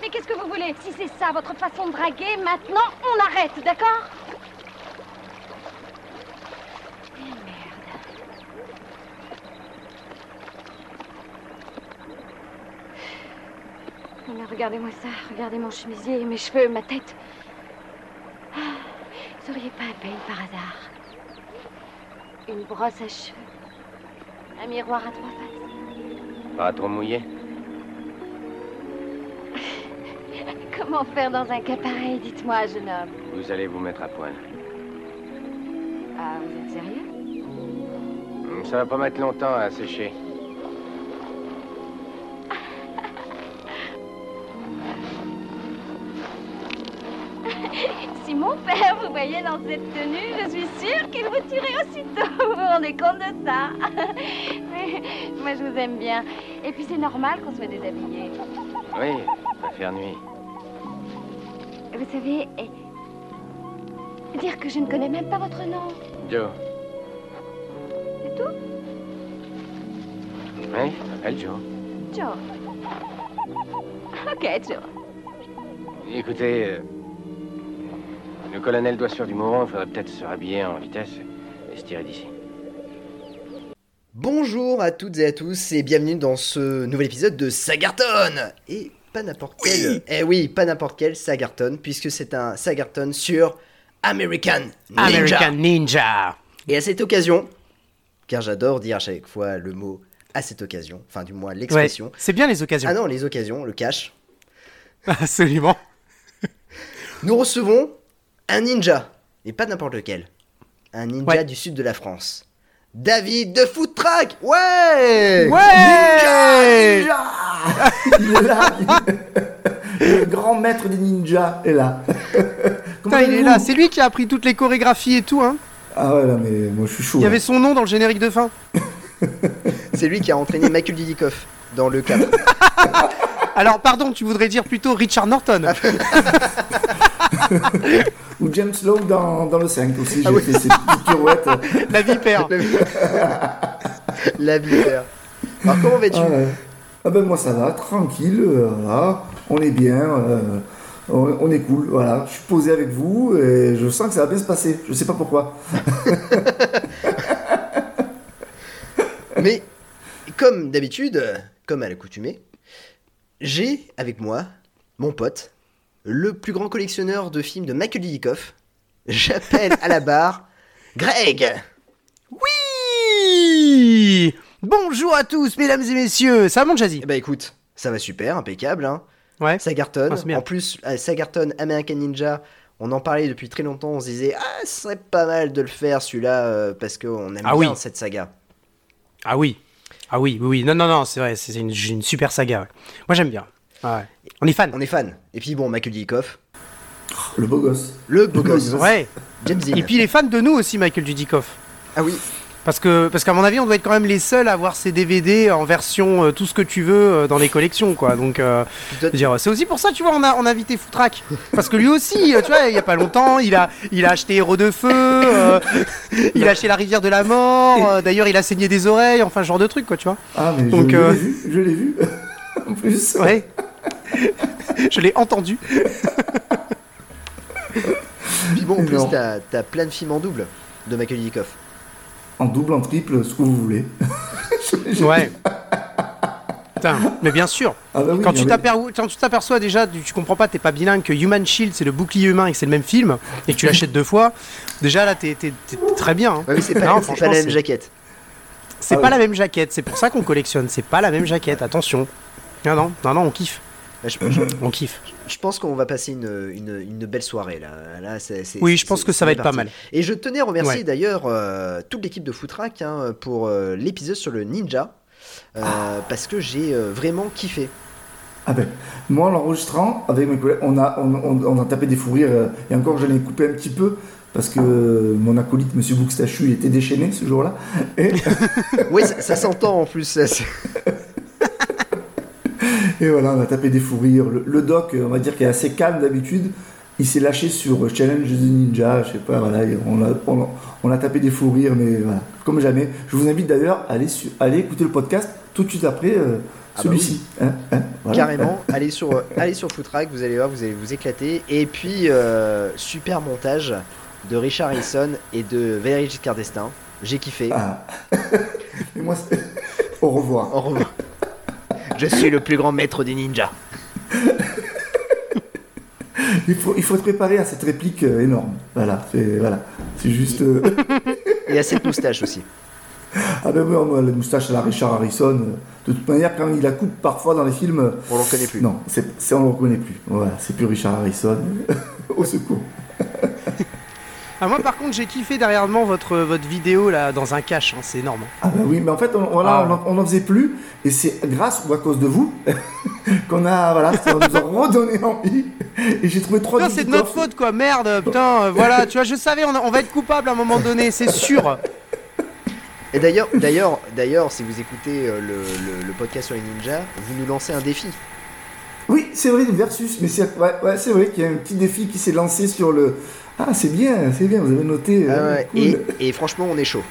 Mais qu'est-ce que vous voulez? Si c'est ça votre façon de draguer, maintenant on arrête, d'accord? Eh regardez-moi ça, regardez mon chemisier, mes cheveux, ma tête. Ah, vous seriez pas belle par hasard. Une brosse à cheveux, un miroir à trois faces. Pas trop mouillé? Comment faire dans un cas pareil, dites-moi, jeune homme Vous allez vous mettre à poil. Ah, vous êtes sérieux? Hum, Ça va pas mettre longtemps à sécher. Si mon père vous voyait dans cette tenue, je suis sûre qu'il vous tuerait aussitôt. Vous vous rendez compte de ça? Mais Moi, je vous aime bien. Et puis, c'est normal qu'on soit déshabillé. Oui, va faire nuit. Vous savez, dire que je ne connais même pas votre nom, Joe. c'est tout? Oui, je m'appelle Joe. Joe. Ok, Joe. Écoutez, euh, le colonel doit se faire du mouvement. Il faudrait peut-être se rhabiller en vitesse et se tirer d'ici. Bonjour à toutes et à tous et bienvenue dans ce nouvel épisode de Sagarton Et pas n'importe quel... Eh oui, pas n'importe quel Sagarton, puisque c'est un Sagarton sur American Ninja American Ninja. Et à cette occasion, car j'adore dire à chaque fois le mot à cette occasion, enfin du moins Ouais, l'expression... c'est bien les occasions. Ah non, les occasions, le cash. Absolument. Nous recevons un ninja, et pas n'importe lequel. Un ninja Ouais. du sud de la France. David de Food Track Ouais Ouais Il est là Le grand maître des ninjas est là. Comment Putain, il est là. C'est lui qui a appris toutes les chorégraphies et tout. Hein. Ah ouais, là, mais moi je suis chaud. Il y là. avait son nom dans le générique de fin. C'est lui qui a entraîné Michael Didikoff dans le 4. Alors, pardon, tu voudrais dire plutôt Richard Norton. Ou James Lowe dans, dans le 5 aussi. J'ai Ah oui. fait ces petites pirouettes. La vipère. La vipère. Alors comment vas-tu? Ah, ouais. Ah ben moi ça va, tranquille, euh, voilà. on est bien, euh, on, on est cool, voilà. Je suis posé avec vous et je sens que ça va bien se passer. Je sais pas pourquoi. Mais comme d'habitude, comme à l'accoutumée, j'ai avec moi mon pote, le plus grand collectionneur de films de Michael Didikoff. J'appelle à la barre Greg. Oui Bonjour à tous, mesdames et messieurs. Ça va, mon Jazzy Eh ben écoute, ça va super, impeccable. Hein. Ouais. Sagarton. Ah, en plus, euh, Sagarton, American Ninja, on en parlait depuis très longtemps. On se disait, ah, ce serait pas mal de le faire celui-là euh, parce qu'on aime Ah bien oui. cette saga. Ah oui. Ah oui, oui, oui. Non, non, non, c'est vrai. C'est une, une super saga. ouais. Moi, j'aime bien. Ouais. On est fan. On est fan. Et puis bon, Michael Didikoff, Le beau gosse. le beau gosse, Ouais. James. Et puis, il est fan de nous aussi, Michael Dudikoff. Ah oui, Parce que, parce qu'à mon avis, on doit être quand même les seuls à avoir ces DVD en version euh, tout ce que tu veux euh, dans les collections, quoi. Donc, euh, dire, c'est aussi pour ça, tu vois, on a, on a invité Footrack. Parce que lui aussi, tu vois, il y a pas longtemps, il a, il a acheté Héros de Feu, euh, il a acheté La Rivière de la Mort, euh, d'ailleurs, il a saigné des oreilles, enfin, ce genre de truc, quoi, tu vois. Ah mais Donc, je, euh, l'ai vu, je l'ai vu. en plus. Ouais. je l'ai entendu. Puis bon, en plus, t'as t'as plein de films en double de Michael Didikoff. En double, en triple, ce que vous voulez. Ouais. Putain, mais bien sûr. Ah bah oui, Quand mais- tu t'aper- quand tu t'aperçois déjà, tu, tu comprends pas, t'es pas bilingue, que Human Shield c'est le bouclier humain et que c'est le même film, et que tu l'achètes deux fois, déjà là t'es t'es- t'es très bien. hein. Ouais, mais c'est pas, Non, c'est franchement, pas la même c'est- jaquette. C'est Ah pas ouais. la même jaquette, c'est pour ça qu'on collectionne, c'est pas la même jaquette, attention. Non, non, non, non, on kiffe, Bah, Je, je- on kiffe. je pense qu'on va passer une, une- une belle soirée là. Oui, je pense que ça va être pas mal. Et je tenais à remercier Ouais. d'ailleurs euh, toute l'équipe de Footrack hein, pour euh, l'épisode sur le ninja. euh, Parce que j'ai euh, vraiment kiffé. Ah ben, moi, en l'enregistrant, avec mes collègues, on a, on, on- on a tapé des fous rires, euh, et encore, j'en ai coupé un petit peu, parce que euh, mon acolyte, Monsieur Bouxtachu, il était déchaîné ce jour-là. Et, Oui, ça, ça s'entend en plus. et voilà, on a tapé des fous rires. Le, le doc, on va dire qu'il est assez calme d'habitude, il s'est lâché sur Challenge the Ninja, je sais pas, voilà, on a, on, a- on a tapé des fous rires, mais voilà, comme jamais. Je vous invite d'ailleurs à aller, su- aller écouter le podcast tout de suite après, euh, bah celui-ci. hein, hein, voilà. Carrément, allez sur, euh, allez sur Footrack, vous allez voir, vous allez vous éclater. Et puis, euh, super montage de Richard Harrison et de Valérie Giscard d'Estaing. J'ai kiffé. Ah. Et moi, au revoir. Au revoir. Je suis le plus grand maître des ninjas. Il faut, il faut te préparer à cette réplique euh, énorme. Voilà, c'est voilà. C'est juste. euh, Et à cette moustache aussi. ah ben moi, la moustache à la Richard Harrison. euh, De toute manière, quand il la coupe parfois dans les films, On l'en connaît plus. non, c'est, on ne le reconnaît plus. Voilà, c'est plus Richard Harrison. au secours. Ah, moi, par contre, j'ai kiffé derrière moi votre, votre vidéo là dans un cache, hein, c'est énorme. Ah ben oui, mais en fait, on, voilà, Ah. on, en- on en faisait plus, et c'est grâce ou à cause de vous qu'on a, voilà, ça nous a redonné envie. Et j'ai trouvé trois. Putain, c'est de notre faute quoi, merde, putain, euh, voilà, tu vois, je savais, on, a- on va être coupable à un moment donné, c'est sûr. Et d'ailleurs, d'ailleurs, d'ailleurs, si vous écoutez euh, le, le- le podcast sur les ninjas, vous nous lancez un défi. Oui, c'est vrai, versus, mais c'est ouais, ouais, c'est vrai qu'il y a un petit défi qui s'est lancé sur le. Ah, c'est bien, c'est bien, vous avez noté. Ah euh, ouais, cool. et, et franchement, on est chaud.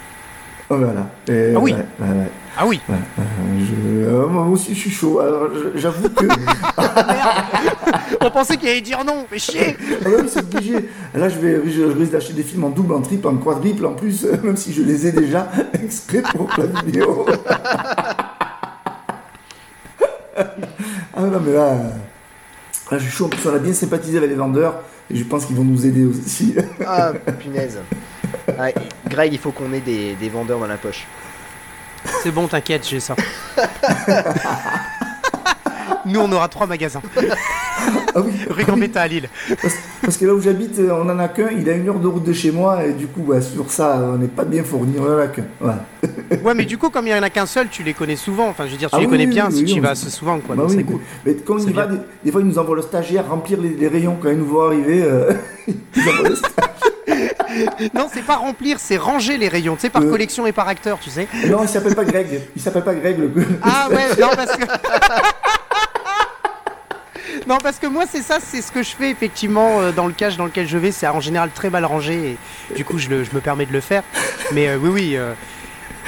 Oh, voilà. Et, Ah oui. ouais, ouais, ouais, Ah oui. ouais, ouais, je- euh, moi aussi, je suis chaud. Alors, j'avoue que. On pensait qu'il allait dire non, mais chier. Ah ouais, oui, c'est obligé. Là, je, vais, je, je risque d'acheter des films en double, en triple, en quadruple, en plus, euh, même si je les ai déjà exprès pour la vidéo. ah non, mais là, là, je suis chaud. En plus, on a bien sympathisé avec les vendeurs et je pense qu'ils vont nous aider aussi. Ah, punaise. Ah, Greg, il faut qu'on ait des, des vendeurs dans la poche. C'est bon, t'inquiète, j'ai ça. Nous, on aura trois magasins. ah oui, Rue Gambetta à Lille. parce, parce que là où j'habite, on en a qu'un. Il a une heure de route de chez moi et du coup, ouais, sur ça, on n'est pas bien fourni. On en a qu'un. Voilà. Ouais, mais du coup, comme il y en a qu'un seul, tu les connais souvent. Enfin, je veux dire, tu Ah les oui, connais bien si tu vas assez souvent, quoi. Bah c'est cool. mais, quand on y va, des, des fois, ils nous envoient le stagiaire remplir les, les rayons quand ils nous voient arriver. euh, ils envoient le stagiaire. Non, c'est pas remplir, c'est ranger les rayons. Tu sais, par Euh. collection et par acteur, tu sais. Non, il s'appelle pas Greg. Il s'appelle pas Greg. Le... Ah ouais, non parce que. Non parce que moi c'est ça, c'est ce que je fais effectivement euh, dans le cache dans lequel je vais, c'est en général très mal rangé et du coup je, le- je me permets de le faire. Mais euh, oui oui, euh,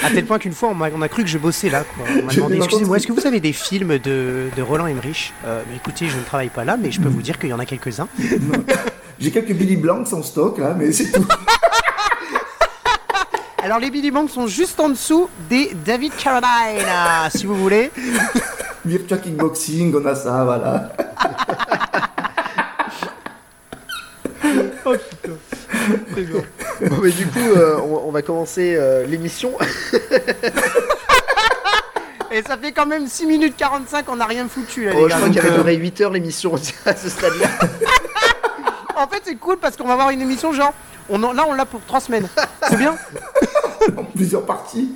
à tel point qu'une fois on a cru que je bossais là. Quoi. On m'a demandé excusez-moi, est-ce que vous avez des films de, de Roland Emmerich? Euh, Écoutez, je ne travaille pas là, mais je peux vous dire qu'il y en a quelques-uns. J'ai quelques Billy Blancs en stock là, mais c'est tout. Alors les Billy Banks sont juste en dessous des David Carradine, ah, si vous voulez. Virtua Kickboxing, on a ça, voilà. Bon, mais du coup, euh, on, on va commencer euh, l'émission. Et ça fait quand même 6 minutes 45, on n'a rien foutu là Oh, les je gars. crois donc, qu'elle va euh, durer 8 heures l'émission à ce stade-là. En fait, c'est cool parce qu'on va avoir une émission genre. On en- là, on l'a pour 3 semaines. C'est bien En plusieurs parties.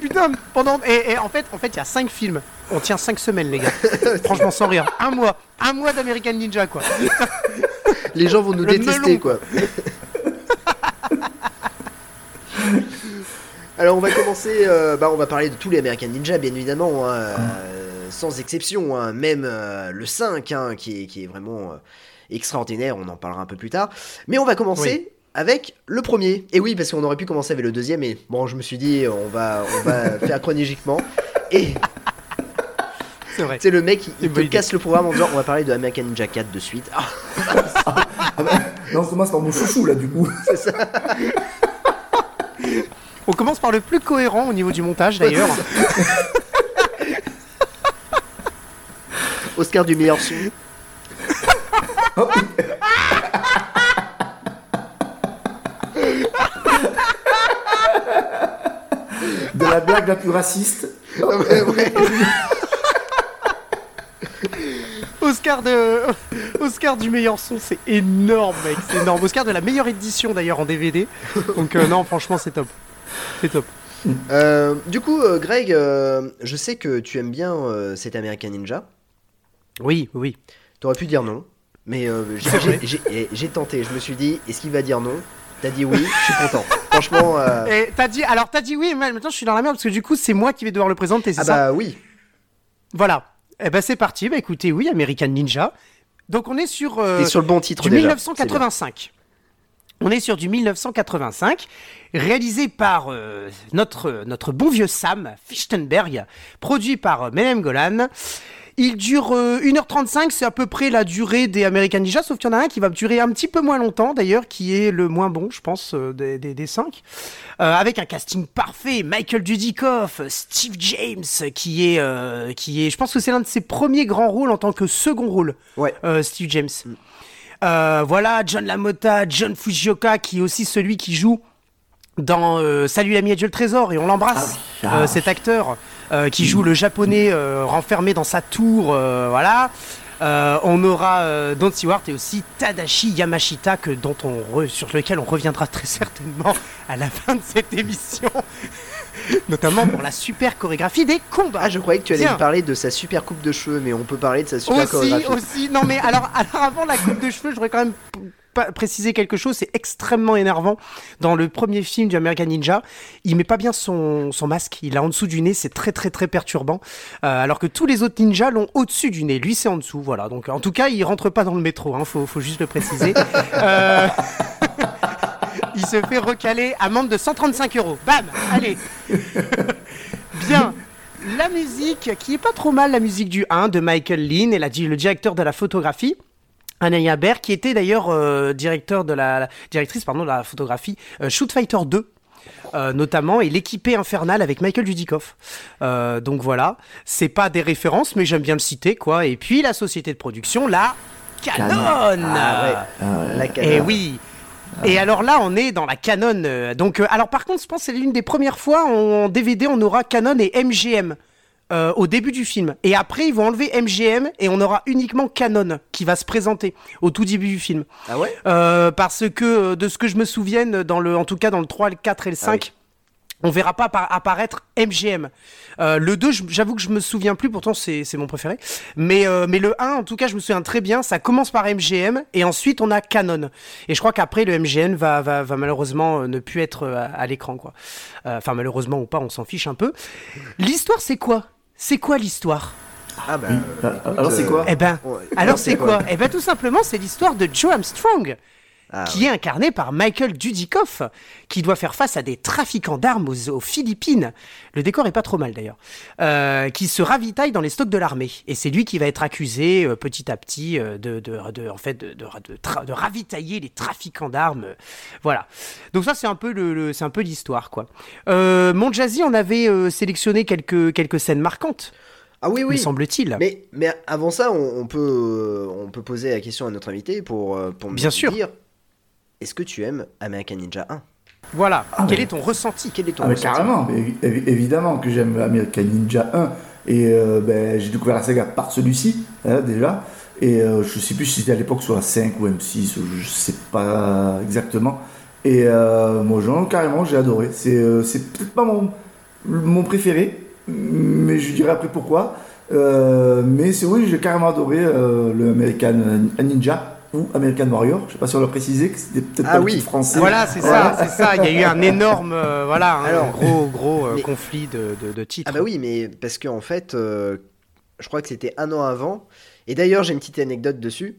Putain, pendant. Et, et en fait, en fait, il y a 5 films. On tient 5 semaines, les gars. Franchement, sans rire. Un mois. Un mois d'American Ninja, quoi. Les gens vont nous Le détester, melon. quoi. Alors, on va commencer. euh, bah, on va parler de tous les American Ninja, bien évidemment, hein, euh, sans exception. hein, même euh, le 5, hein, qui, est, qui est vraiment extraordinaire. On en parlera un peu plus tard. Mais on va commencer. Avec le premier. Et oui, parce qu'on aurait pu commencer avec le deuxième, mais bon, je me suis dit, on va, on va faire chronologiquement. Et C'est vrai. c'est le mec, il, C'est il te idée. casse le programme en disant, on va parler de American Ninja 4 de suite. Ah, Là, on commence par mon chouchou, là, du coup. On commence par le plus cohérent au niveau du montage, d'ailleurs. Oscar du meilleur son. De la blague la plus raciste. Oscar de. Oscar du meilleur son, c'est énorme, mec. C'est énorme. Oscar de la meilleure édition, d'ailleurs, en DVD. Donc, euh, non, franchement, c'est top. C'est top. Euh, du coup, euh, Greg, je sais que tu aimes bien cet American Ninja. Oui, oui. T'aurais pu dire non, mais euh, j'ai- tenté. Je me suis dit, est-ce qu'il va dire non? T'as dit oui, je suis content. Franchement, Et t'as dit, alors t'as dit oui, mais maintenant je suis dans la merde parce que du coup c'est moi qui vais devoir le présenter, c'est ah ça? bah oui. Voilà. Eh ben c'est parti. Bah écoutez, oui, American Ninja. Donc on est sur euh, sur le bon titre du déjà. 1985. On est sur du 1985, réalisé par euh, notre, notre bon vieux Sam Fichtenberg, produit par euh, Menem Golan. Il dure euh, 1h35, c'est à peu près la durée des American Ninja, sauf qu'il y en a un qui va durer un petit peu moins longtemps d'ailleurs, qui est le moins bon, je pense, euh, des, des, des cinq. Euh, avec un casting parfait, Michael Dudikoff, Steve James, qui est, euh, qui est, je pense que c'est l'un de ses premiers grands rôles en tant que second rôle, Ouais. Steve James. Voilà, John Lamotta, John Fujioka, qui est aussi celui qui joue dans euh, Salut l'ami Adieu le trésor, et on l'embrasse, Ah oui. Ah. euh, cet acteur euh, qui joue le japonais euh, renfermé dans sa tour, euh, voilà. Euh, on aura euh, Don Stewart et aussi Tadashi Yamashita, que, dont on re- sur lequel on reviendra très certainement à la fin de cette émission, notamment pour la super chorégraphie des combats. Ah, je croyais que tu allais Tiens. me parler de sa super coupe de cheveux, mais on peut parler de sa super Aussi, chorégraphie. aussi. Non, mais alors, alors avant la coupe de cheveux, je voudrais quand même pas préciser quelque chose. C'est extrêmement énervant. Dans le premier film du American Ninja, il met pas bien son, son masque. Il l'a en dessous du nez. C'est très, très, très perturbant. Euh, alors que tous les autres ninjas l'ont au-dessus du nez. Lui, c'est en dessous. Voilà. Donc, en tout cas, il rentre pas dans le métro. Hein. Faut, faut juste le préciser. Euh, il se fait recaler amende de 135 euros. Bam Allez Bien la musique, qui est pas trop mal, la musique du 1 de Michael Lean et la, le directeur de la photographie. Anaya Baer, qui était d'ailleurs euh, directeur de la, la- directrice pardon, de la photographie euh, Shoot Fighter 2. euh, notamment et l'équipée infernale avec Michael Dudikoff. Euh, donc voilà, c'est pas des références, mais j'aime bien le citer quoi. Et puis la société de production, la Canon. Ah ouais, Ah ouais. la Eh caméra. oui. Et alors là, on est dans la Canon. donc, alors par contre, je pense que c'est l'une des premières fois en DVD, on aura Canon et MGM euh, au début du film. Et après, ils vont enlever MGM et on aura uniquement Canon qui va se présenter au tout début du film. Ah ouais Euh, parce que euh, de ce que je me souvienne, dans le, en tout cas dans le 3, le 4 et le 5, on verra pas appara- apparaître MGM. Euh, le 2, je- j'avoue que je me souviens plus, pourtant c'est mon préféré. Mais, euh, mais le 1, en tout cas, je me souviens très bien, ça commence par MGM et ensuite on a Canon. Et je crois qu'après, le MGM va, va, va malheureusement ne plus être à, à l'écran. quoi. Euh, Enfin, malheureusement ou pas, on s'en fiche un peu. L'histoire, c'est quoi? C'est quoi l'histoire? Ah. Oui. euh, écoute, alors c'est quoi? Eh ben, ouais, alors c'est quoi? Eh ben tout simplement, c'est l'histoire de Joe Armstrong Ah, qui est incarné par Michael Dudikoff, qui doit faire face à des trafiquants d'armes aux, aux Philippines. Le décor est pas trop mal d'ailleurs. Euh, qui se ravitaillent dans les stocks de l'armée. Et c'est lui qui va être accusé euh, petit à petit euh, de, de, de- en fait, de, ravitailler les trafiquants d'armes. Voilà. Donc ça c'est un peu le, le- c'est un peu l'histoire quoi. Euh, Mon Jazzy, on avait sélectionné quelques quelques scènes marquantes, Ah oui, me oui. semble-t-il. Mais, mais avant ça, on, on peut, on peut poser la question à notre invité pour, pour me Bien sûr. dire est-ce que tu aimes American Ninja 1 Voilà. Ah, Quel mais- est ton ressenti? Quel est ton Ah, mais ressenti? carrément, évi- évi- évidemment que j'aime American Ninja 1. Et euh, ben, j'ai découvert la saga par celui-ci, hein, déjà. Et euh, je sais plus si c'était à l'époque sur la 5 ou M6, je sais pas exactement. Et euh, moi, genre, carrément, j'ai adoré. C'est euh, peut-être pas mon, mon préféré, mais je dirais après pourquoi. Euh, mais c'est oui, j'ai carrément adoré euh, le American Ninja ou American Warrior. Je sais pas si on l'a précisé, que c'était peut-être Ah pas le oui. titre français. Voilà, c'est ça, c'est ça. Il y a eu un énorme, euh, voilà, un Alors, gros, gros euh, mais- conflit de, de, de titres. Ah bah oui, mais parce qu'en fait, euh, je crois que c'était un an avant. Et d'ailleurs, j'ai une petite anecdote dessus.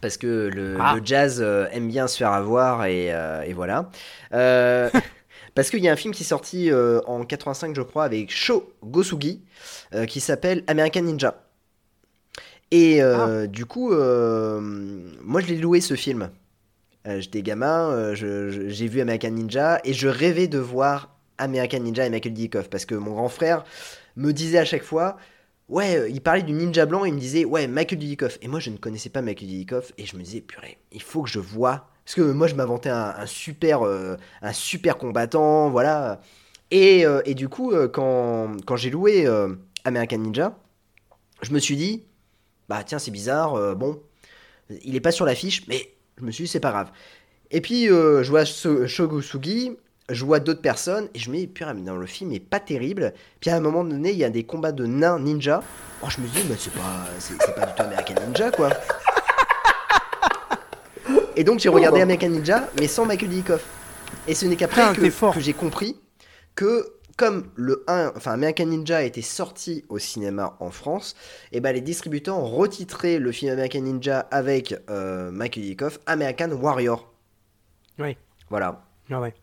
Parce que le, Ah. le jazz euh, aime bien se faire avoir et, euh, et voilà. Euh, parce qu'il y a un film qui est sorti euh, en 85, je crois, avec Sho Gosugi, euh, qui s'appelle American Ninja. Et euh, du coup, euh, moi je l'ai loué ce film. Euh, J'étais gamin, j'ai vu American Ninja et je rêvais de voir American Ninja et Michael Dudikoff parce que mon grand frère me disait à chaque fois ouais il parlait du ninja blanc et il me disait ouais Michael Dudikoff et moi je ne connaissais pas Michael Dudikoff et je me disais purée il faut que je vois. Parce que moi je m'inventais un, un super euh, un super combattant voilà. Et, euh, et du coup euh, quand, quand j'ai loué American Ninja je me suis dit bah tiens c'est bizarre euh, bon. Il est pas sur l'affiche mais je me suis dit c'est pas grave. Et puis euh, je vois Shogosugi je vois d'autres personnes et je me dis purée mais non le film est pas terrible. Puis à un moment donné il y a des combats de nains ninja. Oh, je me dis mais c'est pas c'est c'est pas du tout American Ninja quoi. Et donc j'ai regardé American Ninja mais sans Michael Dudikoff et ce n'est qu'après Putain, que j'ai compris que comme le 1, enfin American Ninja a été sorti au cinéma en France, et ben les distributeurs ont retitré le film American Ninja avec euh, Michael Dudikoff American Warrior. Oui. Voilà. Ah ouais.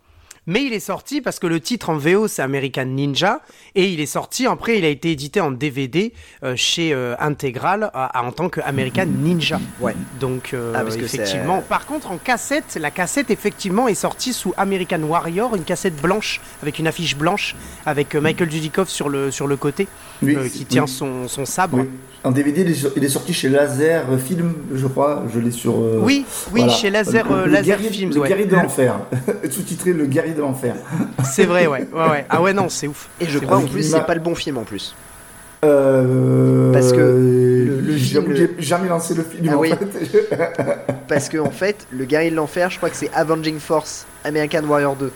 Mais il est sorti parce que le titre en VO c'est American Ninja et il est sorti après il a été édité en DVD euh, chez euh, Intégral en tant que American Ninja. Ouais. Donc euh, Ah, effectivement. c'est- Par contre en cassette, la cassette effectivement est sortie sous American Warrior, une cassette blanche avec une affiche blanche avec euh, Michael Dudikoff sur le sur le côté Oui, euh, qui tient oui. son, son sabre. Oui. En DVD, il est, sorti chez Laser Film, je crois. Je l'ai sur. euh, Oui, oui, voilà. chez Laser, Le- euh, le Laser guerrier- Films, Le ouais. guerrier de l'enfer. Sous-titré Le guerrier de l'enfer. C'est vrai, ouais, ouais, ouais. Ah ouais, non, c'est ouf. Et je crois en plus, c'est pas le bon film en plus. Euh, Parce que le- film- J'ai jamais lancé le film. Ah en oui. fait. Parce que en fait, le guerrier de l'enfer, je crois que c'est Avenging Force American Warrior 2.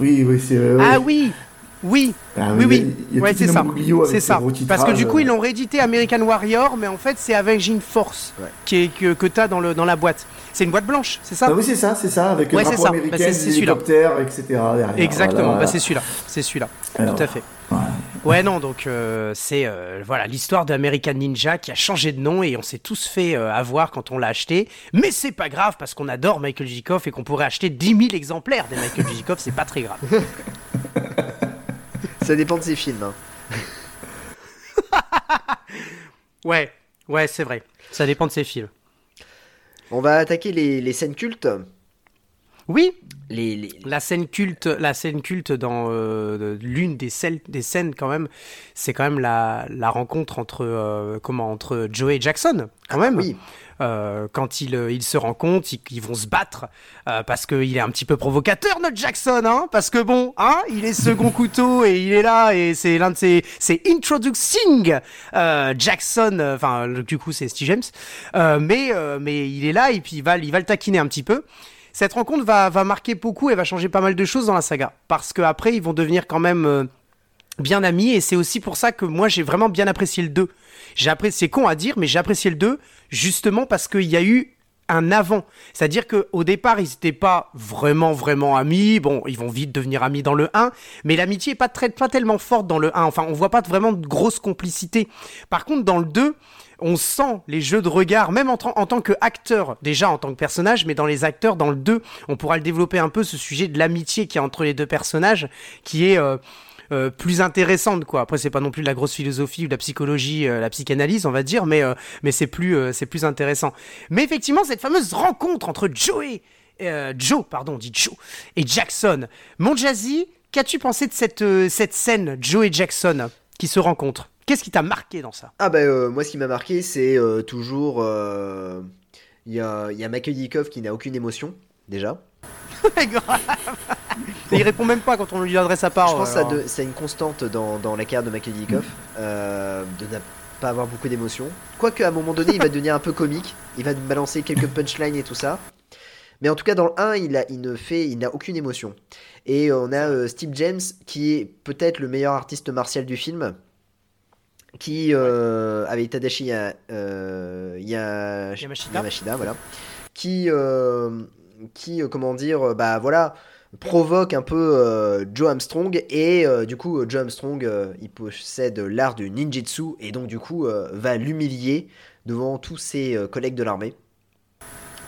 oui, oui, c'est. euh, Ah oui, oui. Ah oui, oui, ouais, tout c'est ça. C'est ce ça. Parce que du coup, ils l'ont réédité American Warrior, mais en fait, c'est Avenging Force Ouais. qui est, que, que tu as dans, le, dans la boîte. C'est une boîte blanche, c'est ça Ah oui, c'est ça, c'est ça, avec Ouais, c'est drapeau américain, Bah, hélicoptères, etc. derrière. Exactement, Voilà, bah, c'est celui-là. C'est celui-là. Tout à fait. Ouais, non, donc euh, c'est euh, voilà l'histoire d'American Ninja qui a changé de nom et on s'est tous fait euh, avoir quand on l'a acheté. Mais c'est pas grave parce qu'on adore Michael Dudikoff et qu'on pourrait acheter 10 000 exemplaires des Michael Dudikoff, c'est pas très grave. Ça dépend de ses films. hein. Ouais, ouais, c'est vrai. Ça dépend de ses films. On va attaquer les, les scènes cultes. Oui, Les, les- La scène culte, la scène culte dans euh, l'une des, scènes- des scènes quand même, c'est quand même la, la rencontre entre euh, comment entre Joey et Jackson quand même. Ah oui. Euh, quand ils, euh, ils se rencontrent, ils, ils vont se battre euh, parce qu'il est un petit peu provocateur notre Jackson, hein, parce que bon, hein, il est second couteau et il est là et c'est l'un de ses, c'est introducing Jackson, enfin du coup c'est Steve James, mais mais il est là et puis il va il va le taquiner un petit peu. Cette rencontre va, va marquer beaucoup et va changer pas mal de choses dans la saga. Parce qu'après, ils vont devenir quand même euh, bien amis. Et c'est aussi pour ça que moi, j'ai vraiment bien apprécié le 2. J'ai apprécié, c'est con à dire, mais j'ai apprécié le 2 justement parce qu'il y a eu un avant. C'est-à-dire qu'au départ, ils n'étaient pas vraiment, vraiment amis. Bon, ils vont vite devenir amis dans le 1, mais l'amitié est pas, très, pas tellement forte dans le 1. Enfin, on voit pas vraiment de grosse complicité. Par contre, dans le 2, on sent les jeux de regard, même en, en tant qu'acteur, déjà en tant que personnage, mais dans les acteurs, dans le 2, on pourra le développer un peu, ce sujet de l'amitié qu'il y a entre les deux personnages, qui est euh, euh, plus intéressante, quoi. Après, c'est pas non plus de la grosse philosophie ou de la psychologie, euh, la psychanalyse, on va dire, mais, euh, mais c'est plus, c'est plus intéressant. Mais effectivement, cette fameuse rencontre entre Joey, Joe, pardon, on dit Joe, et Jackson. Mon Jazzy, qu'as-tu pensé de cette, cette scène, Joe et Jackson, qui se rencontrent? Qu'est-ce qui t'a marqué dans ça? Ah bah moi ce qui m'a marqué c'est toujours il y, a, y a Michael qui n'a aucune émotion déjà. Et il répond même pas quand on lui adresse sa parole. je pense que alors. c'est une constante dans, dans la carrière de Michael Dudikoff euh, de ne pas avoir beaucoup d'émotion. Quoique à un moment donné il va devenir un peu comique, il va balancer quelques punchlines et tout ça. Mais en tout cas dans le 1 il, a, il ne fait il n'a aucune émotion. Et on a euh, Steve James qui est peut-être le meilleur artiste martial du film. Qui euh, avec Tadashi Ya- euh, Ya- Yamashita. Yamashita, voilà, qui, euh, qui euh, comment dire, euh, bah voilà, provoque un peu euh, Joe Armstrong et euh, du coup Joe Armstrong euh, il possède l'art du ninjutsu et donc du coup euh, va l'humilier devant tous ses euh, collègues de l'armée.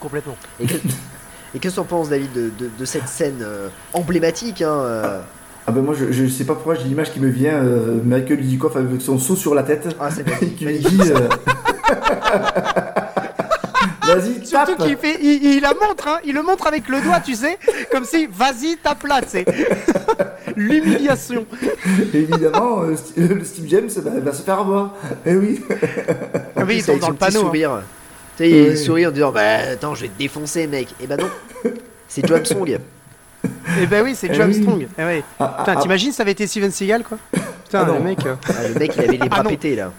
Complètement. Et que- et qu'est-ce que t'en penses David de, de- de cette scène euh, emblématique hein, euh, Ah ben moi je, je sais pas pourquoi j'ai l'image qui me vient euh, Michael Dudikoff avec son seau sur la tête Ah c'est magnifique. qui dit euh, Surtout tape qu'il fait, il, il la montre, hein, il le montre avec le doigt, tu sais, comme si, vas-y, tape là, tu sais. L'humiliation. Évidemment euh, St- le Steve James bah, va se faire avoir Eh oui Ah oui, il tombe dans le panneau. hein. sourire. Tu sais, il Oui. sourit en disant Bah attends, je vais te défoncer, mec. Et bah non, c'est Joe Armstrong. Eh ben oui, c'est Eh Joe oui. Armstrong. Eh ouais. Ah, ah, Putain, ah, t'imagines, ça avait été Steven Seagal, quoi? Putain, Ah le mec. euh, Ah, le mec, il avait les bras pétés là.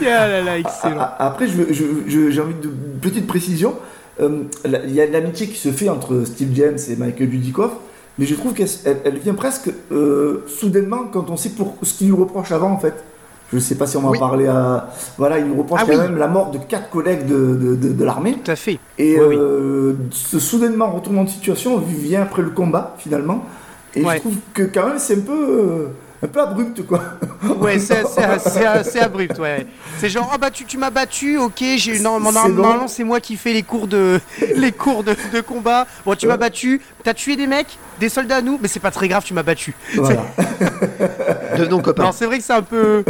Là là, excellent. Après, je veux- je- je- j'ai envie de une petite précision. Euh, Il y a l'amitié qui se fait entre Steve James et Michael Dudikoff, mais je trouve qu'elle elle- elle vient presque euh, soudainement quand on sait pour ce qu'il lui reproche avant en fait. Je sais pas si on va Oui. en parler à. Voilà, il lui reproche Ah quand oui. même la mort de quatre collègues de, de- de- de l'armée. Tout à fait. Et oui. euh, ce soudainement retournement de situation vient après le combat finalement. Et Ouais. je trouve que quand même c'est un peu. Un peu abrupte, quoi. Ouais, c'est assez, assez- assez abrupt, ouais. C'est genre, ah bah tu, tu m'as battu, ok, j'ai non, non, C'est bon. normalement c'est moi qui fais les cours de les cours de, de combat. Bon, tu m'as battu, t'as tué des mecs, des soldats à nous, mais c'est pas très grave, tu m'as battu. Voilà. Devenons copains. Non, c'est vrai que c'est un peu.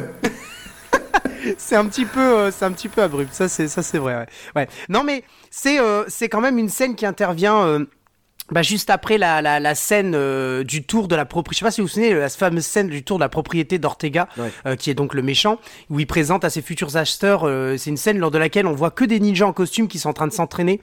c'est un petit peu, euh, c'est un petit peu abrupt. Ça, c'est, ça, c'est vrai. Ouais. Ouais. Non, mais c'est, euh, c'est quand même une scène qui intervient. euh, bah, juste après la, la, la scène euh, du tour de la propriété, je sais pas si vous vous souvenez, la fameuse scène du tour de la propriété d'Ortega, Ouais. euh, qui est donc le méchant, où il présente à ses futurs acheteurs, euh, c'est une scène lors de laquelle on voit que des ninjas en costume qui sont en train de s'entraîner.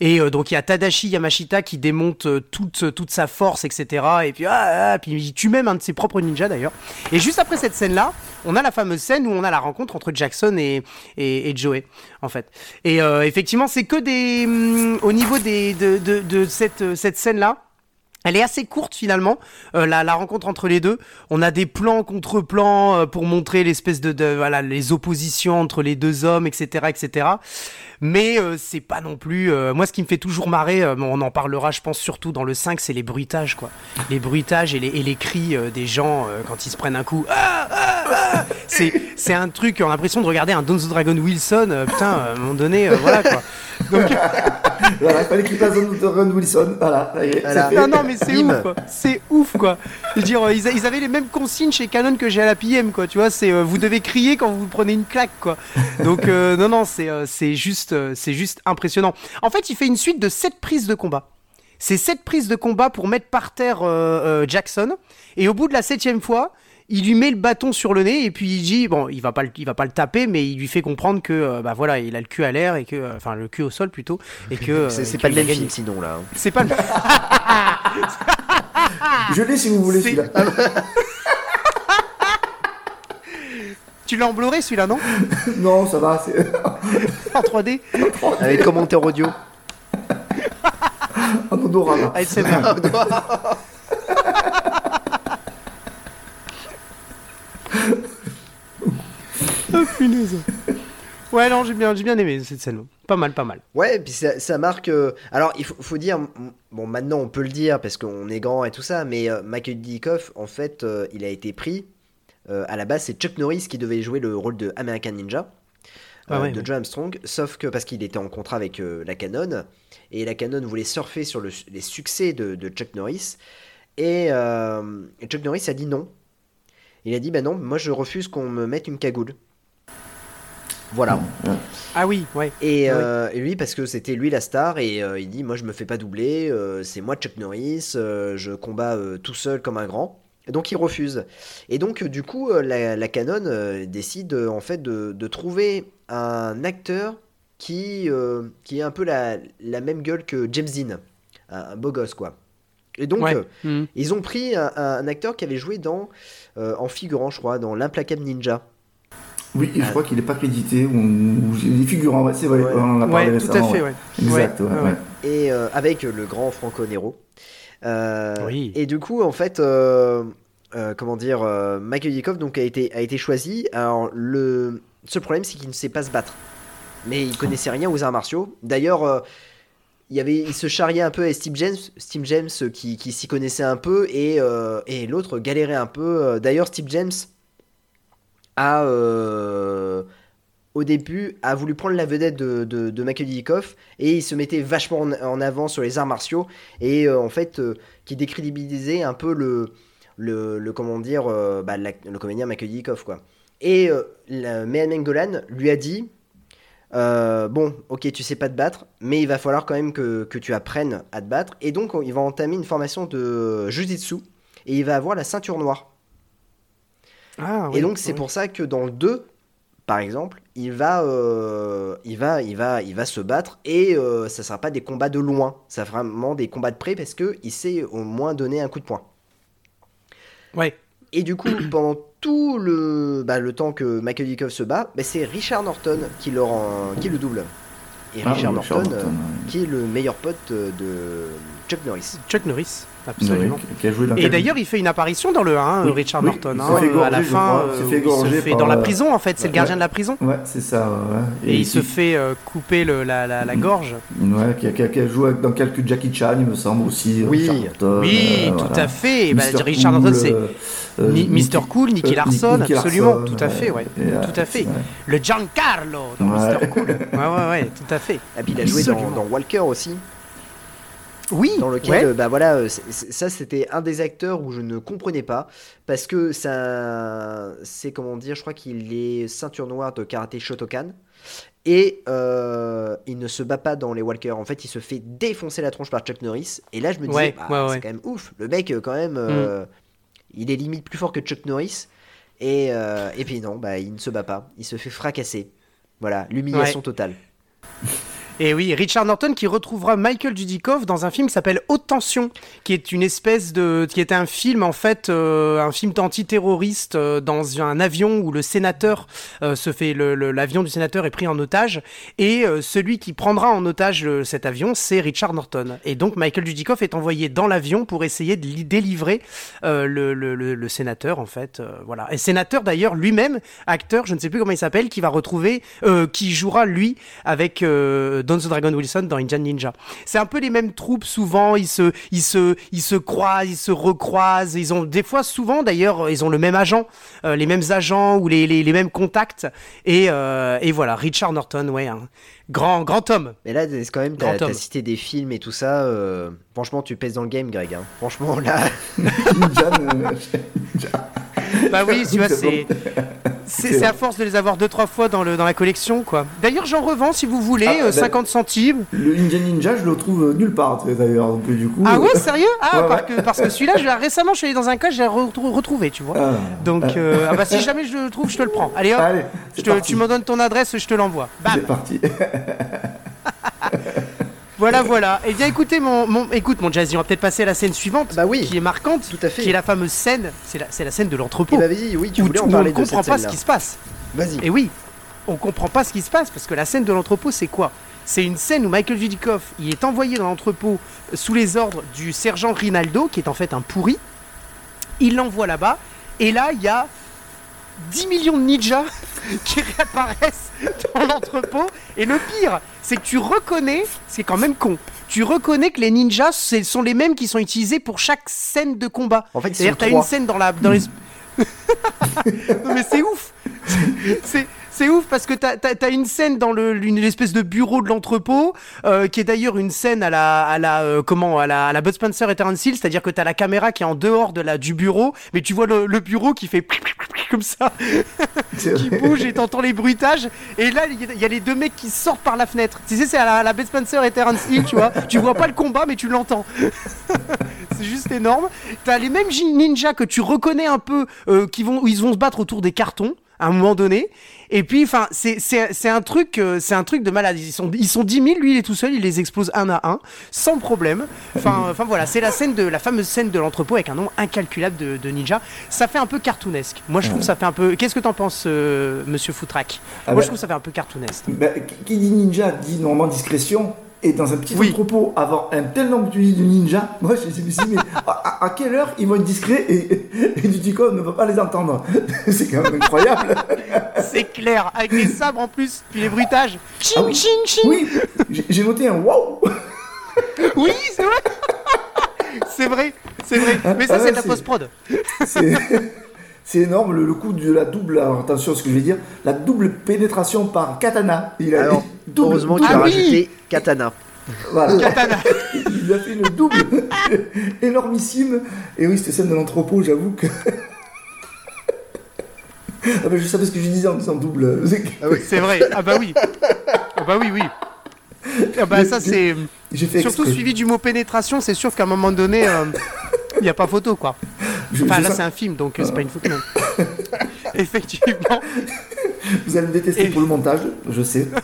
Et euh, donc il y a Tadashi Yamashita qui démonte euh, toute, toute sa force, etc. Et puis, ah, ah, puis il tue même un de ses propres ninjas d'ailleurs. Et juste après cette scène-là, on a la fameuse scène où on a la rencontre entre Jackson et, et, et Joey, en fait. Et euh, effectivement, c'est que des. hum, au niveau des, de, de, de cette, euh, cette scène-là, elle est assez courte finalement, euh, la, la rencontre entre les deux. On a des plans contre plans euh, pour montrer l'espèce de, de voilà les oppositions entre les deux hommes, etc., etc. Mais euh, c'est pas non plus. euh, moi, ce qui me fait toujours marrer, euh, on en parlera, je pense surtout dans le 5, c'est les bruitages quoi. Les bruitages et les, et les cris euh, des gens euh, quand ils se prennent un coup. Ah, ah, ah c'est c'est un truc. On a l'impression de regarder un Don the Dragon Wilson. euh, putain, à un moment donné, euh, voilà quoi. Donc Voilà, il fallait qu'il passe de Ron Wilson. Voilà, ça y est, Voilà. c'est fait. non, non, mais c'est ouf, quoi. C'est ouf, quoi. Je veux dire, euh, ils, ils avaient les mêmes consignes chez Canon que j'ai à la PM, quoi. Tu vois, c'est euh, vous devez crier quand vous prenez une claque, quoi. Donc, euh, non, non, c'est euh, c'est juste, euh, c'est juste impressionnant. En fait, il fait une suite de 7 prises de combat. C'est 7 prises de combat pour mettre par terre euh, euh, Jackson. Et au bout de la septième fois, il lui met le bâton sur le nez et puis il dit bon, il va pas, le- il va pas le taper, mais il lui fait comprendre que euh, bah voilà, il a le cul à l'air et que, enfin le cul au sol plutôt, et que euh, C'est pas le même film sinon là. hein. C'est pas le Je l'ai si vous voulez C'est- celui-là. Tu l'as en Blu-ray celui-là, non? Non, ça va. c'est- En 3D Avec commentaire audio. En odorama. ASMR. oh punaise. Ouais, non, j'ai bien, j'ai bien aimé cette scène. Pas mal, pas mal. Ouais, et puis ça, ça marque. euh, Alors, il faut, faut dire. Bon, maintenant, on peut le dire parce qu'on est grand et tout ça, mais euh, Michael en fait, euh, il a été pris. euh, à la base, c'est Chuck Norris qui devait jouer le rôle de American Ninja. Ah euh, de. Joe Armstrong, sauf que parce qu'il était en contrat avec euh, la Canon, et la Canon voulait surfer sur le- les succès de, de Chuck Norris, et, euh, et Chuck Norris a dit non. Il a dit, bah non, moi je refuse qu'on me mette une cagoule. Voilà. Ah oui, ouais. Et, Ah oui. et lui, parce que c'était lui la star, et euh, il dit Moi, je me fais pas doubler, euh, c'est moi Chuck Norris, je combats tout seul comme un grand. Et donc, il refuse. Et donc, euh, du coup, euh, la, la Canon euh, décide en fait de, de trouver un acteur qui, euh, qui est un peu la, la même gueule que James Dean, un, un beau gosse, quoi. Et donc, Ouais. euh, Mhm. ils ont pris un, un acteur qui avait joué dans, euh, en figurant, je crois, dans L'Implacable Ninja. Oui, et je crois qu'il n'est pas crédité. Ou, ou des figurants, ouais, c'est vrai. Ouais. On en a parlé Ouais, tout à fait, ouais. Exact, ouais. Ouais, ouais. ouais. et euh, avec le grand Franco Nero. Euh, Oui. Et du coup, en fait, euh, euh, comment dire, Michael Dudikoff donc a été a été choisi. Alors le seul problème, c'est qu'il ne sait pas se battre, mais il connaissait rien aux arts martiaux. D'ailleurs. il, y avait, il se charriait un peu avec Steve James, Steve James qui, qui s'y connaissait un peu et, euh, et l'autre galérait un peu. D'ailleurs, Steve James a, euh, au début, a voulu prendre la vedette de, de, de et il se mettait vachement en, en avant sur les arts martiaux et euh, en fait, euh, qui décrédibilisait un peu le, le, le comment dire, euh, bah, la- le comédien Dudikoff, quoi. Et la- Mehan Golan lui a dit Bon, ok, tu sais pas te battre, mais il va falloir quand même que, que tu apprennes à te battre. Et donc, il va entamer une formation de Jujitsu et il va avoir la ceinture noire. Ah, Et oui, donc c'est pour ça que dans le 2, par exemple, il va, euh, il va, il va, il va se battre et euh, ça sera pas des combats de loin, ça sera vraiment des combats de près parce que il sait au moins donner un coup de poing. Ouais. Et du coup, pendant tout le, bah, le temps que Michael Dudikoff se bat, bah, c'est Richard Norton qui le, rend- qui le double. Et Ah, Richard oui, Norton, Richard euh, Norton, qui est le meilleur pote euh, de, Chuck Norris. Chuck Norris, absolument. Ouais, qui- qui a joué dans Et d'ailleurs, il fait une apparition dans le 1, Oui, Richard oui, Norton. il hein, euh, à la fin, euh, Il se fait il se fait dans la euh, prison, en fait. C'est le ouais. gardien de la prison. Ouais, c'est ça. ouais. Et il se fait euh, couper le- la, la- la gorge. Ouais, qui a, qui a- qui a joué dans quelques Jackie Chan, il me semble aussi. euh, Oui. Norton, Oui, euh, tout voilà. à fait. Et bah. Richard Norton, c'est euh, euh, Mr. Cool, Nicky euh, Larson, Nicky absolument, Larson, tout à fait, ouais. Euh, Tout à fait. ouais. le Giancarlo dans Ouais. Mr. Cool. Ouais, ouais, ouais, tout à fait. Et puis il a joué dans Walker aussi, Oui, dans lequel, ouais. euh, bah voilà, euh, ça c'était un des acteurs où je ne comprenais pas parce que ça, c'est comment dire, je crois qu'il est ceinture noire de karaté Shotokan et euh, il ne se bat pas dans les Walker. En fait, il se fait défoncer la tronche par Chuck Norris et là je me disais, Ouais, bah, ouais, ouais. Mm. c'est quand même ouf, le mec quand même, euh, il est limite plus fort que Chuck Norris et euh, et puis non, bah il ne se bat pas, il se fait fracasser. Voilà, l'humiliation totale. Et oui, Richard Norton qui retrouvera Michael Dudikoff dans un film qui s'appelle Haute Tension, qui est une espèce de, qui était un film en fait, euh, un film antiterroriste euh, dans un avion où le sénateur euh, se fait, l'avion du sénateur est pris en otage et euh, celui qui prendra en otage cet avion, c'est Richard Norton. Et donc Michael Dudikoff est envoyé dans l'avion pour essayer de li- délivrer le, le- sénateur en fait, voilà. Et sénateur d'ailleurs lui-même, acteur, je ne sais plus comment il s'appelle, qui va retrouver, qui jouera lui avec Don the Dragon Wilson dans Indian Ninja. C'est un peu les mêmes troupes souvent, ils se, ils se, ils se croisent, ils se recroisent, ils ont des fois souvent d'ailleurs, ils ont le même agent, euh, les mêmes agents ou les, les, les mêmes contacts. Et, euh, et voilà, Richard Norton, ouais, un grand, grand homme. Mais là, c'est quand même, t'as t'as cité des films et tout ça. euh, franchement, tu pèses dans le game, Greg. hein. Franchement, là, Bah oui, tu vois, C'est c'est. À force de les avoir deux trois fois dans, le, dans la collection quoi. D'ailleurs j'en revends si vous voulez, Ah, euh, bah- 50 centimes. le Ninja Ninja, je le trouve nulle part sais, d'ailleurs. Donc du coup. Ah euh, ouais sérieux? Ah Ouais, parce, ouais. Que, parce que celui-là je récemment je suis allé dans un cas je l'ai retrou- retrouvé tu vois. ah, Donc euh, ah bah si jamais je le trouve je te le prends. Allez hop, Allez, je c'est te- parti. tu me donnes ton adresse je te l'envoie. Bam C'est parti. Voilà voilà. Et bien écoutez mon, mon écoute mon Jazzy on va peut-être passer à la scène suivante bah oui, qui est marquante, tout à fait. qui est la fameuse scène, c'est la, c'est la scène de l'entrepôt. bah vas-y, oui, tu où voulais tu- en où on ne comprend pas ce qui se passe. Vas-y. Et oui, on comprend pas ce qui se passe parce que la scène de l'entrepôt, c'est quoi? C'est une scène où Michael Dudikoff, il est envoyé dans l'entrepôt euh, sous les ordres du sergent Rinaldo, qui est en fait un pourri. Il l'envoie là-bas, et là, il y a 10 millions de ninjas qui réapparaissent dans l'entrepôt. Et le pire, c'est que tu reconnais, c'est quand même con, tu reconnais que les ninjas, ce sont les mêmes qui sont utilisés pour chaque scène de combat. En fait, C'est-à-dire, t'as une scène dans la. Dans les... non, mais c'est ouf! C'est. C'est ouf parce que t'as as, une scène dans le, une espèce de bureau de l'entrepôt euh, qui est d'ailleurs une scène à la à la euh, comment à la, à la Bud Spencer et Terence Hill, c'est-à-dire que t'as la caméra qui est en dehors de la du bureau, mais tu vois le, le bureau qui fait comme ça, qui bouge et t'entends les bruitages. Et là il y a- il y, a les deux mecs qui sortent par la fenêtre. Tu sais c'est à la, la Bud Spencer et Terence Hill, tu vois. Tu vois pas le combat mais tu l'entends. c'est juste énorme. T'as les mêmes ninjas que tu reconnais un peu, euh, qui vont, ils vont se battre autour des cartons à un moment donné. Et puis, enfin, c'est c'est c'est un truc, euh, c'est un truc de malade. Ils sont ils sont 10 000, lui il est tout seul, il les explose un à un, sans problème. Enfin, enfin voilà, c'est la scène de la fameuse scène de l'entrepôt avec un nombre incalculable de, de ninjas. Ça fait un peu cartoonesque. Moi, je trouve que ça fait un peu. Qu'est-ce que t'en penses, euh, Monsieur Foutraque? Ah Moi, bah- je trouve que ça fait un peu cartoonesque. Qui- qui dit ninja dit normalement discrétion. Et dans un petit Oui. entrepôt, avoir un tel nombre de de ninjas, moi je me suis dit, mais à, quelle heure ils vont être discrets et, et du Tico ne va pas les entendre? C'est quand même incroyable. C'est clair, avec les sabres en plus, puis les bruitages. Ching, Ah oui. ching, ching. Oui, j'ai noté un wow Oui, c'est vrai. c'est vrai, c'est vrai. Mais ça, Ah c'est ouais, de la c'est- post-prod. C'est énorme le, le coup de la double, alors attention à ce que je vais dire, la double pénétration par katana. Il a Alors, double, heureusement tu as Ah rajouté Katana. voilà. Katana. Il a fait une double énormissime. Et oui, cette scène de l'entrepôt, j'avoue que. ah ben, je savais ce que je disais en disant double. C'est que C'est vrai. Ah bah oui. Ah bah oui, oui. Ah bah ça, c'est. J'ai fait Surtout exprès. suivi du mot pénétration, c'est sûr qu'à un moment donné, il n'y a pas photo, quoi. Enfin, là, c'est un film, donc euh, c'est pas une photo. non. Effectivement. Vous allez me détester Et- pour le montage, je sais.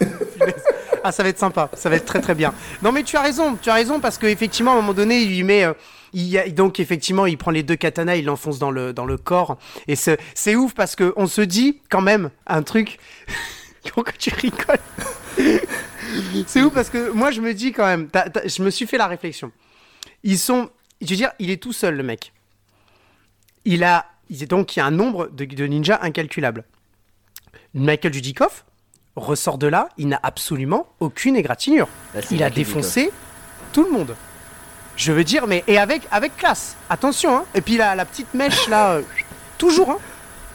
Ah, ça va être sympa, ça va être très très bien. Non, mais tu as raison, tu as raison parce qu'effectivement, à un moment donné, il lui met. euh, il y a- donc effectivement, il prend les deux katanas, il l'enfonce dans le, dans le corps. Et c'est ouf parce que on se dit quand même un truc. Pourquoi tu rigoles C'est ouf parce que moi je me dis quand même, je me suis fait la réflexion. Ils sont. Je veux dire, il est tout seul, le mec. Il a. il est Donc, il y a un nombre de, de ninjas incalculable. Michael Dudikoff ressort de là, il n'a absolument aucune égratignure. Là, c'est Il a défoncé tout le monde. Je veux dire, mais. Et avec, avec classe. Attention, hein. Et puis la, la petite mèche, là. euh, toujours, hein.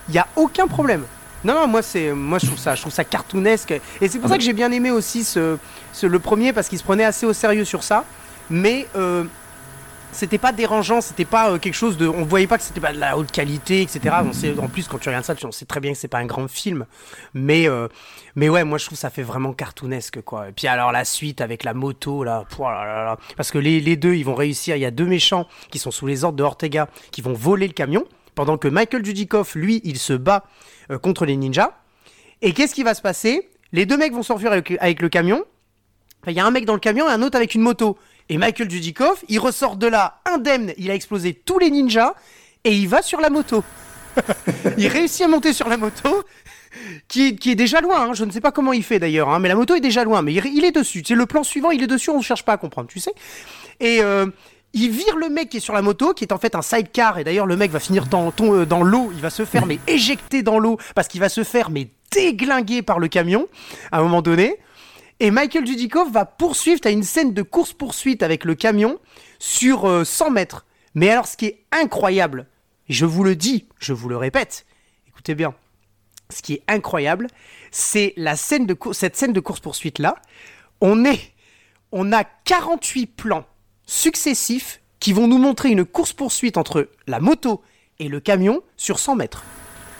Il n'y a aucun problème. Non, non, moi, c'est, moi je, trouve ça, je trouve ça cartoonesque. Et c'est pour ça que j'ai bien aimé aussi ce, ce- le premier, parce qu'il se prenait assez au sérieux sur ça. Mais euh, c'était pas dérangeant, c'était pas euh, quelque chose de. On voyait pas que c'était pas de la haute qualité, etc. On sait, en plus, quand tu regardes ça, tu on sait très bien que c'est pas un grand film. Mais, euh, mais ouais, moi je trouve ça fait vraiment cartoonesque, quoi. Et puis alors la suite avec la moto, là. pouah là là là. Parce que les, les deux, ils vont réussir. Il y a deux méchants qui sont sous les ordres de Ortega qui vont voler le camion. Pendant que Michael Dudikoff, lui, il se bat euh, contre les ninjas. Et qu'est-ce qui va se passer? Les deux mecs vont s'enfuir avec, avec le camion. Enfin, Il y a un mec dans le camion et un autre avec une moto. Et Michael Dudikoff, il ressort de là indemne. Il a explosé tous les ninjas et il va sur la moto. il réussit à monter sur la moto, qui, est- qui est déjà loin. hein. Je ne sais pas comment il fait d'ailleurs, hein, mais la moto est déjà loin. Mais il, il est dessus. C'est le plan suivant, il est dessus. On ne cherche pas à comprendre, tu sais. Et euh, il vire le mec qui est sur la moto, qui est en fait un sidecar. Et d'ailleurs, le mec va finir dans, ton- euh, dans l'eau. Il va se faire mais éjecter dans l'eau parce qu'il va se faire mais déglinguer par le camion à un moment donné. Et Michael Dudikoff va poursuivre. T'as une scène de course-poursuite avec le camion sur euh, 100 mètres. Mais alors, ce qui est incroyable, je vous le dis, je vous le répète, écoutez bien, ce qui est incroyable, c'est la scène de cette scène de course-poursuite là. On est, on a 48 plans successifs qui vont nous montrer une course-poursuite entre la moto et le camion sur 100 mètres.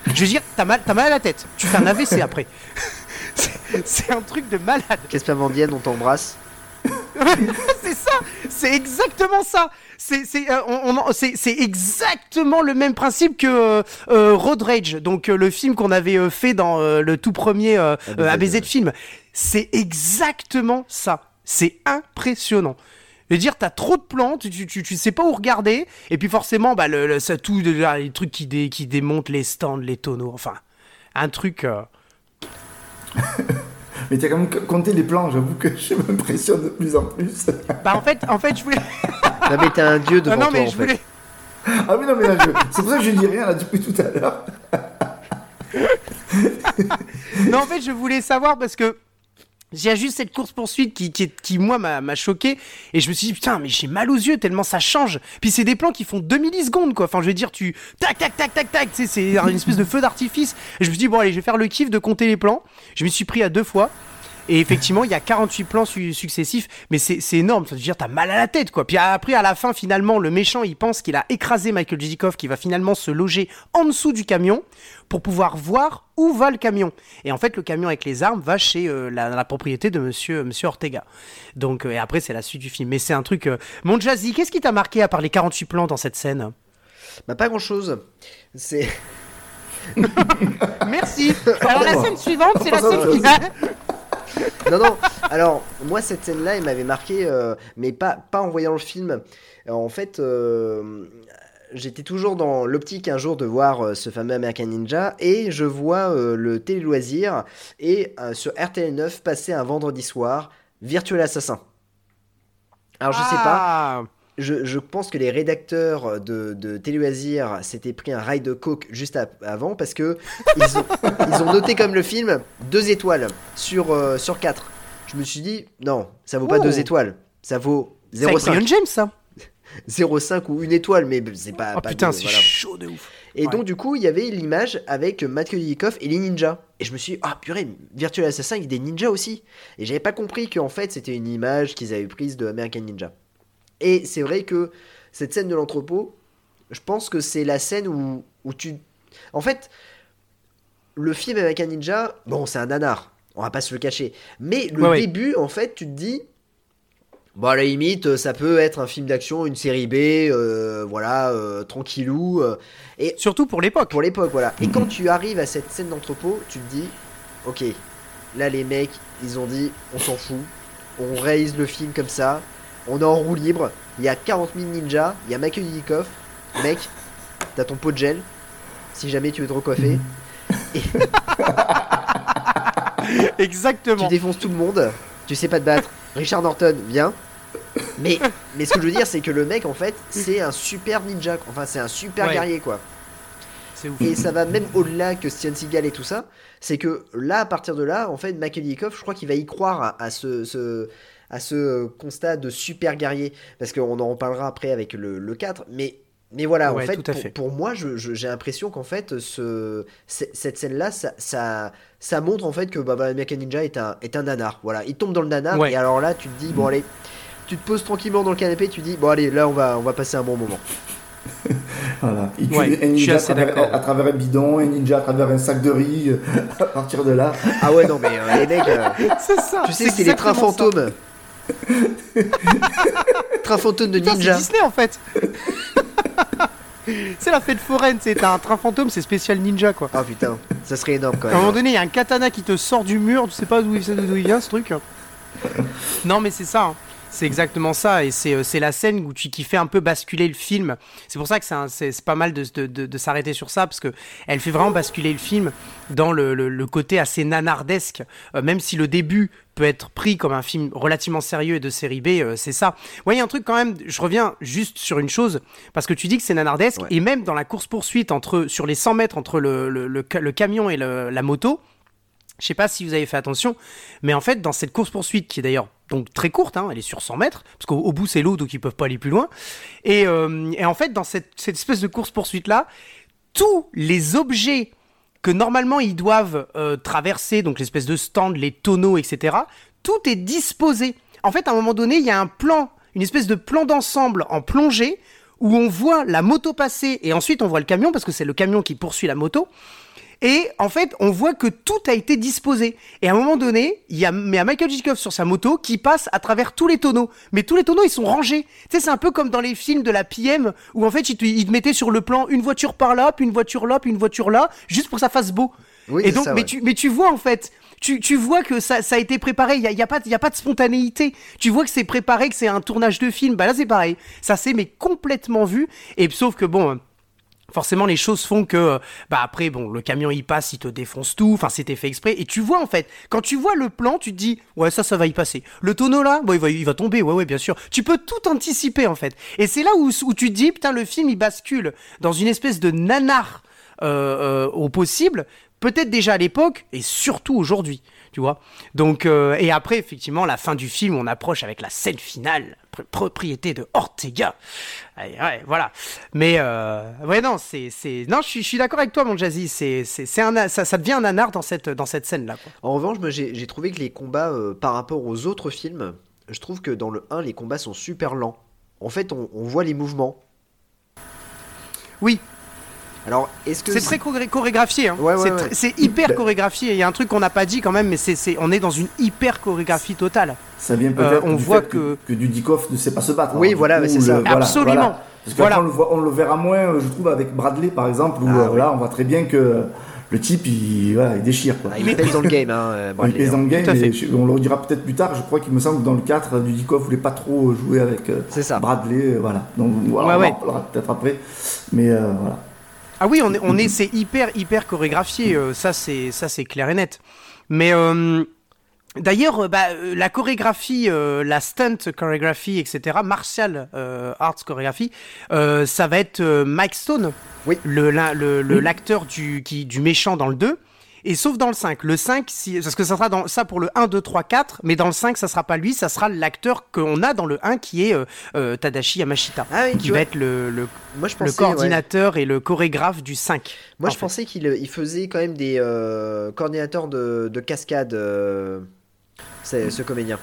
Je veux dire, t'as mal, mal à la tête. Tu fais un AVC après. C'est- un truc de malade. Casper Van Dien, on t'embrasse. c'est ça, c'est exactement ça. C'est c'est euh, on- on- exactement le même principe que euh, euh, Road Rage, donc le film qu'on avait fait dans le tout premier ABZ, ouais. film. C'est exactement ça. C'est impressionnant. Je veux dire, t'as trop de plans, tu, tu, tu, tu sais pas où regarder, et puis forcément, bah, le, le- ça, tout, là, les trucs qui, dé, qui démontent les stands, les tonneaux, enfin, un truc. euh, Mais t'as quand même compté les plans, j'avoue que je m'impressionne de plus en plus. Bah, en fait, en fait, je voulais. Non mais t'es un dieu devant Ah non, toi mais en je fait. voulais. Ah oui, non, mais là, je- c'est pour ça que je dis rien là depuis tout à l'heure. Non, en fait, je voulais savoir parce que il y a juste cette course poursuite qui, qui, moi, m'a choqué. Et je me suis dit, putain, mais j'ai mal aux yeux tellement ça change. Puis c'est des plans qui font 2 millisecondes, quoi. Enfin, je veux dire, tu. Tac, tac, tac, tac, tac. C'est une espèce de feu d'artifice. Je me suis dit, bon, allez, je vais faire le kiff de compter les plans. Je m'y suis pris à deux fois. Et effectivement, il y a 48 plans su- successifs, mais c'est c'est énorme. Ça veut dire, t'as mal à la tête, quoi. Puis après, à la fin, finalement, le méchant, il pense qu'il a écrasé Michael Dudikoff, qui va finalement se loger en dessous du camion pour pouvoir voir où va le camion. Et en fait, le camion avec les armes va chez euh, la, la propriété de monsieur, monsieur Ortega. Donc, euh, et après, c'est la suite du film. Mais c'est un truc. euh, Mon Jazzy, qu'est-ce qui t'a marqué à part les 48 plans dans cette scène? Bah pas grand chose. C'est. Merci. Alors, la scène suivante, c'est la scène chose. finale. Non, non. Alors, moi, cette scène-là, elle m'avait marqué, euh, mais pas, pas en voyant le film. En fait, euh, j'étais toujours dans l'optique un jour de voir euh, ce fameux American Ninja et je vois le télé-loisir et sur RTL9 passer un vendredi soir Virtual Assassin. Alors, je sais pas. Je, je pense que les rédacteurs de, de Téléloisirs s'étaient pris un rail de coke juste avant parce que ils ont, ils ont noté comme le film deux étoiles sur, euh, sur 4. Je me suis dit, non, ça vaut pas Oh. deux étoiles, ça vaut C'est avec Brian 0,5. James, ça. 0,5 ou une étoile, mais c'est pas. Oh pas putain, c'est voilà. chaud de ouf. Et Ouais. donc, du coup, il y avait l'image avec Mathieu Dudikoff et les ninjas. Et je me suis dit, ah purée, Virtual Assassin, il y a des ninjas aussi. Et j'avais pas compris qu'en fait, c'était une image qu'ils avaient prise de American Ninja. Et c'est vrai que cette scène de l'entrepôt, je pense que c'est la scène où, où tu. En fait, le film American Ninja, bon, c'est un nanar, on va pas se le cacher. Mais le Ouais, ouais. début, en fait, tu te dis. Bon, à la limite, ça peut être un film d'action, une série B, euh, voilà, euh, tranquillou. euh, et Surtout pour l'époque. pour l'époque, voilà. Et quand tu arrives à cette scène d'entrepôt, tu te dis, ok, là les mecs, ils ont dit, on s'en fout, on raise le film comme ça, on est en roue libre, il y a 40 000 ninjas, il y a Dudikoff, mec, t'as ton pot de gel, si jamais tu veux te recoiffer, Exactement. tu défonces tout le monde, tu sais pas te battre, Richard Norton, viens, Mais, mais ce que je veux dire, c'est que le mec, en fait, c'est un super ninja. Enfin, c'est un super Ouais. guerrier, quoi. C'est ouf. Et ça va même au-delà que Steven Seagal et tout ça. C'est que là, à partir de là, en fait, Dickoff, je crois qu'il va y croire à, à ce, ce- à ce constat de super guerrier. Parce qu'on en reparlera après avec le, le 4. Mais, mais voilà, Ouais, en fait, tout à pour, fait. pour moi, je- je- j'ai l'impression qu'en fait, ce, cette scène-là, ça, ça, ça montre en fait que bah, American Ninja est un, est un nanar. Voilà, il tombe dans le nanar. Ouais. Et alors là, tu te dis, bon, allez. Tu te poses tranquillement dans le canapé, tu dis bon allez là on va on va passer un bon moment. Voilà. Il tue Ouais, un ninja à travers, d'accord. à travers un bidon, un ninja à travers un sac de riz. euh, à partir de là, Ah ouais non mais euh, les mecs euh. Tu sais, c'est les trains fantômes. train fantôme de Putain, c'est ninja. Disney en fait. c'est la fête foraine, c'est un train fantôme, c'est spécial ninja quoi. Ah putain, ça serait énorme quand À un moment même. donné, il y a un katana qui te sort du mur, tu sais pas d'où il, d'où il vient ce truc. non, mais c'est ça. hein. C'est exactement ça, et c'est euh, c'est la scène où tu, qui fait un peu basculer le film. C'est pour ça que c'est pas mal de, de, de- de s'arrêter sur ça, parce que elle fait vraiment basculer le film dans le, le- le côté assez nanardesque, euh, même si le début peut être pris comme un film relativement sérieux et de série B, euh, c'est ça. Ouais, il y a un truc quand même, je reviens juste sur une chose, parce que tu dis que c'est nanardesque, Ouais. et même dans la course-poursuite entre, sur les 100 mètres entre le, le- le ca- le camion et la moto, je sais pas si vous avez fait attention, mais en fait, dans cette course-poursuite, qui est d'ailleurs donc très courte, hein, elle est sur 100 mètres, parce qu'au au bout c'est l'eau, donc ils peuvent pas aller plus loin, et, euh, en fait, dans cette, cette espèce de course-poursuite-là, tous les objets que normalement ils doivent euh, traverser, donc l'espèce de stand, les tonneaux, etc., tout est disposé. En fait, à un moment donné, il y a un plan, une espèce de plan d'ensemble en plongée, où on voit la moto passer, et ensuite on voit le camion, parce que c'est le camion qui poursuit la moto, et en fait, on voit que tout a été disposé. Et à un moment donné, il y a, mais à Michael J. sur sa moto qui passe à travers tous les tonneaux. Mais tous les tonneaux, ils sont rangés. Tu sais, c'est un peu comme dans les films de la PM où en fait, ils te, ils te mettaient sur le plan une voiture par là, puis une voiture là, puis une voiture là, juste pour que ça fasse beau. Oui, Et donc, ça, mais, tu, mais tu vois en fait, tu, tu vois que ça, ça a été préparé, il n'y a, y a, pas y a pas de spontanéité. Tu vois que c'est préparé, que c'est un tournage de film. Bah là, c'est pareil. Ça s'est mais complètement vu. Et sauf que bon. Forcément, les choses font que, euh, bah après, bon, le camion il passe, il te défonce tout. Enfin, c'était fait exprès. Et tu vois en fait, quand tu vois le plan, tu te dis, ouais, ça, ça va y passer. Le tonneau là, bon, il va, va tomber. Ouais, ouais, bien sûr. Tu peux tout anticiper en fait. Et c'est là où, où tu te dis, putain, le film il bascule dans une espèce de nanar euh, euh, au possible. Peut-être déjà à l'époque et surtout aujourd'hui, tu vois. Donc euh, et après effectivement la fin du film, on approche avec la scène finale, pr- propriété de Ortega. Ouais, ouais, voilà. Mais euh, ouais non, c'est c'est non, je suis je suis d'accord avec toi mon Jazzy, c'est c'est c'est un ça, ça devient un nanar dans cette dans cette scène là quoi. En revanche, moi j'ai j'ai trouvé que les combats euh, par rapport aux autres films, je trouve que dans le 1 les combats sont super lents. En fait, on, on voit les mouvements. Oui, Alors, est-ce que c'est très choré- chorégraphié hein. Ouais, ouais, c'est ouais. hyper Ben- chorégraphié, il y a un truc qu'on n'a pas dit quand même mais c'est on est dans une hyper chorégraphie totale. ça vient peut-être on du voit fait que- que, que Dudikoff ne sait pas se battre. Oui, du voilà, c'est ça. voilà, Absolument. voilà. Parce Voilà. on, le voit- on le verra moins, euh, je trouve, avec Bradley, par exemple, où Ah, euh, oui. là, on voit très bien que le type, il, voilà, il déchire. Quoi. Ah, il pèse dans le game, hein, euh, il pèse dans hein. le game, à mais fait. je- on le dira peut-être plus tard. Je crois qu'il me semble que dans le 4, Dudikoff voulait pas trop jouer avec euh, C'est ça. Bradley. euh, Voilà. Donc, voilà, Ouais, on ouais. en parlera peut-être après. Mais euh, voilà. Ah oui, on est, on est, c'est hyper, hyper chorégraphié. euh, ça, c'est, ça, c'est clair et net. Mais euh, d'ailleurs, euh, bah, la chorégraphie, euh, la stunt chorégraphie, etc., martial arts chorégraphie, ça va être Mike Stone, Oui. le, la- le, le- Oui. l'acteur du, qui, du méchant dans le 2. Et sauf dans le 5. Le 5, si, parce que ça sera dans, ça pour le 1, 2, 3, 4, mais dans le 5, ça sera pas lui, ça sera l'acteur qu'on a dans le 1 qui est euh, euh, Tadashi Yamashita. Ah oui, qui tu va vois, être le, le, moi je le pensais, ouais. coordinateur et le chorégraphe du 5. Moi je fait. pensais qu'il il faisait quand même des euh, coordinateurs de, de cascade, euh, c'est- ce comédien.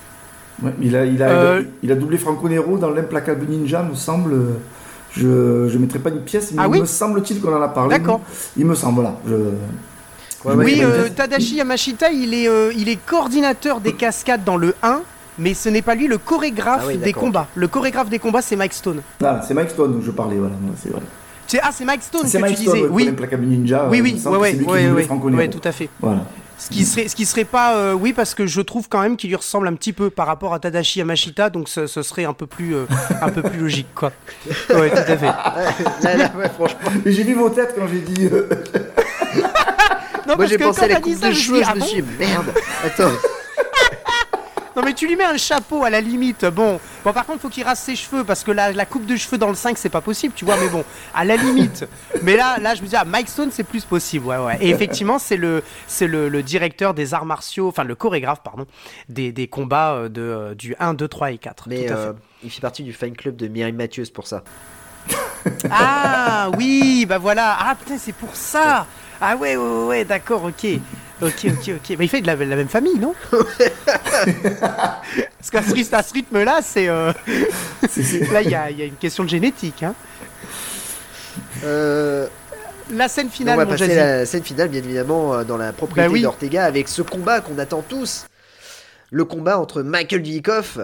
Ouais, il, a, il, a, Euh, il a doublé Franco Nero dans l'implacable ninja, me semble. Je ne mettrai pas une pièce, mais Ah il oui me semble-t-il qu'on en a parlé. D'accord. Il me semble, voilà. Je... Ouais, je ouais, oui, euh. Tadashi Yamashita, il est, euh, il est coordinateur des cascades dans le 1, mais ce n'est pas lui le chorégraphe Ah oui, des combats. Le chorégraphe des combats, c'est Mike Stone. Ah, c'est Mike Stone dont je parlais, voilà. C'est vrai. C'est- Ah, c'est Mike Stone C'est que Mike tu Stone disais. Oui, ninja. oui, oui, Franco ouais, Nero. tout à fait. Voilà. Ce qui serait, ce qui serait pas, euh, oui, parce que je trouve quand même qu'il lui ressemble un petit peu par rapport à Tadashi Yamashita, donc ce, ce serait un peu plus, euh, un peu plus logique, quoi. Ouais, tout à fait. Là, là, ouais, franchement. Mais j'ai vu vos têtes quand j'ai dit. euh, Non, Moi j'ai pensé à la coupe de cheveux, je ah me suis dit merde. Attends. Non mais tu lui mets un chapeau à la limite. Bon, bon par contre faut qu'il rase ses cheveux parce que la, la coupe de cheveux dans le 5 c'est pas possible, tu vois. Mais bon, à la limite. Mais là, là je me dis ah Mike Stone c'est plus possible, ouais ouais. Et effectivement c'est le c'est le, le directeur des arts martiaux, enfin le chorégraphe pardon, des, des combats euh, de euh, du 1, 2, 3 et 4. Mais tout à fait. euh, il fait partie du fan club de Mireille Mathieu, pour ça. Ah oui, bah voilà. Ah putain, c'est pour ça. Ah ouais, ouais, ouais, ouais, d'accord, ok. Ok, ok, ok. Mais il fait de la, la même famille, non? Parce qu'à ce, rythme- à ce rythme-là, c'est. euh, Là, il y a, il y a une question de génétique. Hein. Euh, La scène on finale, va mon passer la scène finale, bien évidemment, euh, dans la propriété Bah oui. d'Ortega, avec ce combat qu'on attend tous. Le combat entre Michael Dudikoff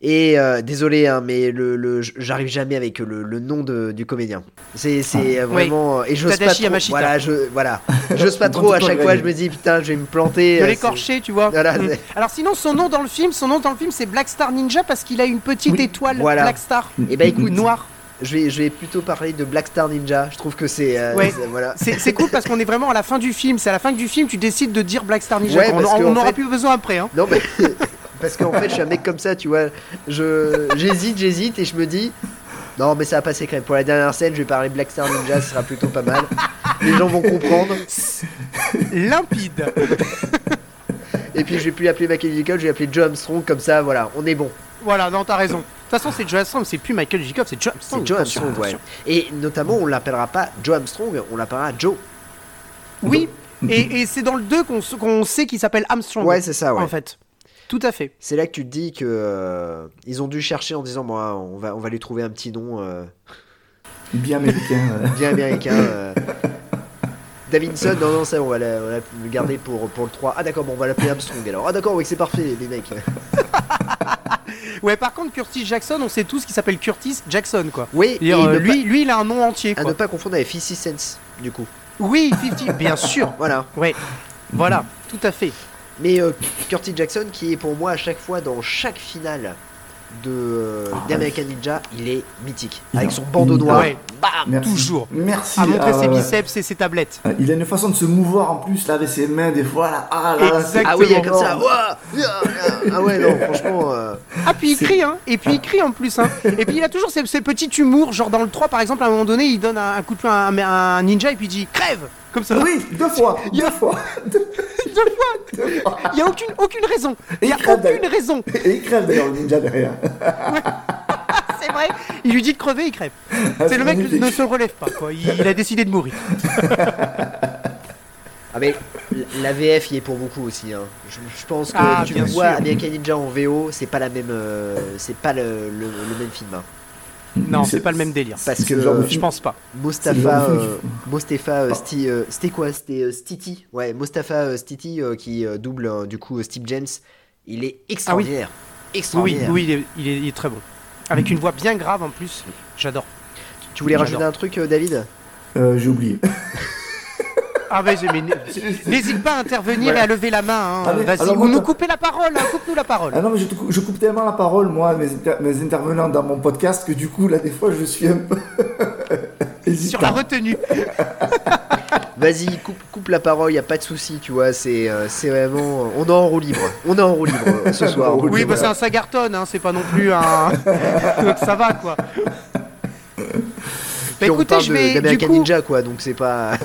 et... euh, désolé, hein, mais le, le- j'arrive jamais avec le, le nom de- du comédien. C'est c'est, euh, Oui. vraiment... Et j'ose pas trop... Yamashita. Voilà, je, voilà. J'ose pas trop, à chaque fois, je me dis, putain, je vais me planter. De euh, l'écorcher, tu vois. Voilà, Mm. Alors sinon, son nom dans le film, son nom dans le film, c'est Black Star Ninja parce qu'il a une petite Oui, étoile voilà. Black Star c'est- Eh ben écoute, noire. je vais, je vais plutôt parler de Black Star Ninja. Je trouve que c'est... euh, Ouais. c'est- voilà. C'est c'est cool parce qu'on est vraiment à la fin du film. C'est à la fin du film, tu décides de dire Black Star Ninja. Ouais, on en n'aura fait- plus besoin après. Hein. Non mais parce qu'en fait je suis un mec comme ça tu vois je j'hésite j'hésite et je me dis non mais ça va passer quand même pour la dernière scène je vais parler Black Star Ninja ce sera plutôt pas mal les gens vont comprendre Limpide. et puis je vais plus l'appeler Michael Nicole je vais l'appeler Joe Armstrong comme ça voilà on est bon Voilà, non, t'as raison. De toute façon, c'est Joe Armstrong, c'est plus Michael Jacob, c'est Joe Armstrong. c'est Joe Attention, Armstrong ouais et notamment on l'appellera pas Joe Armstrong on l'appellera Joe Oui, et, et c'est dans le 2 qu'on s- qu'on sait qu'il s'appelle Armstrong. ouais c'est ça ouais En fait. Tout à fait. c'est là que tu te dis que euh, ils ont dû chercher en disant moi on va on va lui trouver un petit nom euh, Bien américain. euh. bien américain. euh. Davidson, non, non, ça, on va, la- on va le garder pour, pour le 3. Ah, d'accord, bon, on va l'appeler Armstrong alors. Ah, d'accord, oui, c'est parfait, les, mecs. Ouais, par contre, Curtis Jackson, on sait tous qu'il s'appelle Curtis Jackson, quoi. Oui, et euh, lui, lui, il a un nom entier, à quoi. ne pas confondre avec 50 Cents, du coup. Oui, 50, bien sûr. Voilà. Ouais, voilà, tout à fait. Mais euh, Curtis Jackson, qui est pour moi à chaque fois dans chaque finale de euh, Ah, d'American Ninja, il est mythique. Il Avec a- son bandeau il a- noir. Ouais. Bam Merci. Toujours. Merci. À montrer Ah, ses ouais. biceps et ses tablettes. Ah, Il a une façon de se mouvoir en plus là avec ses mains des fois là. Ah là là. c'est- Ah oui, Exactement. comme ça. Ah ouais, non, franchement. euh, Ah, puis il crie, hein. Et puis il crie en plus, hein. Et puis il a toujours ces, ces petits humours, genre dans le 3, par exemple, à un moment donné, il donne un, un coup de poing à un, à un ninja et puis il dit crève Comme ça. Oui, deux fois. Deux fois. Deux fois. Il n'y a aucune, aucune raison. Il n'y a aucune raison. Et il crève d'ailleurs le ninja derrière. C'est vrai. Il lui dit de crever, il crève. C'est le mec qui ne se relève pas, quoi. Il, il a décidé de mourir. Ah mais la VF y est pour beaucoup aussi. Hein. Je, je pense que Ah, tu vois sûr. American Ninja en VO, c'est pas la même, euh, c'est pas le, le- le même film. hein. Non, c'est pas le même délire. Parce que genre euh, Je pense pas. Mostafa, euh, Mostafa, euh. Sti- euh, c'était quoi C'était euh, Stiti. Ouais, Mostafa euh, Stiti euh, qui euh, double euh, du coup euh, Steve James. Il est extraordinaire. Ah Oui, oui, Extraordinaire. oui, il est, il est- il est très bon. Avec une voix bien grave en plus. J'adore. Tu voulais rajouter un truc, euh, David? Euh, J'ai oublié. Ah, mais n- n'hésite pas à intervenir et à lever la main. hein. Ah, mais Vas-y, moi, nous couper la parole. hein. Coupe-nous la parole. Ah non, mais je, te cou- je coupe tellement la parole, moi, mes, inter- mes intervenants dans mon podcast, que du coup, là, des fois, je suis un peu. Sur la retenue. Vas-y, coupe, coupe la parole, y a pas de souci, tu vois. C'est euh, c'est vraiment. On est en roue libre. On est en roue libre euh, ce soir. roue Oui, libre. bah c'est un Sagarton, hein. c'est pas non plus un. Donc ça va quoi. Bah Puis on écoutez, parle je vais. Du d'American coup, Ninja, quoi. Donc c'est pas.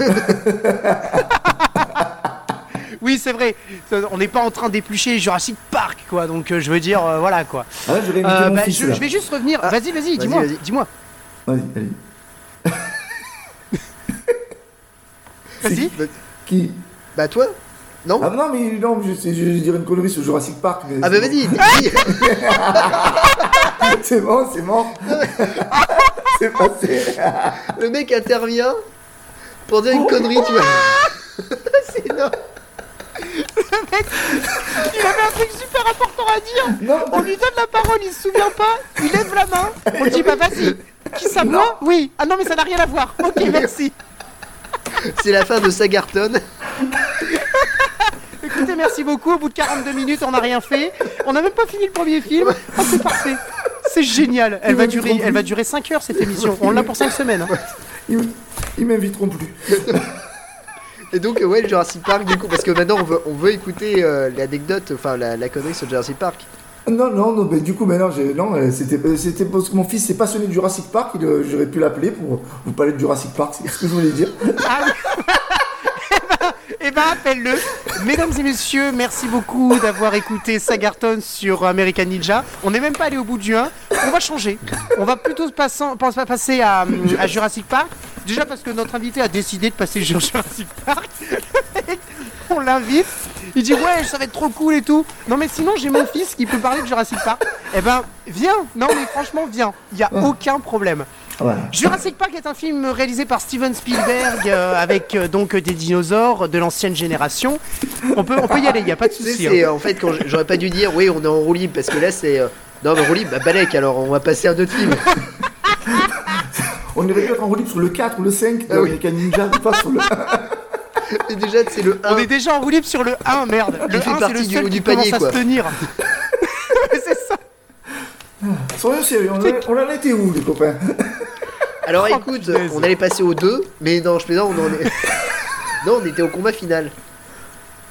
oui, c'est vrai. On n'est pas en train d'éplucher Jurassic Park, quoi. Donc euh, je veux dire, euh, voilà quoi. Ah, je vais Euh, bah, fils, je, je vais juste revenir. Ah, vas-y, vas-y, vas-y, dis-moi. vas-y. Dis-moi. Vas-y, allez. Vas-y. Qui? Bah toi Non? Ah non, mais non, je, je vais dire une connerie sur Jurassic Park. Mais Ah bah c'est vas-y, dis- bon. C'est bon, c'est passé. le mec intervient pour dire une connerie, tu vois. c'est énorme. Il avait un truc super important à dire. Non, On lui donne la parole, il se souvient pas. Il lève la main. On lui dit bah vas-y. Qui ça moi Oui. Ah non mais ça n'a rien à voir. Ok, merci. C'est la fin de Sagarton. Écoutez, merci beaucoup. Au bout de 42 minutes, on n'a rien fait. On n'a même pas fini le premier film. Oh, c'est parfait. C'est génial. Elle va durer, elle va durer 5 heures cette émission. On l'a pour 5 semaines. hein. ils, m'inviteront plus. Et donc, ouais, Jurassic Park, du coup, parce que maintenant on veut, on veut écouter euh, l'anecdote, enfin la, la connerie sur Jurassic Park. Non, non, non, mais du coup, maintenant, j'ai, non, euh, c'était, euh, c'était parce que mon fils est passionné de Jurassic Park, j'aurais pu l'appeler pour vous parler de Jurassic Park, c'est ce que je voulais dire. Ah oui. Ben, appelle-le. Mesdames et messieurs, merci beaucoup d'avoir écouté Sagarton sur American Ninja. On n'est même pas allé au bout du 1. On va changer. On va plutôt passant- pas- pas passer à, à Jurassic Park. Déjà parce que notre invité a décidé de passer sur Jurassic Park. On l'invite. Il dit ouais, ça va être trop cool et tout. Non mais sinon j'ai mon fils qui peut parler de Jurassic Park. Eh ben viens. Non mais franchement viens. Il y a aucun problème. Voilà. Jurassic Park est un film réalisé par Steven Spielberg euh, avec euh, donc des dinosaures de l'ancienne génération. On peut, on peut y aller, il n'y a pas de souci. c'est hein. euh, en fait quand j'aurais pas dû dire oui, on est en roue libre parce que là c'est. euh, Non, mais roue libre, bah Balek alors, on va passer à un autre film. On aurait pu être en roue libre sur le 4 ou le 5 Ah oui. Ninja, pas sur le. Et déjà, c'est le 1. On est déjà en roue libre sur le 1, merde. Le Il fait 1 c'est partie le du seul haut qui du panier, commence quoi. à se tenir. Soyons sérieux, on, en- on en était où, les copains? Alors Oh, écoute, on allait passer au 2, mais non, je plaisante, on en est. non, on était au combat final.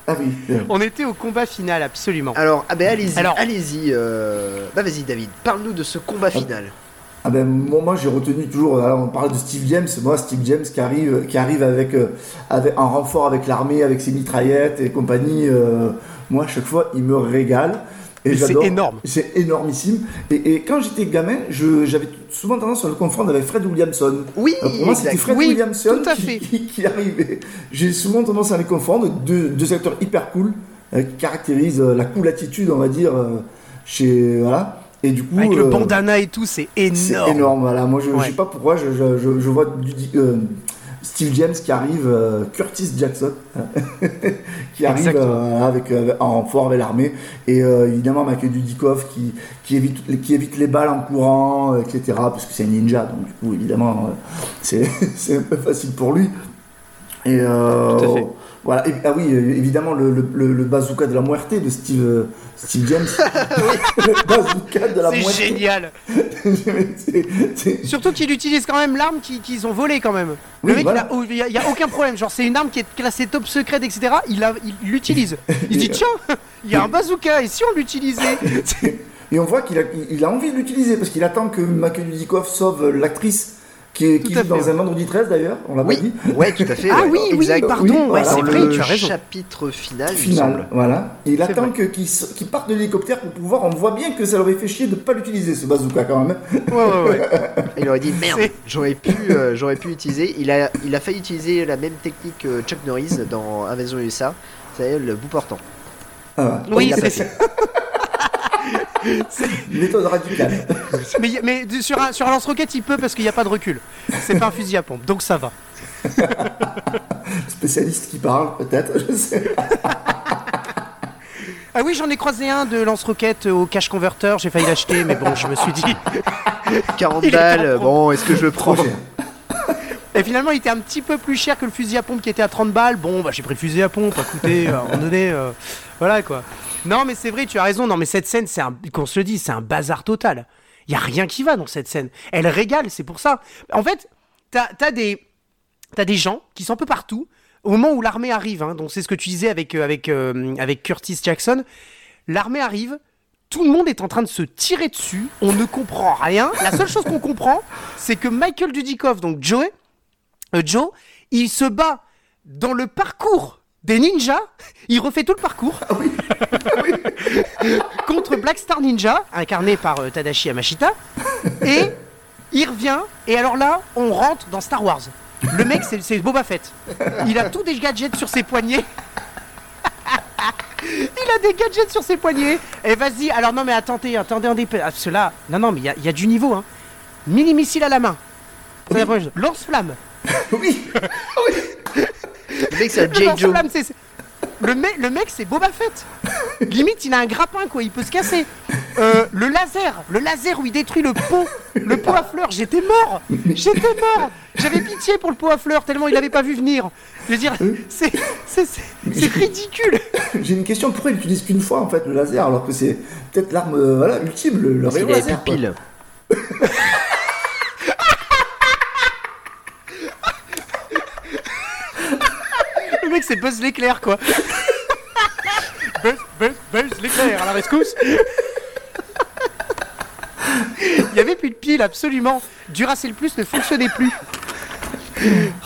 Ah oui. euh, On était au combat final, absolument. Alors, ah ben allez-y, Alors- allez-y. euh, Bah vas-y, David, parle-nous de ce combat final. Ah ben moi, moi, j'ai retenu toujours, alors, on parle de Steve James, moi Steve James qui arrive, qui arrive avec, euh, avec en renfort avec l'armée, avec ses mitraillettes et compagnie, euh, moi à chaque fois il me régale. C'est énorme. C'est énormissime. Et, et quand j'étais gamin, je- j'avais souvent tendance à le confondre avec Fred Williamson. Oui, Euh, pour moi, c'était. Fred Oui, Williamson tout à qui, fait. qui- qui arrivait. J'ai souvent tendance à les confondre. Deux, deux acteurs hyper cool euh, qui caractérisent euh, la cool attitude, on va dire, euh, chez voilà. Et du coup, Avec le bandana et tout, c'est c'est énorme. énorme. Voilà. Moi, je, Ouais. sais pas pourquoi, je, je, je, je vois du, euh, Steve James qui arrive, euh, Curtis Jackson, qui arrive euh, avec, euh, en renfort avec l'armée, et évidemment Michael Dudikoff qui, qui, évite, qui évite les balles en courant, etc. Parce que c'est un ninja, donc du coup, évidemment, c'est un peu facile pour lui. Et Tout à fait. Voilà. Et- ah oui, euh, évidemment le, le, le- le bazooka de la muerte de Steve, euh, Steve James. le bazooka de la C'est muerte. génial. C'est- c'est- Surtout qu'il utilise quand même l'arme qui- qu'ils ont volée quand même. Le mec, voilà. il, a, il y a- aucun problème. Genre, c'est une arme qui est classée top secret, etc. Il l'utilise. Il dit, tiens, il y a un bazooka, et si on l'utilisait Et on voit qu'il a, il a envie de l'utiliser parce qu'il attend que Michael Dudikoff sauve l'actrice qui, est- qui joue dans un vendredi 13 d'ailleurs, on l'a Oui, pas dit. ouais, tout à fait. Ah ouais, oui, oui, exact. pardon, Oui, ouais, voilà. c'est vrai, tu as raison. chapitre final, Final, voilà. Et il attend qu'il, parte de l'hélicoptère pour pouvoir. On voit bien que ça l'aurait fait chier de pas l'utiliser ce bazooka quand même. Ouais, ouais, ouais. Il aurait dit merde, j'aurais pu, euh, j'aurais pu utiliser. Il a, il a failli utiliser la même technique que Chuck Norris dans Invasion USA, c'est le bout portant. Ah, Oui, Il a c'est ça. fait. méthode radicale. Mais, sur un, sur un lance-roquette, il peut parce qu'il n'y a pas de recul. C'est pas un fusil à pompe, donc ça va. Spécialiste qui parle, peut-être, je sais. Ah oui, j'en ai croisé un de lance-roquette au cash converter, j'ai failli l'acheter, mais bon, je me suis dit. 40 Il était en balles, bon, est-ce que je le prends. Et finalement, il était un petit peu plus cher que le fusil à pompe qui était à 30 balles. Bon, bah j'ai pris le fusil à pompe, écoutez, à un moment donné, euh, voilà quoi. Non, mais c'est vrai, tu as raison. Non, mais cette scène, c'est qu'on se le dise, c'est un bazar total. Il y a rien qui va dans cette scène. Elle régale, c'est pour ça. En fait, t'as as des, t'as des gens qui sont un peu partout au moment où l'armée arrive. hein. donc c'est ce que tu disais avec euh, avec euh, avec Curtis Jackson. L'armée arrive. Tout le monde est en train de se tirer dessus. On ne comprend rien. La seule chose qu'on comprend, c'est que Michael Dudikoff, donc Joey, euh, Joe, il se bat dans le parcours des ninjas. Il refait tout le parcours contre Black Star Ninja, incarné par euh, Tadashi Yamashita. Et il revient. Et alors là, on rentre dans Star Wars. Le mec, c'est Boba Fett. Il a tous des gadgets sur ses poignets. Il a des gadgets sur ses poignets. Et vas-y, alors non mais attendez, attendez. Ah, parce que là, non, non, mais il y a- il y, a du niveau. Hein. Mini-missile à la main. C'est la première chose. Lance-flamme. Oui, Le mec, c'est un Le J. Joe. lance-flamme, c'est- c'est- Le, mec, le mec, c'est Boba Fett. Limite, il a un grappin, quoi. Il peut se casser. Euh, le laser. Le laser où il détruit le pot. Le pot à fleurs. J'étais mort. J'étais mort. J'avais pitié pour le pot à fleurs tellement il avait pas vu venir. Je veux dire, c'est c'est- c'est- c'est ridicule. j'ai une question. Pourquoi il n'utilise qu'une fois en fait le laser alors que c'est peut-être l'arme euh, voilà, ultime, le, le rayon laser, de quoi. piles. Le mec c'est Buzz l'éclair, quoi. Buzz, Buzz, Buzz l'éclair, à la rescousse. Il y avait plus de piles, absolument. Duracell Plus ne fonctionnait plus.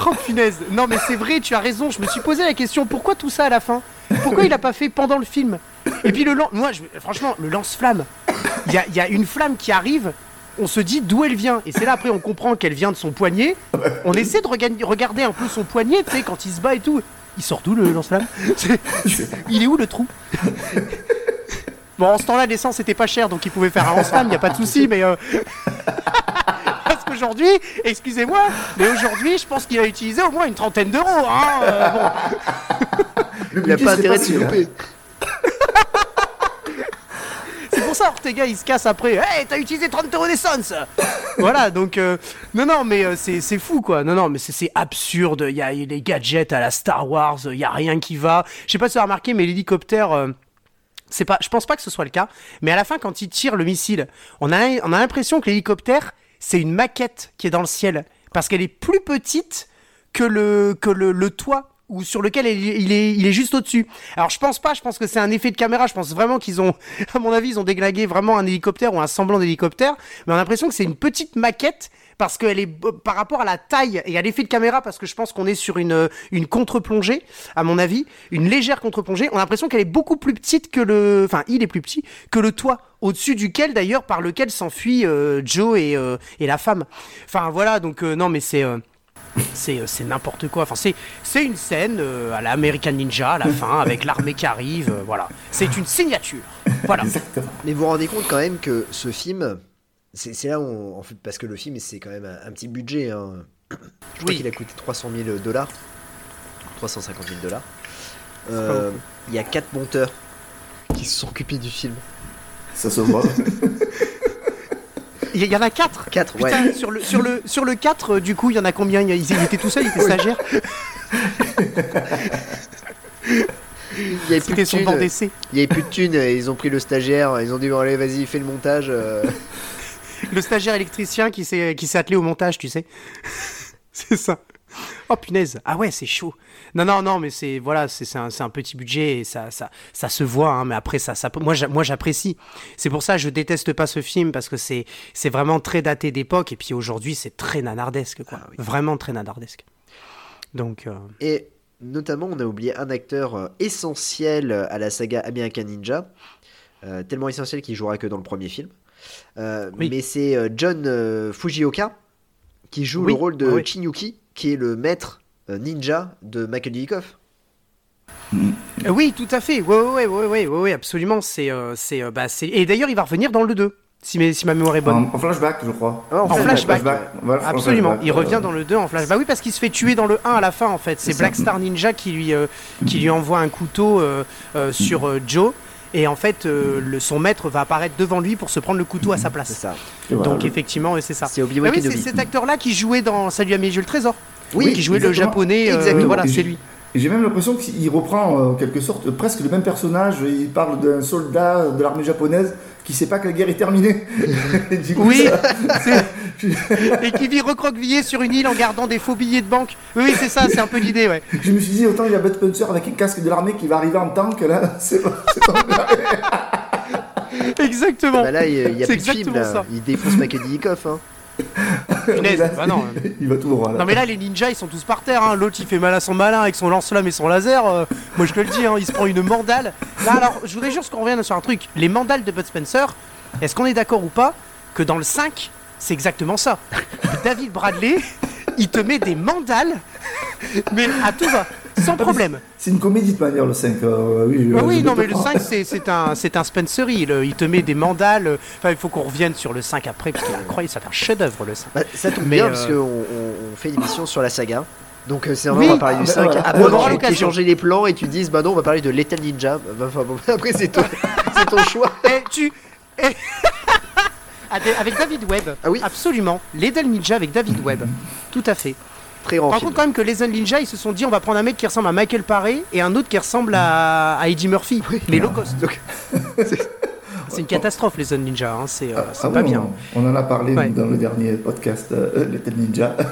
Oh punaise. Non mais c'est vrai, tu as raison. Je me suis posé la question pourquoi tout ça à la fin? Pourquoi il a pas fait pendant le film? Et puis le lance, moi, je... franchement, le lance-flamme. Il y a, il y a une flamme qui arrive. On se dit d'où elle vient. Et c'est là après on comprend qu'elle vient de son poignet. On essaie de rega- regarder un peu son poignet, tu sais, quand il se bat et tout. Il sort d'où le lance-flamme C'est- Il est où le trou? Bon, en ce temps-là, l'essence était pas chère, donc il pouvait faire un lance-flamme, il a pas de souci, mais. euh, Parce qu'aujourd'hui, excusez-moi, mais aujourd'hui, je pense qu'il a utilisé au moins une trentaine d'euros. Hein, euh, bon. Il a budget, pas intérêt de se celui-là. louper. C'est pour ça, Ortega, il se casse après. Hey, t'as utilisé 30 euros d'essence Voilà, donc. euh, non, non, mais euh, c'est fou, quoi. Non, non, mais c'est c'est absurde. Il y a les gadgets à la Star Wars, il y a rien qui va. Je sais pas si tu as remarqué, mais l'hélicoptère. euh, c'est pas, je pense pas que ce soit le cas, mais à la fin, quand il tire le missile, on a, on a l'impression que l'hélicoptère, c'est une maquette qui est dans le ciel, parce qu'elle est plus petite que le, que le, le toit ou sur lequel il, est, il est juste au-dessus. Alors je pense pas, je pense que c'est un effet de caméra, je pense vraiment qu'ils ont, à mon avis, ils ont déglingué vraiment un hélicoptère ou un semblant d'hélicoptère, mais on a l'impression que c'est une petite maquette parce qu'elle est b- par rapport à la taille et à l'effet de caméra, parce que je pense qu'on est sur une, une contre-plongée, à mon avis, une légère contre-plongée. On a l'impression qu'elle est beaucoup plus petite que le, enfin, il est plus petit que le toit, au-dessus duquel d'ailleurs, par lequel s'enfuit euh, Joe et, euh, et la femme. Enfin voilà, donc euh, non, mais c'est. Euh, c'est, c'est n'importe quoi. Enfin, c'est, c'est une scène euh, à la American Ninja à la fin avec l'armée qui arrive. euh, voilà. C'est une signature. Voilà. Exactement. Mais vous vous rendez compte quand même que ce film, c'est c'est là où on, en fait, parce que le film c'est quand même un, un petit budget. hein. Je crois Oui. qu'il a coûté 300 000 dollars, 350 000 dollars. Euh, Il y a quatre monteurs qui se sont occupés du film. Ça se voit. Il y, en a quatre. Quatre, Putain, ouais. sur le, sur le, sur le 4, euh, du coup, il y en a combien? Il, y a- il était tout seul, il était stagiaire. Il y avait plus C'était de son banc d'essai. Il y avait plus de thunes. et Ils ont pris le stagiaire. Ils ont dit bon, allez vas-y fais le montage. euh. Le stagiaire électricien qui s'est, qui s'est attelé au montage, tu sais. c'est ça. Oh punaise. Ah ouais, c'est chaud. Non, non, non, mais c'est voilà, c'est, un, un petit budget et ça, ça, ça se voit. hein, mais après, ça, ça, moi, j'a- moi, j'apprécie. C'est pour ça, que je déteste pas ce film parce que c'est, vraiment très daté d'époque et puis aujourd'hui, c'est très nanardesque, quoi. Ah oui. Vraiment très nanardesque. Donc, euh, Et notamment, on a oublié un acteur euh, essentiel à la saga American Ninja, euh, tellement essentiel qu'il jouera que dans le premier film. Euh, Oui. Mais c'est John Fujioka qui joue Oui, le rôle de oui. Chinyuki, qui est le maître euh, ninja de Michael Dudikoff. Euh, Oui, tout à fait. Ouais, ouais, ouais, ouais, ouais, absolument. C'est, euh, c'est, euh, bah, c'est... Et d'ailleurs, il va revenir dans le 2, si, mes- si ma mémoire est bonne. En, en flashback, je crois. Ah, en En flashback. Absolument. flashback, Il revient dans le 2 en flash. Bah oui, parce qu'il se fait tuer dans le 1 à la fin, en fait. C'est C'est ça. Black Star Ninja qui lui, euh, qui lui envoie un couteau euh, euh, sur euh, Joe. Et en fait, euh, le, son maître va apparaître devant lui pour se prendre le couteau à sa C'est place. ça. et voilà. Donc effectivement, c'est ça. C'est Obi-Wan oui, c'est cet acteur-là qui jouait dans Salut à mes yeux le trésor. Oui, qui jouait le japonais. euh, Exactement. voilà, Et c'est j'ai- lui. Et j'ai même l'impression qu'il reprend euh, en quelque sorte presque le même personnage. Il parle d'un soldat de l'armée japonaise qui sait pas que la guerre est terminée. Et du coup, Oui, ça- et qui vit recroquevillé sur une île en gardant des faux billets de banque. Oui, c'est ça, c'est un peu l'idée, ouais. je me suis dit autant il y a Bud Spencer avec un casque de l'armée qui va arriver en tank là. C'est pas. Exactement. Bah là, il y a C'est plus de film. Là. ça. Il défonce Dudikoff. Hein. Là, bah non. il va tout droit là. Non mais là les ninjas ils sont tous par terre, hein. l'autre il fait mal à son malin avec son lance-flamme et son laser, euh, moi je te le dis, hein, il se prend une mandale. Là alors je voudrais juste qu'on revienne sur un truc, les mandales de Bud Spencer, est-ce qu'on est d'accord ou pas que dans le 5 c'est exactement ça? David Bradley, il te met des mandales, mais à tout va, sans problème. C'est une comédie de manière le 5. euh, oui, Ah oui je non mais le prends. 5 c'est c'est un, c'est un Spencery, le- il te met des mandales, euh, enfin il faut qu'on revienne sur le 5 après, parce qu'il est incroyable, c'est un chef d'œuvre le 5. Bah, ça tombe Mais, bien euh, parce qu'on on, fait une émission sur la saga. Donc euh, c'est Oui. vrai, on va parler du Ah, bah, 5. Après, On on aura va l'occasion. changer les plans et tu te dises, bah non, on va parler de Lethal Ninja. Bah, enfin, bon, après, c'est ton, c'est ton choix. Et tu. et- Avec avec David Webb. Ah oui. Absolument. L'Edel Ninja avec David Webb. Tout à fait. Par film. contre, quand même que les Ninja, ils se sont dit on va prendre un mec qui ressemble à Michael Paré et un autre qui ressemble à, à Eddie Murphy. Mais low cost. Donc, C'est une catastrophe, les Ninja. Hein. C'est euh, c'est Ah pas oui, bien. On, on en a parlé Ouais. dans le dernier podcast, euh, Little Ninja.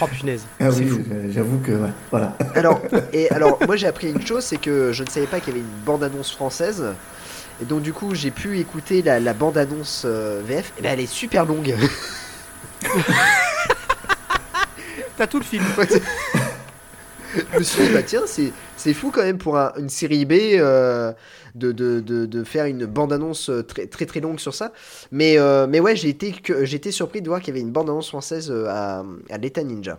Oh punaise. Ah oui, euh, j'avoue que ouais, voilà. Alors, et alors, moi j'ai appris une chose, c'est que je ne savais pas qu'il y avait une bande-annonce française. Et donc du coup, j'ai pu écouter la, la bande-annonce euh, VF. Et ben, elle est super longue. T'as tout le film. je me suis dit, bah tiens, c'est, c'est fou quand même pour un- une série B euh, de, de, de, de faire une bande-annonce euh, très très très longue sur ça. Mais, euh, mais ouais, j'ai été, été surpris de voir qu'il y avait une bande-annonce française à, à l'État Ninja.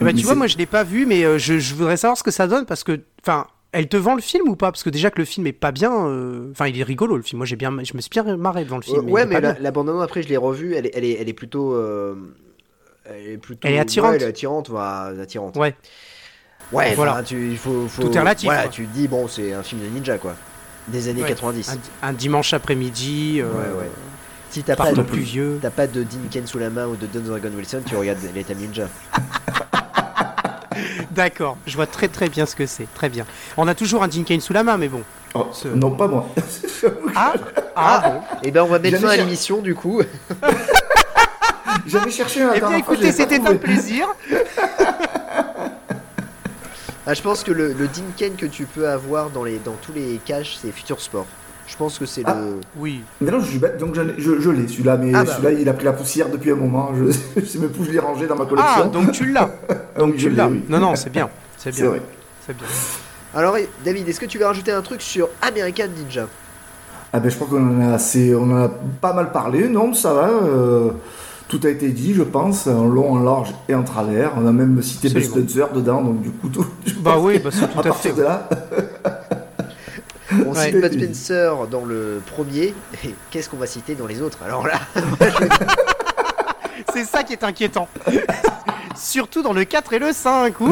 Bah, Mais tu vois, moi je l'ai pas vu, mais euh, je, je voudrais savoir ce que ça donne parce que, enfin, elle te vend le film ou pas? Parce que déjà que le film est pas bien, euh, enfin, il est rigolo le film. Moi j'ai bien, je me suis bien marré devant le film. Euh, ouais, mais pas la, bien. la bande-annonce après, je l'ai revue. Elle est, elle est, elle est plutôt. euh, elle est plutôt. Elle est attirante. Ouais, elle est attirante, voilà, attirante. Ouais. Ouais, Voilà. voilà. Tu, il faut, faut- Tout est relatif, Voilà, quoi. tu te dis, bon, c'est un film de ninja, quoi. Des années Ouais. 90. Un, un dimanche après-midi, euh, Ouais, ouais. Si t'as pas, de, pluvieux. t'as pas de Dean Ken sous la main ou de Don Dragon Wilson, tu regardes l'État Ninja. D'accord, je vois très très bien ce que c'est. Très bien. On a toujours un Dean Kane sous la main, mais bon. Oh, Ce- Non, pas moi. Ah, ah, bon. Et ben, on va mettre fin à l'émission, du coup. J'avais cherché un Eh bien, écoutez, c'était un plaisir. Ah, je pense que le, le Dean Ken que tu peux avoir dans, les, dans tous les caches, c'est Future Sport. Je pense que c'est Ah. le. Oui. Mais non, je suis bête, donc je, je l'ai celui-là, mais Ah bah celui-là il a pris la poussière depuis un moment. Je, je sais même plus où je l'ai rangé dans ma collection. Ah, donc tu l'as. Donc Oui, tu l'as. oui. Non, non, c'est bien. C'est C'est bien. vrai. C'est bien. Alors, David, est-ce que tu veux rajouter un truc sur American Ninja? Ah ben je crois qu'on en a assez, on en a pas mal parlé, non ça va. euh, tout a été dit, je pense, en long, en large et en travers. On a même cité. Spencer dedans, donc du coup tout. Bah oui, que bah c'est à tout à fait. partir de là, On Ouais. cite Bud Spencer dans le premier, et qu'est-ce qu'on va citer dans les autres Alors là, C'est ça qui est inquiétant. Surtout dans le 4 et le 5. Ouh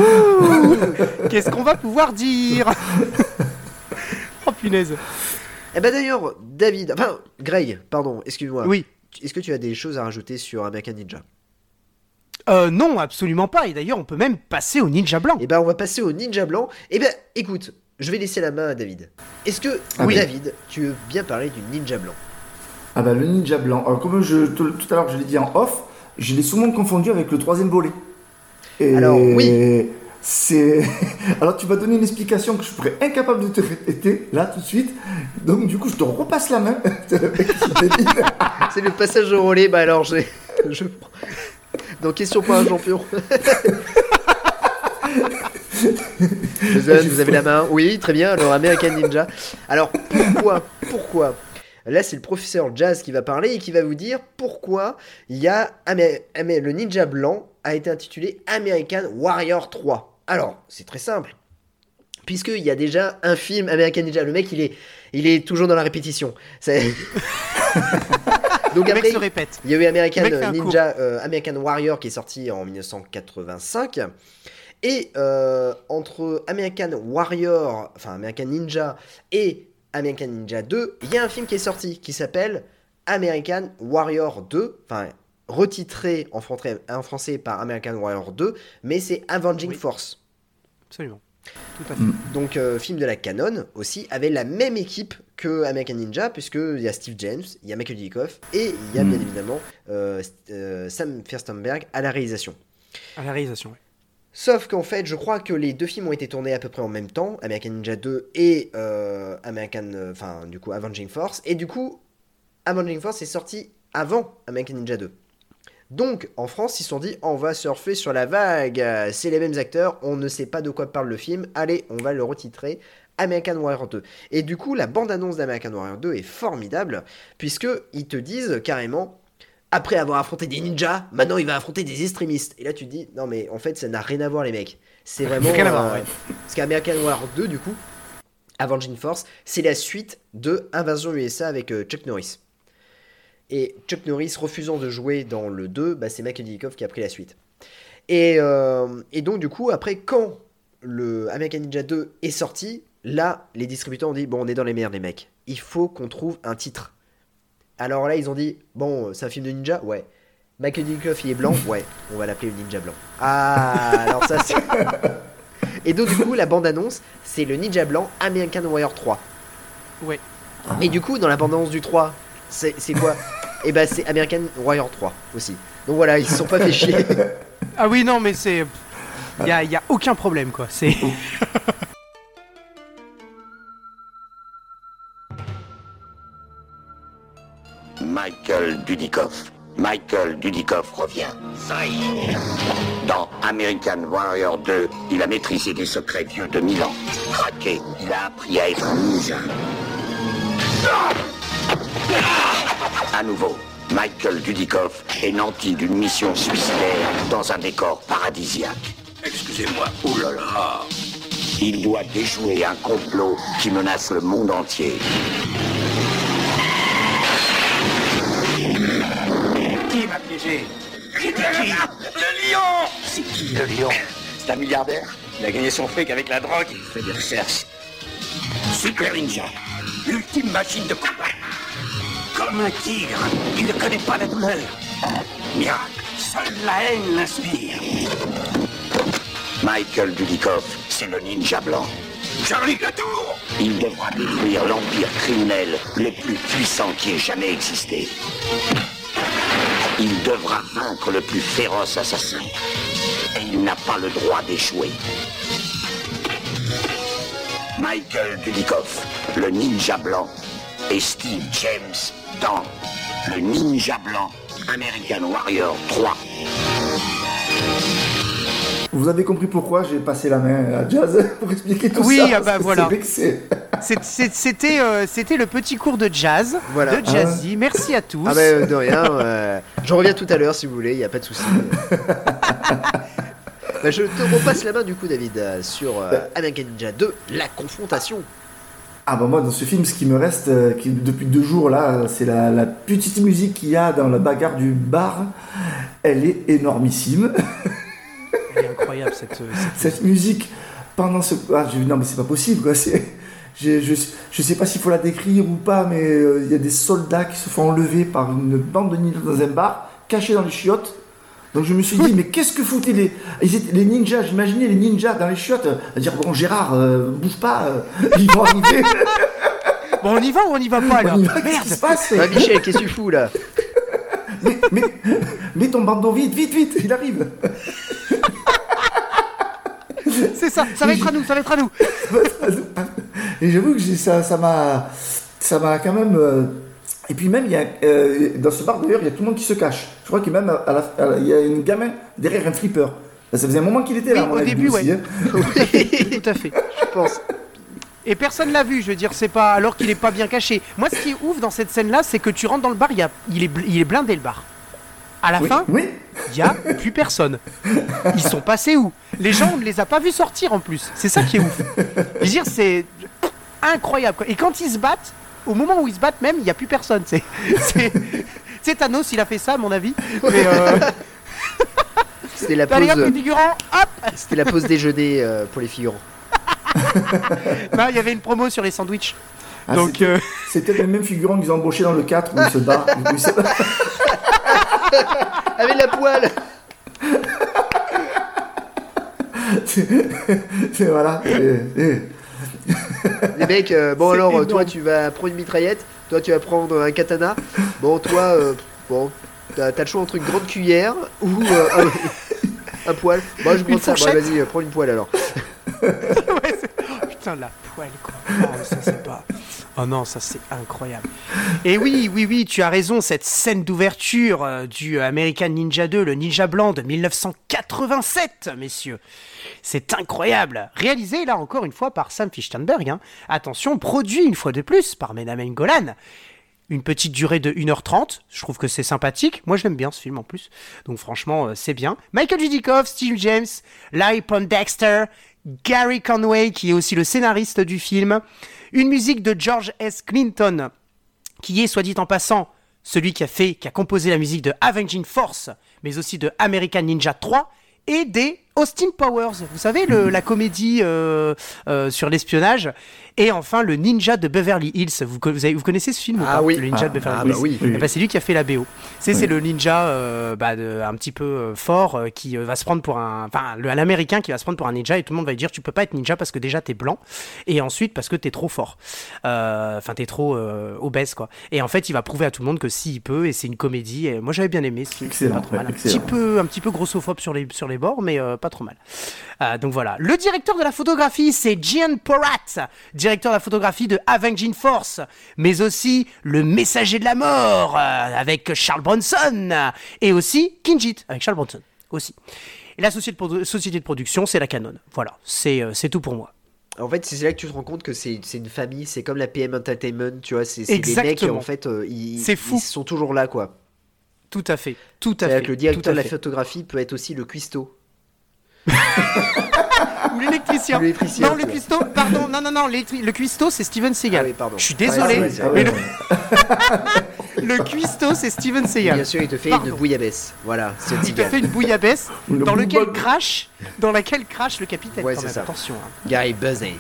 Qu'est-ce qu'on va pouvoir dire Oh punaise. eh ben d'ailleurs, David, enfin, Greg, pardon, excuse-moi. Oui. Est-ce que tu as des choses à rajouter sur American Ninja? Euh, non, absolument pas. Et d'ailleurs, on peut même passer au ninja blanc. Eh ben, on va passer au Ninja Blanc. Eh ben, écoute, je vais laisser la main à David. Est-ce que, Oui. David, tu veux bien parler du Ninja Blanc? Ah ben le ninja blanc. Alors comme je tout, tout à l'heure je l'ai dit en off, je l'ai souvent confondu avec le troisième volet. Et Alors, oui. C'est. Alors tu vas donner une explication que je serais incapable de te répéter là tout de suite. Donc du coup je te repasse la main. C'est le passage au relais, bah alors j'ai. Je... Donc, question pour un champion. Vous avez la main Oui, très bien. Alors, American Ninja. Alors, pourquoi Pourquoi Là, c'est le professeur Jazz qui va parler et qui va vous dire pourquoi il y a Amé- Amé- le ninja blanc a été intitulé American Warrior 3. Alors, c'est très simple. Puisqu'il y a déjà un film American Ninja. Le mec, il est, il est toujours dans la répétition. C'est- Donc Le mec après, se répète. il y a eu American Ninja, euh, American Warrior qui est sorti en 1985. Et euh, entre American Warrior, enfin American Ninja et American Ninja 2, il y a un film qui est sorti qui s'appelle American Warrior 2, enfin retitré en français, en français par American Warrior 2, mais c'est Avenging Oui. Force. Absolument. Tout à fait. Donc, euh, film de la canon aussi, avec la même équipe que American Ninja, puisqu'il y a Steve James, il y a Michael Dudikoff, et il y a Mm. bien évidemment euh, euh, Sam Firstenberg à la réalisation. À la réalisation, ouais. Sauf qu'en fait, je crois que les deux films ont été tournés à peu près en même temps, American Ninja 2 et euh, American, euh, enfin du coup Avenging Force, et du coup Avenging Force est sorti avant American Ninja 2. Donc en France, ils se sont dit on va surfer sur la vague, c'est les mêmes acteurs, on ne sait pas de quoi parle le film, allez, on va le retitrer American Warrior 2. Et du coup, la bande-annonce d'American Warrior 2 est formidable, puisque ils te disent carrément après avoir affronté des ninjas, maintenant il va affronter des extrémistes. Et là tu te dis, non mais en fait ça n'a rien à voir les mecs. C'est vraiment... Voir, euh, ouais. Parce qu'American Warrior 2 du coup, Avenging Force, c'est la suite de Invasion USA avec euh, Chuck Norris. Et Chuck Norris refusant de jouer dans le 2, bah, c'est Dudikoff qui a pris la suite. Et, euh, et donc du coup, après quand le American Ninja 2 est sorti, là les distributeurs ont dit, bon on est dans les merdes les mecs, il faut qu'on trouve un titre. Alors là, ils ont dit bon, c'est un film de ninja? Ouais. Dudikoff, il est blanc? Ouais. On va l'appeler le ninja blanc. Ah, alors ça, c'est. Et donc, du coup, la bande-annonce, c'est le ninja blanc American Warrior 3. Ouais. Mais du coup, dans la bande-annonce du 3, c'est c'est quoi? Eh ben, c'est American Warrior 3 aussi. Donc voilà, ils se sont pas fait chier. Ah oui, non, mais c'est. Il y a, y a aucun problème, quoi. C'est. Michael Dudikoff. Michael Dudikoff revient. Ça y est. Dans American Warrior 2, il a maîtrisé des secrets vieux de mille ans. Craqué, il a appris à être un ninja. À nouveau, Michael Dudikoff est nanti d'une mission suicidaire dans un décor paradisiaque. Excusez-moi, oulala. Il doit déjouer un complot qui menace le monde entier. Qui m'a piégé? Qui Le lion C'est qui le lion? C'est un milliardaire? Il a gagné son fric avec la drogue. Il fait des recherches. Super Ninja. L'ultime machine de combat. Comme un tigre qui ne connaît pas la douleur. Miracle. Seule la haine l'inspire. Michael Dudikoff, c'est le ninja blanc. Charlie Latour Il devra détruire l'empire criminel le plus puissant qui ait jamais existé. Il devra vaincre le plus féroce assassin. Et il n'a pas le droit d'échouer. Michael Dudikoff, le ninja blanc, et Steve James le ninja blanc American Warrior 3. Vous avez compris pourquoi j'ai passé la main à Jazz pour expliquer tout Oui, ça ah bah voilà. C'était euh, c'était le petit cours de jazz Voilà. de Jazzy. Merci à tous. Ah bah euh, de rien, euh, j'en reviens tout à l'heure si vous voulez, il n'y a pas de souci. Bah, je te repasse la main du coup David euh, sur euh, American Ninja 2, la confrontation. Ah bah moi dans ce film ce qui me reste euh, qui, depuis deux jours là c'est la, la petite musique qu'il y a dans la bagarre du bar elle est énormissime Elle est incroyable cette. euh, cette- cette musique pendant ce ah, je- non mais c'est pas possible quoi c'est je, je, je sais pas s'il faut la décrire ou pas mais euh, il y a des soldats qui se font enlever par une bande de ninjas dans un bar cachés dans les chiottes donc je me suis dit mais qu'est-ce que foutaient les ils étaient- les ninjas j'imaginais les ninjas dans les chiottes à dire bon Gérard euh, bouge pas euh, ils vont arriver Bon, on y va ou on y va pas On y va, qu'est-ce qui se passe Ah Michel, qu'est-ce que tu fous là? Mais, mais, mets ton bandeau vite, vite, vite, il arrive. C'est ça, ça va être à nous, ça va être à nous. Et j'avoue que ça ça m'a ça m'a quand même. Et puis même, il y a, euh, dans ce bar d'ailleurs, il y a tout le monde qui se cache. Je crois que même à la, à la- il y a une gamin derrière un flipper. Ça faisait un moment qu'il était là, Oui, au avis, début, aussi, ouais. hein. Tout à fait. Je pense. Et personne l'a vu, je veux dire, c'est pas alors qu'il est pas bien caché. Moi, ce qui est ouf dans cette scène-là, c'est que tu rentres dans le bar, il, y a, il, est, il est blindé le bar. À la Oui, fin, oui. il y a plus personne. Ils sont passés où? Les gens, on ne les a pas vus sortir en plus. C'est ça qui est ouf. Je veux dire, c'est incroyable. Et quand ils se battent, au moment où ils se battent même, il n'y a plus personne. C'est, c'est, c'est Thanos, il a fait ça, à mon avis. Mais euh, C'était la pause, figurants, hop c'était la pause déjeuner euh, pour les figurants. Non, il y avait une promo sur les sandwichs. Ah, Donc, c'était- euh, C'était le même figurant qu'ils ont embauché dans le 4 où il se bat. où il se- Avec la poêle C'est- voilà. Et- et- Les mecs, euh, bon alors, énorme. toi tu vas prendre une mitraillette, toi tu vas prendre un katana. Bon, toi, euh, bon, t'as le choix entre une grande cuillère ou euh, un, un poêle. Moi je prends ça, vas-y, prends une poêle alors. Ouais, oh, putain, la poêle, quoi. Oh, ça, c'est pas... Oh non, ça, c'est incroyable. Et oui, oui, oui, tu as raison, cette scène d'ouverture euh, du American Ninja 2, le Ninja Blanc de 1987, messieurs. C'est incroyable. Réalisé, là, encore une fois, par Sam Fichtenberg. hein. Attention, produit une fois de plus par Menamen Golan. Une petite durée de 1h30, je trouve que c'est sympathique. Moi, je l'aime bien ce film en plus. Donc, franchement, euh, c'est bien. Michael Dudikoff, Steve James, Larry Dexter, Gary Conway, qui est aussi le scénariste du film. Une musique de George S. Clinton, qui est, soit dit en passant, celui qui a fait, qui a composé la musique de Avenging Force, mais aussi de American Ninja 3 et des Austin Powers, vous savez, le, la comédie euh, euh, sur l'espionnage. Et enfin, le ninja de Beverly Hills. Vous, avez- vous connaissez ce film ou Ah oui. Le ninja Ah, de Beverly ah Hills. bah oui. Eh ben, c'est lui qui a fait la BO. C'est Oui. c'est le ninja euh, bah, de- un petit peu fort euh, qui va se prendre pour un. Enfin, le- un américain qui va se prendre pour un ninja et tout le monde va lui dire Tu peux pas être ninja parce que déjà t'es blanc et ensuite parce que t'es trop fort. Euh, Enfin, t'es trop euh, obèse quoi. Et en fait, il va prouver à tout le monde que si il peut et c'est une comédie. Et moi j'avais bien aimé ce film. Excellent, ouais. Un, petit peu, un petit peu grossophobe sur les, sur les bords, mais euh, pas trop mal. Euh, donc voilà. Le directeur de la photographie, c'est Gian Porat, directeur de la photographie de Avenging Force, mais aussi Le Messager de la Mort euh, avec Charles Bronson et aussi Kinjit avec Charles Bronson aussi. Et la société de, produ- société de production, c'est la Canon. Voilà, c'est euh, c'est tout pour moi. En fait, c'est là que tu te rends compte que c'est une famille, c'est comme la PM Entertainment, tu vois, c'est des mecs, en fait, ils, C'est fou. ils sont toujours là, quoi. Tout à fait, tout à fait. que le directeur de la fait. photographie peut être aussi le cuistot. Ou l'électricien. Non, le cuistot, pardon, non, non, non, le cuistot, c'est Steven Seagal. Ah oui, pardon. Je suis désolé, Ah mais le, le cuistot, c'est Steven Seagal. Bien sûr, il te fait Pardon. une bouillabaisse. Voilà, c'est Il te fait une bouillabaisse Le dans lequel crache, dans laquelle crache le capitaine. Ouais, quand c'est même. ça. Attention, hein. Gary Buzzy.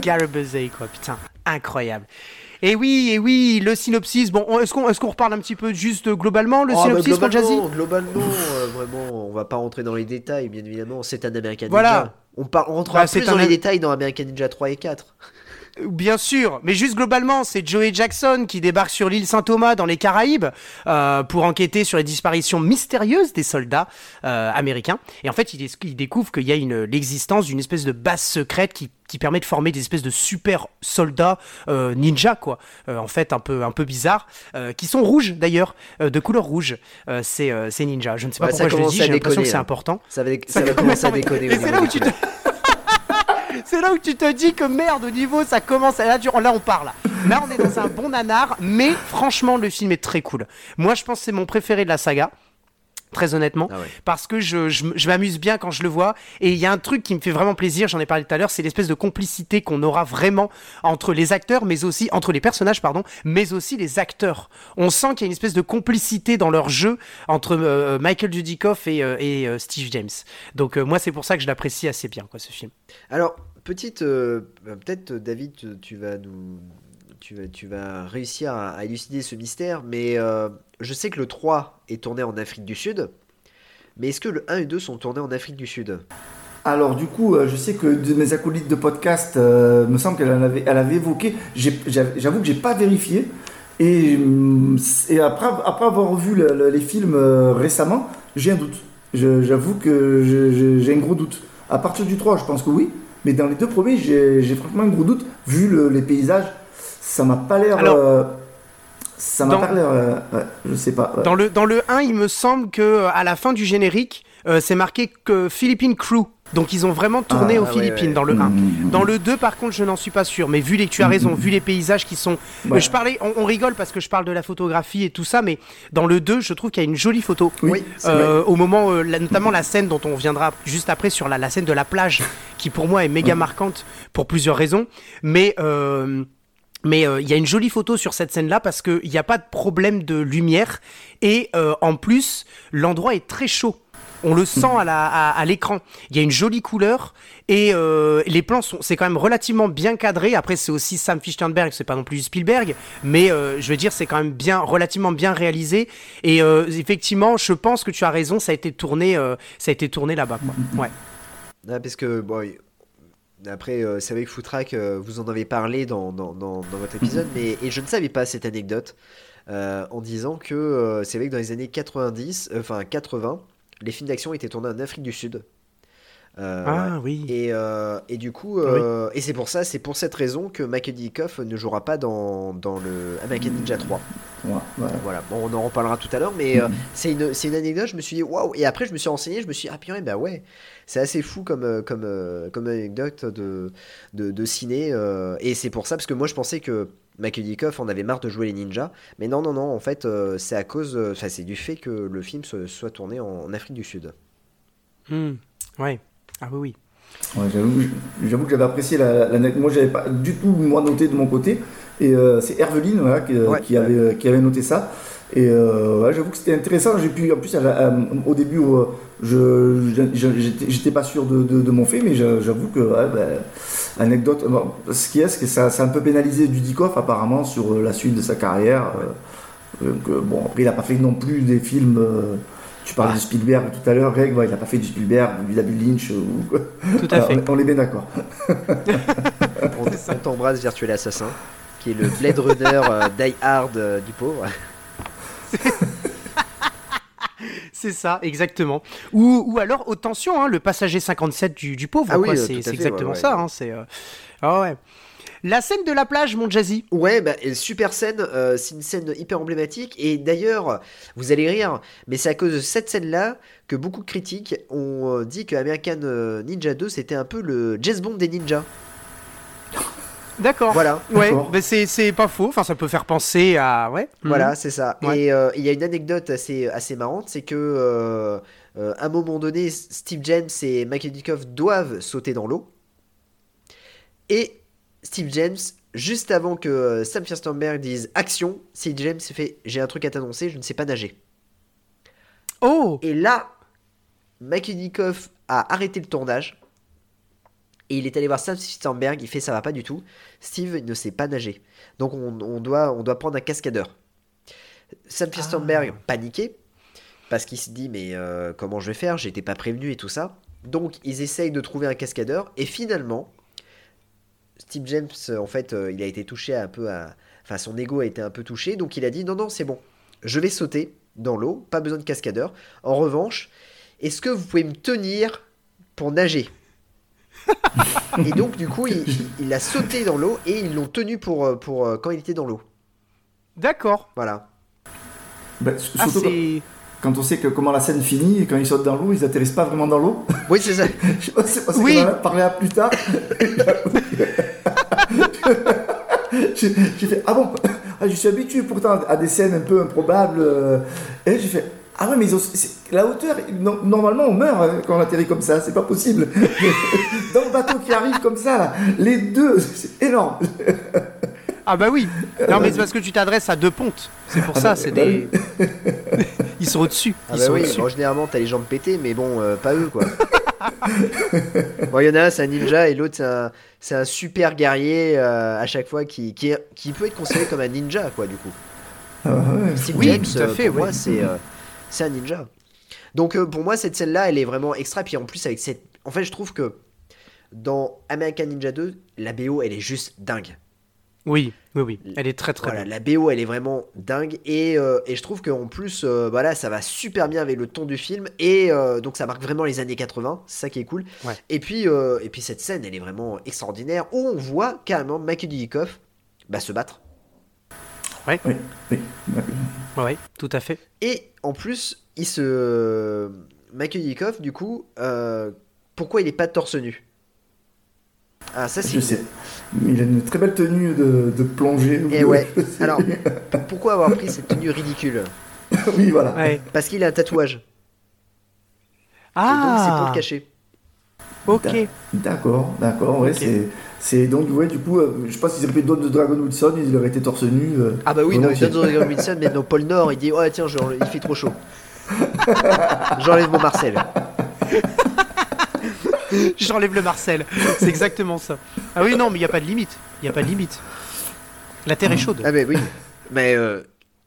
Gary Busey, quoi, putain, incroyable. Et oui, et oui, le synopsis. Bon, on- est-ce qu'on est-ce qu'on reparle un petit peu juste euh, globalement le Oh, bah, synopsis, Jazzy globalement, globalement euh, vraiment, on va pas rentrer dans les détails, bien évidemment. C'est un American Voilà. Ninja. On, par- on rentrera Bah, plus dans un- les détails dans American Ninja 3 et 4. Bien sûr, mais juste globalement, c'est Joey Jackson qui débarque sur l'île Saint-Thomas dans les Caraïbes euh, pour enquêter sur les disparitions mystérieuses des soldats euh, américains. Et en fait, il, il découvre qu'il y a l'existence d'une espèce de base secrète qui, qui permet de former des espèces de super soldats euh, ninja, quoi. Euh, en fait, un peu, un peu bizarre, qui sont rouges d'ailleurs, de couleur rouge. C'est euh, c'est ninja. Je ne sais pas Ouais, pourquoi je le dis, à j'ai l'impression que déconner, c'est important. Ça va, Ça ça va commence commencer à déconner. Et c'est là où tu te... c'est là où tu te dis que merde, au niveau, ça commence. Là, tu- là, on parle. Là, on est dans un bon nanar, mais franchement, le film est très cool. Moi, je pense que c'est mon préféré de la saga. Très honnêtement, Ah ouais. parce que je, je, je m'amuse bien quand je le vois. Et il y a un truc qui me fait vraiment plaisir, j'en ai parlé tout à l'heure, c'est l'espèce de complicité qu'on aura vraiment entre les acteurs, mais aussi entre les personnages, pardon, mais aussi les acteurs. On sent qu'il y a une espèce de complicité dans leur jeu entre euh, Michael Dudikoff et, euh, et euh, Steve James. Donc euh, moi, c'est pour ça que je l'apprécie assez bien, quoi, ce film. Alors, petite. euh, Peut-être, euh, David, tu- vas. Tu vas, tu vas réussir à, élucider ce mystère, mais euh, je sais que le 3 est tourné en Afrique du Sud. Mais est-ce que le 1 et 2 sont tournés en Afrique du Sud? Alors du coup, euh, je sais que de mes acolytes de podcast, me semble qu'elle avait, évoqué. J'avoue que j'ai pas vérifié. Et, et après, avoir vu le- le- les films récemment, j'ai un doute. J'avoue que j'ai un gros doute. À partir du 3, je pense que oui. Mais dans les deux premiers, j'ai franchement un gros doute. Vu le- les paysages, ça m'a pas l'air. Euh, ça m'a pas l'air. euh, ouais, je sais pas. ouais. Dans le, dans le 1, il me semble que euh, à la fin du générique, euh, c'est marqué que Philippine Crew. Donc ils ont vraiment tourné Ah, aux ouais, Philippines ouais. dans le 1. Mhm. Dans le 2, par contre, je n'en suis pas sûr. Mais vu les, tu as raison, vu les paysages qui sont. Ouais. Je parlais, on, on rigole parce que je parle de la photographie et tout ça, mais dans le 2, je trouve qu'il y a une jolie photo. Oui, Euh, au moment, euh, notamment la scène dont on viendra juste après sur la, la scène de la plage, qui pour moi est méga marquante pour plusieurs raisons. Mais euh, mais euh, il y a une jolie photo sur cette scène-là parce qu'il n'y a pas de problème de lumière et euh, en plus l'endroit est très chaud. On le sent à la- à- à l'écran. Il y a une jolie couleur et euh, les plans sont, c'est quand même relativement bien cadré. Après, c'est aussi Sam Fichternberg, c'est pas non plus Spielberg, mais euh, je veux dire, c'est quand même bien, relativement bien réalisé. Et euh, effectivement, je pense que tu as raison, ça a été tourné, ça a été tourné là-bas. Quoi. Ouais. Ah, parce que, bon, après, c'est vrai que Footrack, vous en avez parlé dans, dans, dans- dans votre épisode, mais et je ne savais pas cette anecdote en disant que c'est vrai que dans les années 90, euh, enfin 80, les films d'action étaient tournés en Afrique du Sud. Euh, Ah oui. Et, euh, et du coup, euh, et c'est pour ça, c'est pour cette raison que Michael Dickoff ne jouera pas dans, dans le American Ninja 3. Ouais, ouais. Voilà, bon, on en reparlera tout à l'heure, mais euh, c'est une, c'est une anecdote. Je me suis dit waouh, et après je me suis renseigné, je me suis dit, ah purée, bah ouais, c'est assez fou comme, euh, comme, euh, comme anecdote de, de, de ciné, euh, et c'est pour ça, parce que moi je pensais que Michael Dickoff en avait marre de jouer les ninjas, mais non, non, non, en fait, euh, c'est à cause, enfin, c'est du fait que le film se- soit tourné en, en Afrique du Sud. Hmm. Ouais. Ah oui, oui. Ouais, j'avoue, j'avoue que j'avais apprécié la, la, Moi, j'avais pas du tout moi noté de mon côté. Et euh, c'est Herveline voilà, qui, Ouais, qui avait, qui avait noté ça. Et euh, ouais, j'avoue que c'était intéressant. J'ai pu, en plus, à la- à- au début, euh, je j'étais pas sûr de, de- de mon fait, mais j'a- j'avoue que, ouais, ben, anecdote. bon, ce qui est, c'est que ça, ça a un peu pénalisé Dudikoff apparemment sur euh, la suite de sa carrière. donc, bon, après, il a pas fait non plus des films. euh, tu parlais de Spielberg tout à l'heure, Greg, ouais, il a pas fait du Spielberg, du David Lynch. Ou... Tout à Alors, fait. on, on est bien d'accord. On, on t'embrasse, virtuel assassin, qui est le Blade Runner euh, Die Hard euh, du pauvre. C'est ça, exactement. Ou, ou alors, haute tension, hein, le passager 57 du, du pauvre. Ah oui, euh, c'est exactement ouais, ouais. ça. hein, c'est, euh, ah ouais. La scène de la plage, mon Jazzy. Ouais, bah, super scène, euh, c'est une scène hyper emblématique. Et d'ailleurs, vous allez rire, mais c'est à cause de cette scène-là que beaucoup de critiques ont dit que American Ninja 2 c'était un peu le James Bond des ninjas. D'accord. Voilà. Ouais, mais c'est c'est pas faux. Enfin, ça peut faire penser à. Ouais. Voilà, Mhm. c'est ça. Ouais. Et euh, il y a une anecdote assez, assez marrante, c'est que euh, euh, à un moment donné, Steve James et Dickoff doivent sauter dans l'eau. Et Steve James, juste avant que Sam Firstenberg dise action, Steve James fait j'ai un truc à t'annoncer, je ne sais pas nager. Oh Et là, Dickoff a arrêté le tournage. Et il est allé voir Sam Firstenberg, il fait ça va pas du tout. Steve ne sait pas nager. Donc on, on doit, on doit prendre un cascadeur. Sam Firstenberg paniqué parce qu'il se dit mais euh, comment je vais faire? J'étais pas prévenu et tout ça. Donc ils essayent de trouver un cascadeur et finalement Steve James euh, en fait euh, il a été touché un peu à enfin son ego a été un peu touché donc il a dit non non c'est bon je vais sauter dans l'eau pas besoin de cascadeur en revanche est-ce que vous pouvez me tenir pour nager? et donc du coup il, il a sauté dans l'eau et ils l'ont tenu pour, euh, pour euh, quand il était dans l'eau D'accord. voilà Ben, Ah, surtout quand, on sait que comment la scène finit et quand ils sautent dans l'eau, ils atterrissent pas vraiment dans l'eau. oui c'est ça Je sais pas, c'est parce Oui. qu'on en a parlé à plus tard. j'ai j'ai fait Ah bon? Ah, Je suis habitué pourtant à des scènes un peu improbables. euh, Et j'ai fait Ah ouais, mais ils ont- la hauteur, no- normalement on meurt hein, quand on atterrit comme ça, c'est pas possible. Dans le bateau qui arrive comme ça, là, les deux, c'est énorme. Ah bah oui. Non mais c'est parce que tu t'adresses à deux pontes. C'est pour Ah ça. bah, C'est bah des. Ils sont au-dessus. Ah Ils bah sont oui, au-dessus. bon, généralement t'as les jambes pétées, mais bon, euh, pas eux quoi. bon, il y en a un, c'est un ninja, et l'autre, c'est un, c'est un super guerrier euh, à chaque fois qui, qui, peut être considéré comme un ninja quoi, du coup. Ah ouais. Steve Oui, James, tout à euh, fait, pour ouais. moi, c'est euh, c'est un ninja. Donc euh, pour moi, cette scène-là, elle est vraiment extra. Puis en plus, avec cette. En fait, je trouve que dans American Ninja 2, la BO, elle est juste dingue. Oui, oui, oui. Elle est très très Voilà, la BO, elle est vraiment dingue. Et, euh, et je trouve qu'en plus, euh, voilà, ça va super bien avec le ton du film. Et euh, donc, ça marque vraiment les années 80. C'est ça qui est cool. Ouais. Et, puis, et puis, cette scène, elle est vraiment extraordinaire. Où on voit carrément Dudikoff bah, se battre. Oui, oui. Ouais, ouais, tout à fait. Et en plus, il se. Michael Dudikoff, du coup, euh, pourquoi il est pas torse nu? Ah, ça, c'est. Je sais. Il a une très belle tenue de, de plongée. Et ouais. Alors, pourquoi avoir pris cette tenue ridicule? Oui, voilà. Ouais. Parce qu'il a un tatouage. Et donc, c'est pour Ah. le cacher. Ok. D'accord, d'accord, ouais, c'est, c'est donc, ouais, du coup, euh, je pense qu'ils auraient pris Don de Dragon Wilson, ils auraient été torse nu. euh, Ah bah oui, non, il Dragon Wilson, mais dans Pôle Nord, il dit Oh tiens, je- il fait trop chaud. J'enlève mon Marcel. J'enlève le Marcel. C'est exactement ça. Ah oui, non, mais il n'y a pas de limite. Il n'y a pas de limite. La Terre est chaude. Ah mais oui. Mais euh,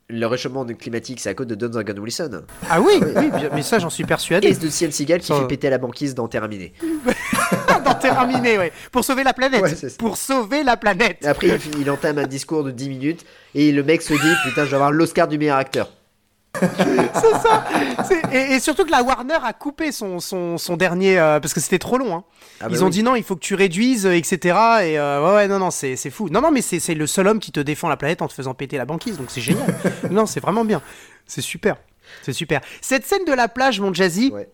le réchauffement climatique, c'est à cause de Don Dragon Wilson. Ah oui, oui, bien- mais ça, j'en suis Et persuadé. de Ciel Seagal qui Ça- fait péter la banquise dans. Dans Terminé, ouais. Pour sauver la planète. Ouais. Pour sauver la planète. Et après, il, il entame un discours de 10 minutes et le mec se dit Putain, je vais avoir l'Oscar du meilleur acteur. C'est ça. Et, et surtout que la Warner a coupé son, son, son dernier euh, parce que c'était trop long. Hein. Ah bah Ils ont oui. dit non, il faut que tu réduises, euh, etc. Et euh, ouais, ouais, non, non, c'est fou. Non, non, mais c'est c'est le seul homme qui te défend la planète en te faisant péter la banquise, donc c'est génial. non, c'est vraiment bien. C'est super. C'est super. Cette scène de la plage, mon Jazzy. Ouais.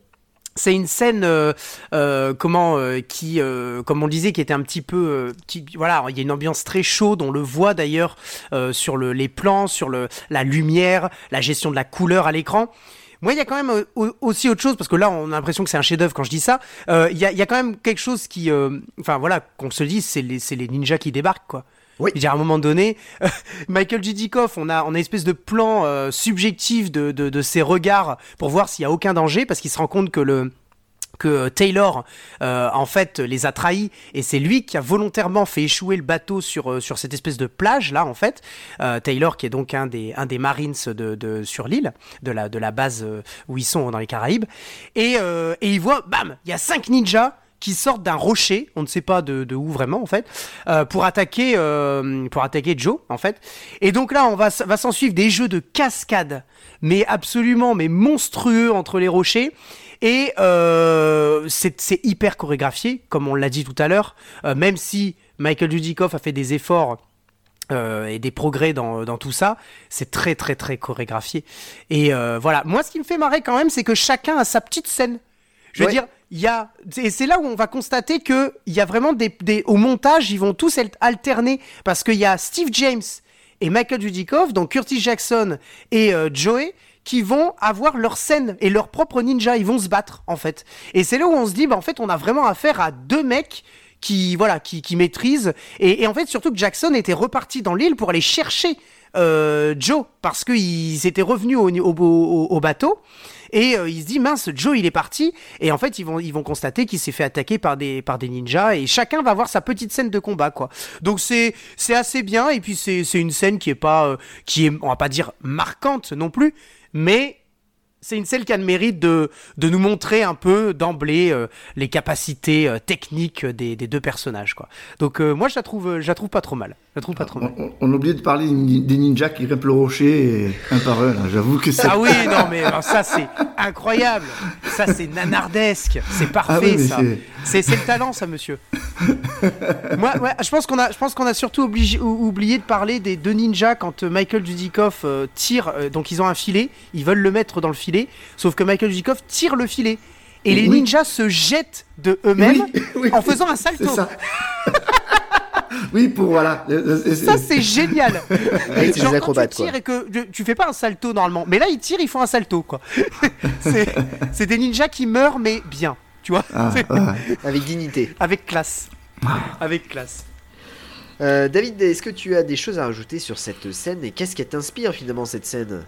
C'est une scène, euh, euh, comment, euh, qui, euh, comme on disait, qui était un petit peu, euh, voilà, il y a une ambiance très chaude. On le voit d'ailleurs euh, sur le, les plans, sur le, la lumière, la gestion de la couleur à l'écran. Moi, il y a quand même au- aussi autre chose, parce que là, on a l'impression que c'est un chef-d'œuvre quand je dis ça. Il y, a, y a quand même quelque chose qui, enfin voilà, qu'on se dise, c'est les, les ninjas qui débarquent, quoi. Oui. À un moment donné, Michael Dudikoff, on a, une espèce de plan euh, subjectif de, ses regards pour voir s'il y a aucun danger, parce qu'il se rend compte que que Taylor euh, en fait les a trahis et c'est lui qui a volontairement fait échouer le bateau sur euh, cette espèce de plage là en fait Euh, Taylor qui est donc un des Marines sur l'île de la base euh, où ils sont dans les Caraïbes et euh, et il voit bam il y a cinq ninjas qui sortent d'un rocher, on ne sait pas de, de où vraiment en fait, euh, pour attaquer euh, pour attaquer Joe en fait. Et donc là, on va va s'en suivre des jeux de cascade, mais absolument mais monstrueux entre les rochers. Et euh, c'est c'est hyper chorégraphié, comme on l'a dit tout à l'heure, euh, même si Michael Dudikoff a fait des efforts euh, et des progrès dans, dans tout ça, c'est très très très chorégraphié. Et euh, voilà, moi ce qui me fait marrer quand même, c'est que chacun a sa petite scène. Je veux Ouais. dire, il y a, et c'est là où on va constater que il y a vraiment des, au montage, ils vont tous être alternés. Parce qu'il y a Steve James et Michael Dudikoff, donc Curtis Jackson et euh, Joey, qui vont avoir leur scène et leur propre ninja, ils vont se battre en fait. Et c'est là où on se dit, bah en fait, on a vraiment affaire à deux mecs qui voilà qui, qui maîtrisent. Et, en fait surtout que Jackson était reparti dans l'île pour aller chercher euh, Joe parce qu'ils étaient revenus au bateau et euh, il se dit mince Joe il est parti. Et en fait ils vont ils vont constater qu'il s'est fait attaquer par des par des ninjas. Et chacun va avoir sa petite scène de combat quoi. Donc c'est c'est assez bien. Et puis c'est une scène qui est pas euh, qui est on va pas dire marquante non plus mais c'est une scène qui a le mérite de, de nous montrer un peu d'emblée euh, les capacités euh, techniques des, des deux personnages quoi. Donc euh, moi je la trouve euh, je la trouve pas trop mal. Je la trouve pas trop mal. On, on- on a oublié de parler des ninjas qui grimpent le rocher et un par un. J'avoue que c'est. Ah oui, non mais alors ça c'est incroyable. Ça c'est nanardesque, c'est parfait Ah oui, mais ça. c'est- le talent ça monsieur. Moi ouais, je pense qu'on a je pense qu'on a surtout obligé- ou- oublié de parler des deux ninjas quand euh, Michael Dudikoff euh, tire euh, donc ils ont un filet, ils veulent le mettre dans le filet, sauf que Michael Dudikoff tire le filet et les Oui. ninjas se jettent de eux-mêmes Oui, oui, en faisant un salto. Ça. oui, pour voilà. Ça c'est génial. Genre, des quand tu tires quoi. et que tu- fais pas un salto normalement, mais là ils tirent, ils font un salto quoi. c'est des ninjas qui meurent mais bien, tu vois, Ah, ouais. Avec dignité. avec classe, avec classe. Euh, David, est-ce que tu as des choses à rajouter sur cette scène et qu'est-ce qui t'inspire finalement cette scène?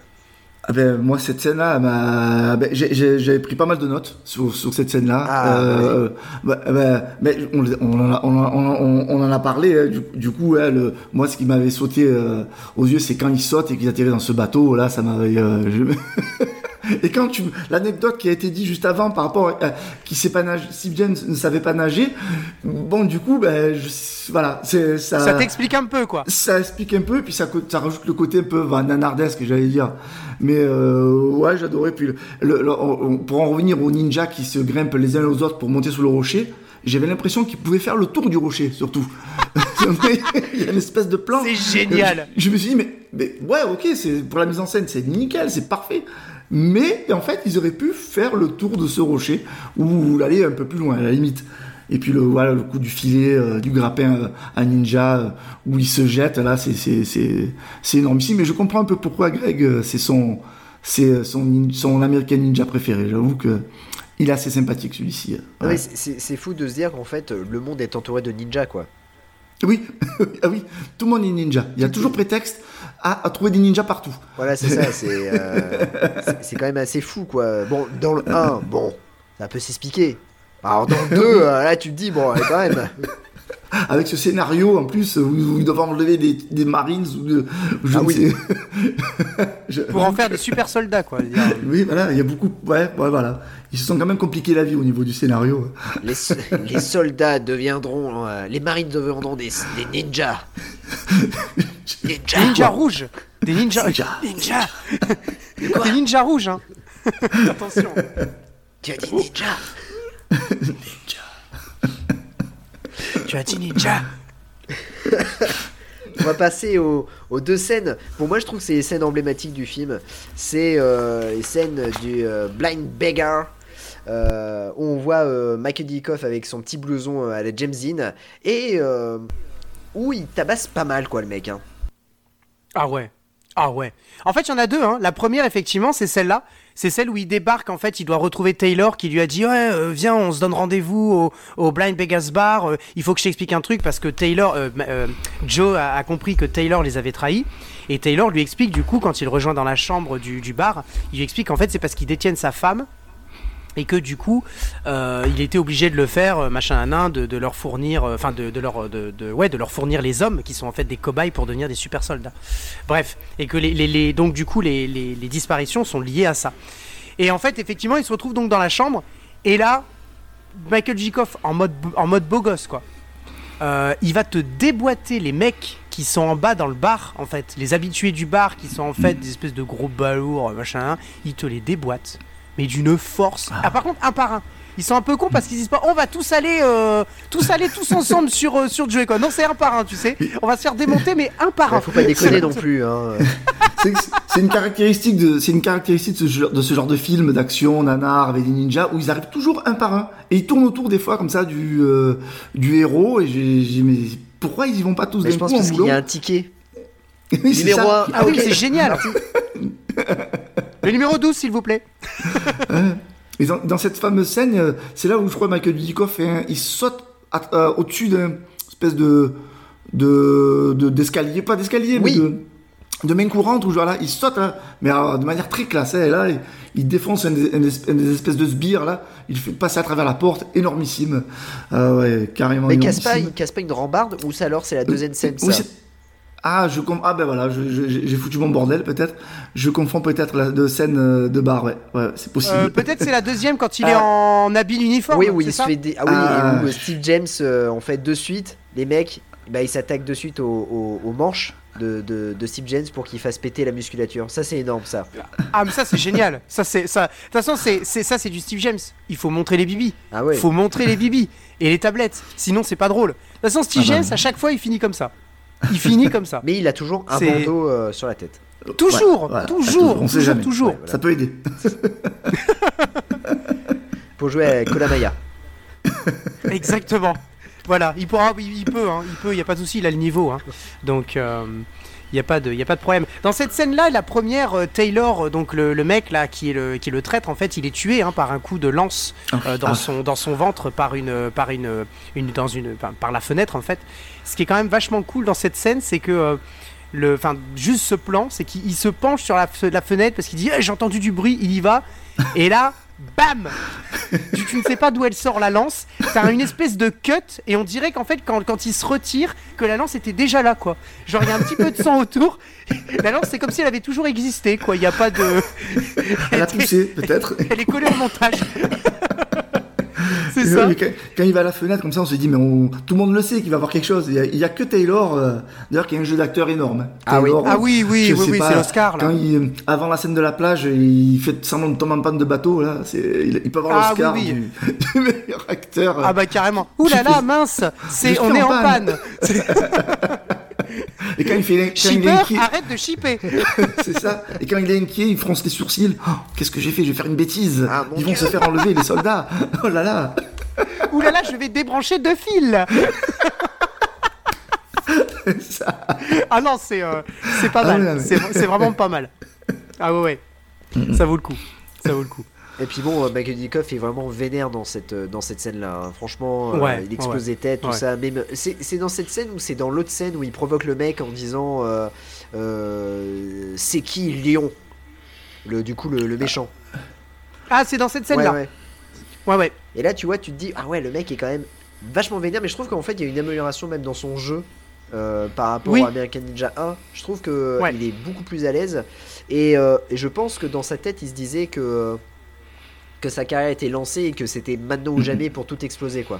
Ah ben, moi, cette scène-là, ben, j'ai- j'ai- j'avais pris pas mal de notes sur, sur cette scène-là. Ah, Euh, bah, bah, mais on, on en a, on, on on en a parlé. hein, du, du coup, le- moi, ce qui m'avait sauté euh, aux yeux, c'est quand ils sautent et qu'ils atterrissent dans ce bateau. Là, ça m'avait. euh, je- et quand tu, l'anecdote qui a été dit juste avant par rapport à qui sait pas nager, Steve James ne savait pas nager. Bon, du coup, ben, je- voilà, c'est ça. Ça t'explique un peu quoi. Ça explique un peu, puis ça, ça rajoute le côté un peu bah, nanardesque, j'allais dire. Mais euh, ouais, j'adorais. Puis le, le- le- on- on- pour en revenir aux ninjas qui se grimpent les uns aux autres pour monter sur le rocher, j'avais l'impression qu'ils pouvaient faire le tour du rocher, surtout. Il y a une espèce de plan. C'est génial. Je, je me suis dit, mais, mais ouais, ok, c'est pour la mise en scène, c'est nickel, c'est parfait. Mais en fait, ils auraient pu faire le tour de ce rocher ou aller un peu plus loin, à la limite. Et puis le voilà le coup du filet, euh, du grappin euh, à ninja euh, où il se jette là, c'est c'est c'est c'est énormissime. Mais je comprends un peu pourquoi Greg, c'est son c'est son son American Ninja préféré. J'avoue que il est assez sympathique celui-ci. Ah Ouais. c'est- fou de se dire qu'en fait le monde est entouré de ninjas quoi. Oui, ah oui, tout le monde est ninja. Il y a toujours prétexte à, à trouver des ninjas partout. Voilà, c'est ça, c'est euh, quand même assez fou quoi. Bon, dans le 1, bon, ça peut s'expliquer. Alors dans le 2, euh, là tu te dis, bon, quand même. Avec ce scénario en plus où, où ils doivent enlever des, des Marines ou de, je Ah ne oui. sais. Je- Pour en faire des super soldats quoi. Oui, voilà, il y a beaucoup. Ouais, ouais, voilà. Ils se sont quand même compliqués la vie au niveau du scénario. Les, so- les soldats deviendront, euh, les marines deviendront des, des ninjas. Des Ninjas. ninjas rouges. Des ninjas. Ninja. Des ninjas rouges hein. Attention. Tu as dit ninja Tu as dit ninja. On va passer aux, aux deux scènes. Pour moi, je trouve que c'est les scènes emblématiques du film. C'est euh, les scènes du euh, Blind Beggar. euh, où on voit euh, Michael Dickoff avec son petit blouson euh, à la James Dean. Et euh, où il tabasse pas mal, quoi, le mec. Hein. Ah ouais. Ah ouais. En fait, il y en a deux. Hein. La première, effectivement, c'est celle-là. C'est celle où il débarque. En fait, il doit retrouver Taylor qui lui a dit ouais, euh, viens, on se donne rendez-vous au, Blind Vegas Bar. euh, il faut que je t'explique un truc parce que Taylor, euh, Joe a, compris que Taylor les avait trahis. Et Taylor lui explique du coup quand il rejoint dans la chambre du, bar, il lui explique en fait c'est parce qu'ils détiennent sa femme et que du coup euh, il était obligé de le faire euh, machin un nain de, leur fournir euh, enfin de, leur de, ouais de leur fournir les hommes qui sont en fait des cobayes pour devenir des super soldats. Bref. Et que les, donc du coup les, disparitions sont liées à ça. Et en fait effectivement il se retrouve donc dans la chambre. Et là Michael Jikoff en mode en mode beau gosse quoi. Il va te déboîter les mecs qui sont en bas dans le bar, en fait, les habitués du bar qui sont en fait des espèces de gros balourds, machin, il te les déboîte, mais d'une force. Ah, par contre, un par un. Ils sont un peu cons parce qu'ils disent pas on va tous aller euh, tous aller tous ensemble sur euh, sur Joey quoi. Non, c'est un par un, tu sais. On va se faire démonter mais un par un. Ouais, faut pas déconner non plus. Hein. C'est une caractéristique de, c'est une caractéristique de ce, genre, de ce genre de film d'action, nanar avec des ninjas où ils arrivent toujours un par un et ils tournent autour des fois comme ça du euh, du héros et j'ai, mais pourquoi ils y vont pas tous Mais d'un je pense qu'il y a un ticket. Oui, c'est Numéro ça. 1. Ah oui, c'est génial. Le numéro 12 s'il vous plaît. Et dans, dans cette fameuse scène, euh, c'est là où je crois Michael Dudikoff fait un- il saute euh, au-dessus d'un espèce de de de- d'escalier, pas d'escalier, Oui. mais de de main courante où genre là, il saute là, mais alors, de manière très classe. hein, et là, il, il défonce un des, un espèces de sbires là, il fait passer à travers la porte, énormissime, Ah ouais, carrément Mais casse pas, il casse pas une rambarde ou ça alors c'est la deuxième scène ça. Ah, je com- ah ben voilà, je- je- j'ai foutu mon bordel peut-être. Je confonds peut-être la de scène euh, de bar, ouais, ouais, c'est possible. Euh, Peut-être c'est la deuxième quand il est Ah. en habit uniforme. Oui, où c'est il se ça fait des... ah oui, Ah. et où euh, Steve James euh, en fait de suite, les mecs, bah, ils s'attaquent de suite aux, aux- aux manches de, de, de Steve James pour qu'il fasse péter la musculature. Ça c'est énorme ça. Ah mais ça c'est génial. Ça c'est ça. De toute façon c'est c'est- ça c'est du Steve James. Il faut montrer les bibis. Ah ouais. Il faut montrer les bibis et les tablettes. Sinon c'est pas drôle. De toute façon Steve Ah bah James oui. à chaque fois il finit comme ça. Il finit comme ça. Mais il a toujours un bandeau euh, sur la tête. Toujours, Ouais, voilà. toujours, on sait toujours, jamais. toujours. Ouais, voilà. Ça peut aider. Pour jouer à Kolamaya. Exactement. Voilà, il pourra, il, peut, hein, il peut, il y a pas de souci, il a le niveau, hein. Donc euh, il y a pas de, il y a pas de problème. Dans cette scène-là, la première, euh, Taylor, euh, donc le, le mec là qui est le, qui est le traître, en fait, il est tué hein, par un coup de lance euh, dans Ah. son, dans son ventre par une, par une, une, dans une, par, par la fenêtre en fait. Ce qui est quand même vachement cool dans cette scène, c'est que euh, le, enfin, juste ce plan, c'est qu'il il se penche sur la fenêtre parce qu'il dit Eh, j'ai entendu du bruit, il y va, et là, bam, tu, tu ne sais pas d'où elle sort la lance, t'as une espèce de cut, et on dirait qu'en fait, quand, quand il se retire, que la lance était déjà là, quoi. Genre, il y a un petit peu de sang autour, la lance, c'est comme si elle avait toujours existé, quoi. Il n'y a pas de. Elle a était- poussé, peut-être. Elle est collée au montage. c'est ça. oui, Quand, quand il va à la fenêtre, comme ça, on se dit, mais on- tout le monde le sait qu'il va avoir quelque chose. Il y a, que Taylor, euh, d'ailleurs, qui a un jeu d'acteur énorme. Ah oui. Ah oui, oui, oui, oui, c'est l'Oscar. Quand il, avant la scène de la plage, il fait semblant de tomber en panne de bateau, là. Il, il peut avoir Ah l'Oscar oui, du, du meilleur acteur. Ah bah carrément. Ouh là là, mince, c'est on est en en panne. panne. Et quand il fait, quand il est Shipper, inquiet, arrête de shipper. c'est ça. Et quand il est inquiet, il fronce les sourcils. Oh, qu'est-ce que j'ai fait? Je vais faire une bêtise. Ah, Ils vont se faire enlever, les soldats. Oh là là. Ouh là là, je vais débrancher deux fils. Ça. Ah non, c'est euh, c'est pas Ah mal. C'est c'est vraiment pas mal. Ah ouais ouais. Ça vaut le coup. Ça vaut le coup. Et puis bon, euh, Dudikoff est vraiment vénère dans cette, euh, dans cette scène-là. hein. Franchement, euh, il explose des têtes, tout ouais. ça. Même, c'est, c'est dans cette scène ou c'est dans l'autre scène où il provoque le mec en disant euh, euh, C'est qui Lion le, Du coup, le, le méchant. Ah, c'est dans cette scène Ouais, ouais. Ouais ouais. Et là, tu vois, tu te dis Ah ouais, le mec est quand même vachement vénère. Mais je trouve qu'en fait, il y a une amélioration même dans son jeu. euh, par rapport Oui. à American Ninja 1, je trouve que Ouais. il est beaucoup plus à l'aise et, euh, et je pense que dans sa tête il se disait que que sa carrière était lancée et que c'était maintenant ou jamais pour tout exploser quoi.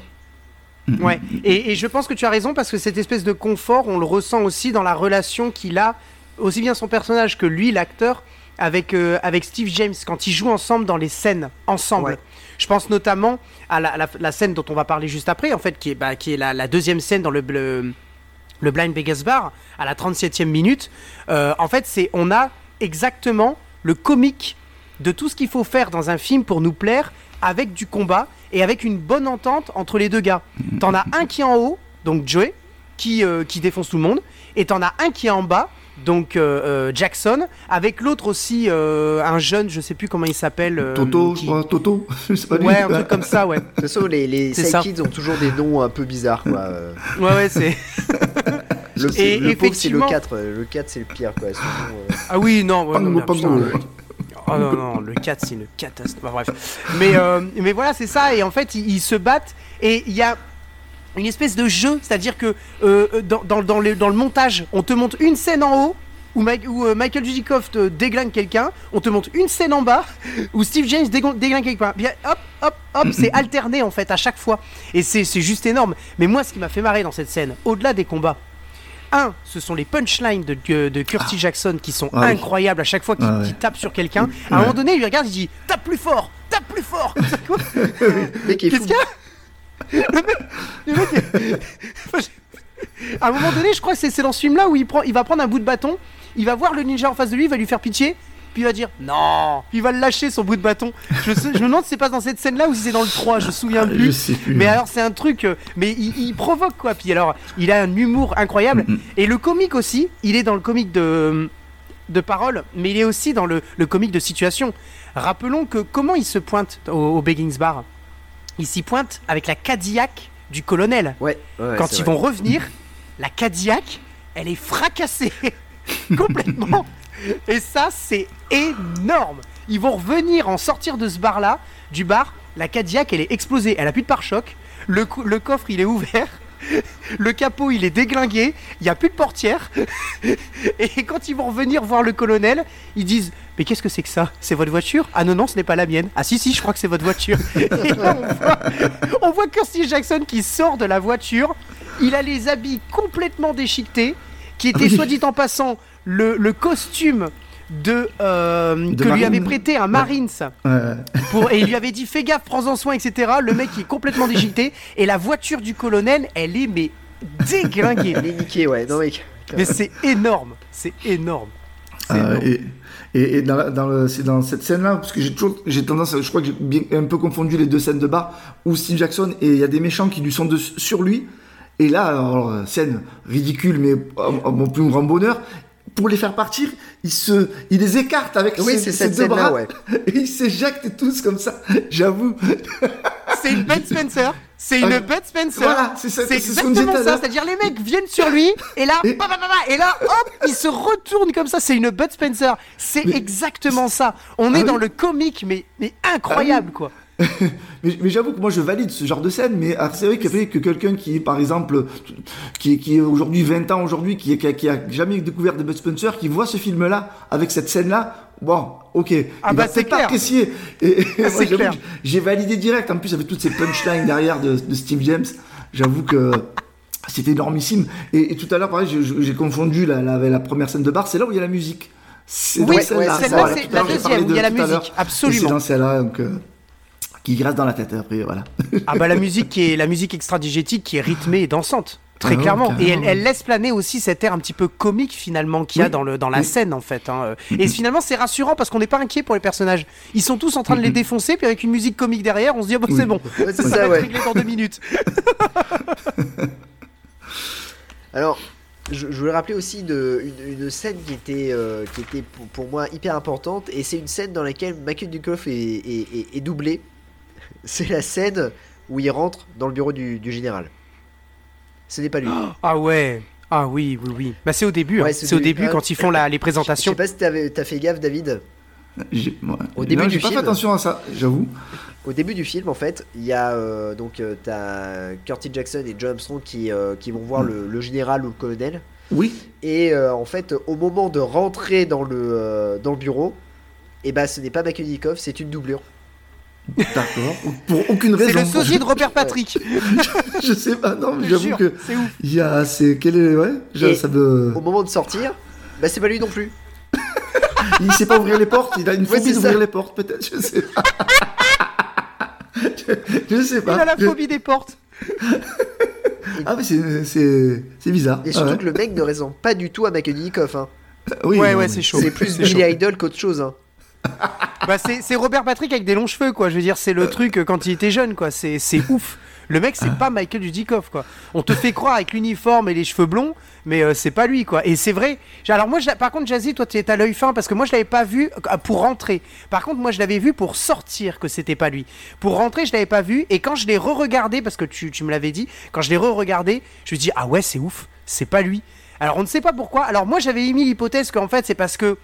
Ouais, et, et je pense que tu as raison parce que cette espèce de confort, on le ressent aussi dans la relation qu'il a, aussi bien son personnage que lui, l'acteur, avec, euh, avec Steve James, quand ils jouent ensemble dans les scènes, ensemble. Ouais. Je pense notamment à la, la- la scène dont on va parler juste après, en fait, qui est, bah, qui est la, la deuxième scène dans le, le, le Blind Vegas Bar, à la 37e minute. Euh, en fait, c'est on a exactement le comique de tout ce qu'il faut faire dans un film pour nous plaire, avec du combat et avec une bonne entente entre les deux gars. T'en as un qui est en haut, donc Joey, qui, euh, qui défonce tout le monde, et t'en as un qui est en bas, donc euh, euh, Jackson, avec l'autre aussi, euh, un jeune, je sais plus comment il s'appelle. euh, Toto, qui- je crois, Toto, je sais pas lui. Ouais, un truc comme ça, ouais. De toute façon, les, les Kids ont toujours des noms un peu bizarres, quoi. Ouais, ouais, c'est. Le, Et le pauvre, c'est le effectivement- 4. euh, Le 4, c'est le pire, quoi. Euh, Ah oui, non, ouais, non, mais putain, pango. le- Oh non, non, le 4 c'est une catastrophe. Enfin, bref. Mais, euh, mais voilà, c'est ça. Et en fait, ils, ils se battent. Et il y a une espèce de jeu. C'est-à-dire que euh, dans, dans, dans le, dans le montage, on te montre une scène en haut. Où, Mike- où, euh, Michael Dudikoff te déglingue quelqu'un, on te montre une scène en bas où Steve James déglingue quelqu'un. Bien, hop, hop, hop, c'est alterné en fait à chaque fois. Et c'est c'est juste énorme. Mais moi, ce qui m'a fait marrer dans cette scène, au-delà des combats, un, ce sont les punchlines de, de, de Kirsty Jackson qui sont Ah incroyables à chaque fois qu'il Ah ouais. qu'il tape sur quelqu'un. À un moment donné, il lui regarde, il dit Tape plus fort Tape plus fort. Qu'est-ce qu'il y a Le mec, le mec est- Enfin, je- À un moment donné, je crois que c'est c'est dans ce film-là où il, prend, il va prendre un bout de bâton, il va voir le ninja en face de lui, il va lui faire pitié, puis il va dire non, puis il va le lâcher son bout de bâton. Je, sais- je me demande si c'est pas dans cette scène-là ou si c'est dans le 3, je me souviens Je plus. sais plus. Mais alors c'est un truc, euh, mais il, il provoque quoi. Puis alors il a un humour incroyable et le comique aussi. Il est dans le comique de de parole, mais il est aussi dans le, le comique de situation. Rappelons que comment il se pointe au, au Beggings Bar? Il s'y pointe avec la Cadillac du colonel. Ouais, ouais, Quand ils vrai. vont revenir, la Cadillac, elle est fracassée complètement. Et ça, c'est énorme. Ils vont revenir en sortir de ce bar-là, du bar. La Cadillac, elle est explosée. Elle a plus de pare-choc. Le, coffre, il est ouvert. Le capot, il est déglingué. Il n'y a plus de portière. Et quand ils vont revenir voir le colonel, ils disent Mais qu'est-ce que c'est que ça? C'est votre voiture? Ah non, non, ce n'est pas la mienne. Ah si, si, je crois que c'est votre voiture. Et là, on voit, on voit Kirsty Jackson qui sort de la voiture. Il a les habits complètement déchiquetés, qui était, oui. soit dit en passant, le, le costume de, euh, De que lui Marine. avait prêté un Marines Ouais. pour, et il lui avait dit fais gaffe, prends-en soin, etc. Le mec il est complètement déchiqueté et la voiture du colonel, elle est mais déglinguée. Il est niqué, ouais. Non, mec. Mais c'est énorme, c'est énorme. C'est Ah, énorme. et, et, et dans, la- dans le- c'est dans cette scène-là, parce que j'ai toujours, j'ai tendance, à- je crois que j'ai bien, un peu confondu les deux scènes de bar où Steve Jackson et il y a des méchants qui lui sont de- sur lui. Et là, alors, scène ridicule, mais à, à mon plus grand bonheur. Pour les faire partir, il se, il les écarte avec Oui, ses, deux bras ouais. et ils s'éjectent tous comme ça. J'avoue. C'est une Bud Spencer. C'est une Ah, Bud Spencer. voilà, c'est ça- C'est ce exactement ça. C'est-à-dire les mecs viennent sur lui et là, Et- bah, bah, bah, bah, et là, hop, ils se retournent comme ça. C'est une Bud Spencer. C'est Mais- exactement ça. On est Ah dans oui. le comique, mais, mais incroyable quoi. Mais, mais j'avoue que moi je valide ce genre de scène, mais alors, c'est vrai fait que quelqu'un qui est par exemple, qui est, qui est aujourd'hui 20 ans aujourd'hui, qui, qui, a, qui a jamais découvert de Bud Spencer, qui voit ce film-là avec cette scène-là, bon, ok, Ah il bah, c'est pas clair. apprécier. Et, moi, c'est clair. que J'ai validé direct, en plus avec toutes ces punchlines derrière de, de Steve James, j'avoue que c'était énormissime. Et, et tout à l'heure, pareil, j'ai- confondu la, la, la première scène de bar, c'est là où il y a la musique. C'est Oui, celle-là. ouais, c'est la deuxième où il y a la musique. Et C'est Absolument. dans celle-là, donc, euh, qui reste dans la tête après, voilà. Ah bah la musique qui est la musique extra-digétique qui est rythmée et dansante. Très Ah clairement. Et elle, laisse planer aussi cet air un petit peu comique finalement qu'il y a Oui. dans, le, dans la Oui. scène en fait. hein. Et finalement c'est rassurant parce qu'on n'est pas inquiet pour les personnages. Ils sont tous en train de les défoncer puis avec une musique comique derrière on se dit ah bah, Oui. c'est bon. Ouais, ça, ça, va ouais. être réglé dans deux minutes. Alors, je, je voulais rappeler aussi de, une, une scène qui était, euh, qui était pour, pour moi hyper importante, et c'est une scène dans laquelle Michael Dudikoff est, est, est- est doublé. C'est la scène où il rentre dans le bureau du, du général. Ce n'est pas lui. Ah ouais. Ah oui, oui, oui. Bah c'est au début. hein. C'est au début euh, quand ils font la, les Je présentations. sais pas si t'avais- t'as fait gaffe, David. J'ai- ouais. Au début Non, du pas film. fait attention à ça, j'avoue. Au début du film, en fait, il y a euh, donc euh, t'as Curtis Jackson et John Armstrong qui, euh, qui vont voir Mm. le, le général ou le colonel. Oui. Et euh, en fait, au moment de rentrer dans le, euh, dans le bureau, et ben ce n'est pas Dudikoff, c'est une doublure. D'accord. Pour aucune C'est raison. le sosie de Robert Patrick. Je sais pas, non, mais j'avoue que c'est ouf. il y a, c'est quel est, ouais, ça me, Au moment de sortir, bah c'est pas lui non plus. il sait pas ouvrir les portes, il a une phobie c'est d'ouvrir les portes, peut-être, je sais pas. je, je sais Il pas. a la Je- phobie des portes. Ah mais c'est, c'est, c'est bizarre. Et Ah surtout ouais. que le mec ne ressemble pas du tout à Dudikoff. Hein. Oui, ouais, ouais, c'est chaud. C'est plus C'est Billy. Idol qu'autre chose. Hein. Bah c'est Robert Patrick avec des longs cheveux quoi. Je veux dire c'est le truc euh, quand il était jeune quoi. C'est ouf. Le mec, c'est pas Michael Dudikoff, quoi. On te fait croire avec l'uniforme et les cheveux blonds, mais euh, c'est pas lui, quoi. Et c'est vrai. Alors, moi, je par contre, Jazzy, toi, tu es à l'œil fin parce que moi, je l'avais pas vu euh, pour rentrer. Par contre, moi, je l'avais vu pour sortir que c'était pas lui. Pour rentrer, je l'avais pas vu. Et quand je l'ai re-regardé, parce que tu, tu me l'avais dit, quand je l'ai re-regardé, je me dis, ah ouais, c'est ouf, c'est pas lui. Alors, on ne sait pas pourquoi. Alors, moi, j'avais émis l'hypothèse qu'en fait, c'est parce que.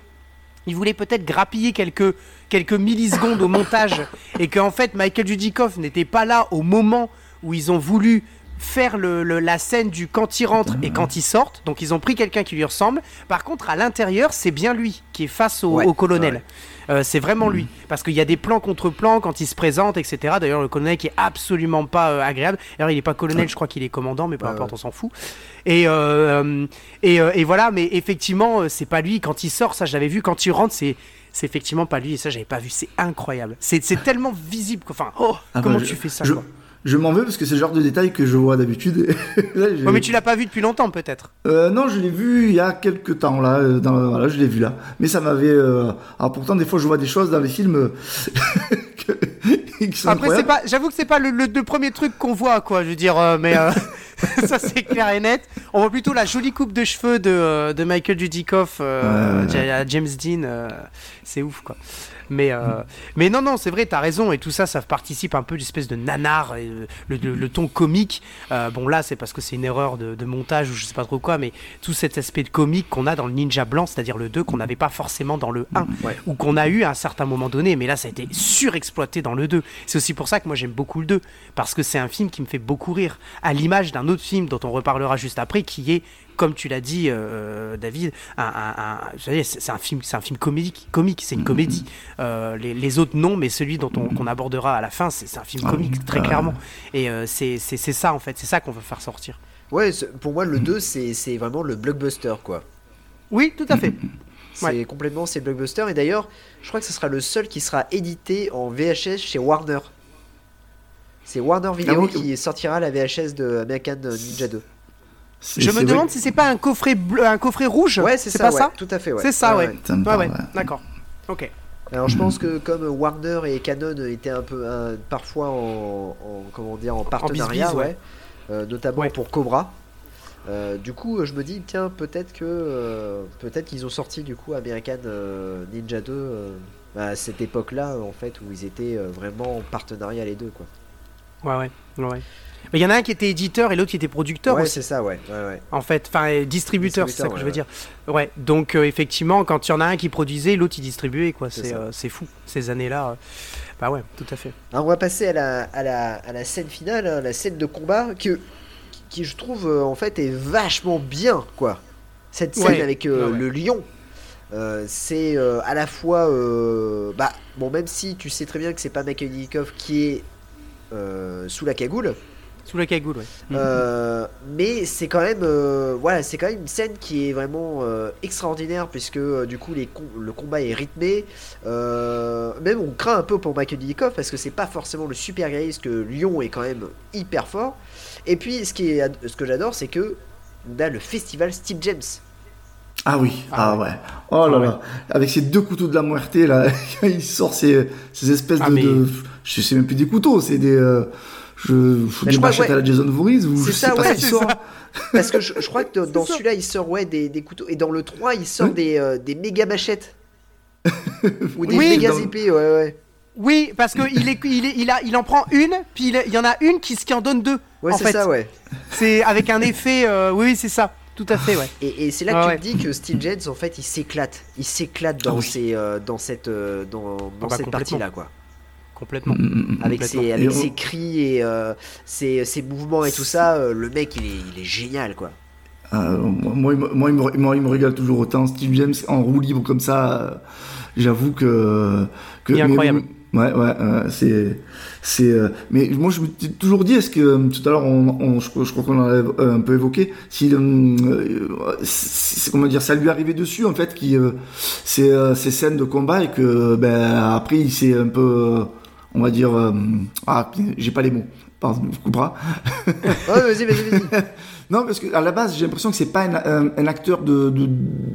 Il voulait peut-être grappiller quelques, quelques millisecondes au montage et qu'en fait Michael Dudikoff n'était pas là au moment où ils ont voulu faire le, le- la scène du quand il rentre et quand il sortent. Donc ils ont pris quelqu'un qui lui ressemble. Par contre, à l'intérieur, c'est bien lui qui est face au, Ouais, au colonel. ouais. Euh, c'est vraiment lui. Parce qu'il y a des plans contre plans quand il se présente, etc. D'ailleurs, le colonel qui est absolument pas euh, agréable. Alors, il est pas colonel, je crois qu'il est commandant, mais peu importe, on s'en fout. Et, euh, et, et voilà, mais effectivement, c'est pas lui. Quand il sort, ça, je l'avais vu. Quand il rentre, c'est. C'est effectivement pas lui et ça j'avais pas vu, c'est incroyable. C'est tellement visible. Enfin, oh, Ah comment bah, tu je- fais ça je, quoi? Je m'en veux parce que c'est le genre de détail que je vois d'habitude. Ouais, mais tu l'as pas vu depuis longtemps peut-être. Euh, non, je l'ai vu il y a quelques temps là. euh, Dans, voilà, je l'ai vu là. Mais ça m'avait. euh, Alors pourtant, des fois, je vois des choses dans les films euh, que- qui sont Après c'est pas, j'avoue que c'est pas le, le- le premier truc qu'on voit quoi. Je veux dire, euh, mais ça c'est clair et net. On voit plutôt la jolie coupe de cheveux de, de Michael Dudikoff Ouais, James Dean. c'est ouf quoi. Mais, euh, mais non, non, c'est vrai, t'as raison, et tout ça, ça participe un peu d'espèce de nanar, et, euh, le, le- le ton comique. Euh, bon, là, c'est parce que c'est une erreur de, de montage ou je sais pas trop quoi, mais tout cet aspect de comique qu'on a dans le Ninja Blanc, c'est-à-dire le 2, qu'on n'avait pas forcément dans le 1, Ouais. ou qu'on a eu à un certain moment donné, mais là, ça a été surexploité dans le 2. C'est aussi pour ça que moi, j'aime beaucoup le 2, parce que c'est un film qui me fait beaucoup rire, à l'image d'un autre film dont on reparlera juste après, qui est comme tu l'as dit, euh, David, un, un- un- vous savez, c'est c'est un film, c'est un film comique, comique, c'est une comédie. Euh, les, les autres non, mais celui dont on qu'on abordera à la fin, c'est c'est un film Ah, comique très ah. clairement. Et euh, c'est c'est- c'est ça en fait, c'est ça qu'on veut faire sortir. Ouais, c'est- pour moi, le 2, c'est c'est vraiment le blockbuster, quoi. Oui, tout à fait. C'est Ouais. complètement c'est le blockbuster. Et d'ailleurs, je crois que ce sera le seul qui sera édité en VHS chez Warner. C'est Warner Video Ah oui. qui sortira la VHS de American Ninja 2. Je me demande si c'est pas un coffret bleu, un coffret rouge. Ouais, c'est ça. pas ouais, ça. Tout à fait, ouais. C'est ça, ouais. Ouais, parle, ouais. ouais. D'accord. Ok. Alors je pense que comme Warner et Canon étaient un peu un- parfois en, en- comment dire en partenariat, ouais. ouais, euh, notamment Ouais. pour Cobra. euh, du coup, je me dis tiens peut-être que euh, peut-être qu'ils ont sorti du coup American euh, Ninja 2 euh, à cette époque-là en fait où ils étaient euh, vraiment en partenariat les deux quoi. Ouais, ouais. ouais, il y en a un qui était éditeur et l'autre qui était producteur ouais, c'est ça, ouais, ouais, ouais. En fait, enfin distributeur, c'est ça que je veux dire. Ouais, donc euh, effectivement, quand il y en a un qui produisait, l'autre il distribuait, quoi. C'est euh, fou, ces années-là. Bah ouais, tout à fait. Alors, on va passer à la, à la, à la scène finale, hein, la scène de combat que, qui, je trouve, euh, en fait, est vachement bien, quoi. Cette scène avec euh, le lion, euh, c'est euh, à la fois. euh, bah, bon, même si tu sais très bien que c'est pas Michael qui est sous la cagoule, Sous la cagoule, ouais. euh, mais c'est quand même euh, voilà c'est quand même une scène qui est vraiment euh, extraordinaire puisque euh, du coup les com- le combat est rythmé. Euh, même on craint un peu pour Michael Dudikoff parce que c'est pas forcément le super guerrier que Lyon est quand même hyper fort. Et puis ce qui est ce que j'adore c'est que on a le festival Steve James. Ah oui, Ah ah, ouais. Oh là Ah là, avec ces deux couteaux de la muerte là, il sort ces, ces espèces Ah, de, mais- de- je sais même plus des couteaux, c'est des, je, je crois, machettes ouais. à la Jason Voorhees ou C'est je ça, sais pas ouais, ce qu'il sort. ça. parce que je, je crois que dans celui-là il sort ouais des, des couteaux et dans le 3 il sort Oui. des, euh, des méga machettes ou des Oui, méga dans- épées ouais ouais Oui, parce que il est, il est, il a, il en prend une, puis il, il y en a une qui, qui en donne deux. ouais en c'est fait, ça ouais c'est avec un effet. euh, oui, c'est ça. Tout à fait, ouais. Et, et c'est là Ah que ouais. tu te dis que Steve James en fait il s'éclate, il s'éclate dans Ah oui. euh, dans cette euh, dans, dans Ah bah, cette complètement. partie là quoi. Complètement. Mm, mm, mm. Avec Complètement. ses avec Et on- ses cris et euh, ses, ses mouvements et tout ça, euh, le mec il est, il est génial quoi. Euh, moi, il me- moi, il me, moi, il me régale toujours autant. Steve James en roue libre comme ça, j'avoue que, que. Il est mais- incroyable. ouais, ouais, euh, c'est, c'est. euh, mais moi, je me suis toujours dit, est-ce que tout à l'heure, on, on- je, je crois qu'on en a euh, un peu évoqué, si, c'est comment dire, ça lui arrivait dessus en fait, qui, euh, ces, euh, ces scènes de combat et que, ben, après, il s'est un peu, euh, on va dire, euh, ah, j'ai pas les mots. Pardon, je couperas. Ouais, vas-y vas-y vas-y. Non, parce que à la base, j'ai l'impression que c'est pas un, un- un acteur de, de-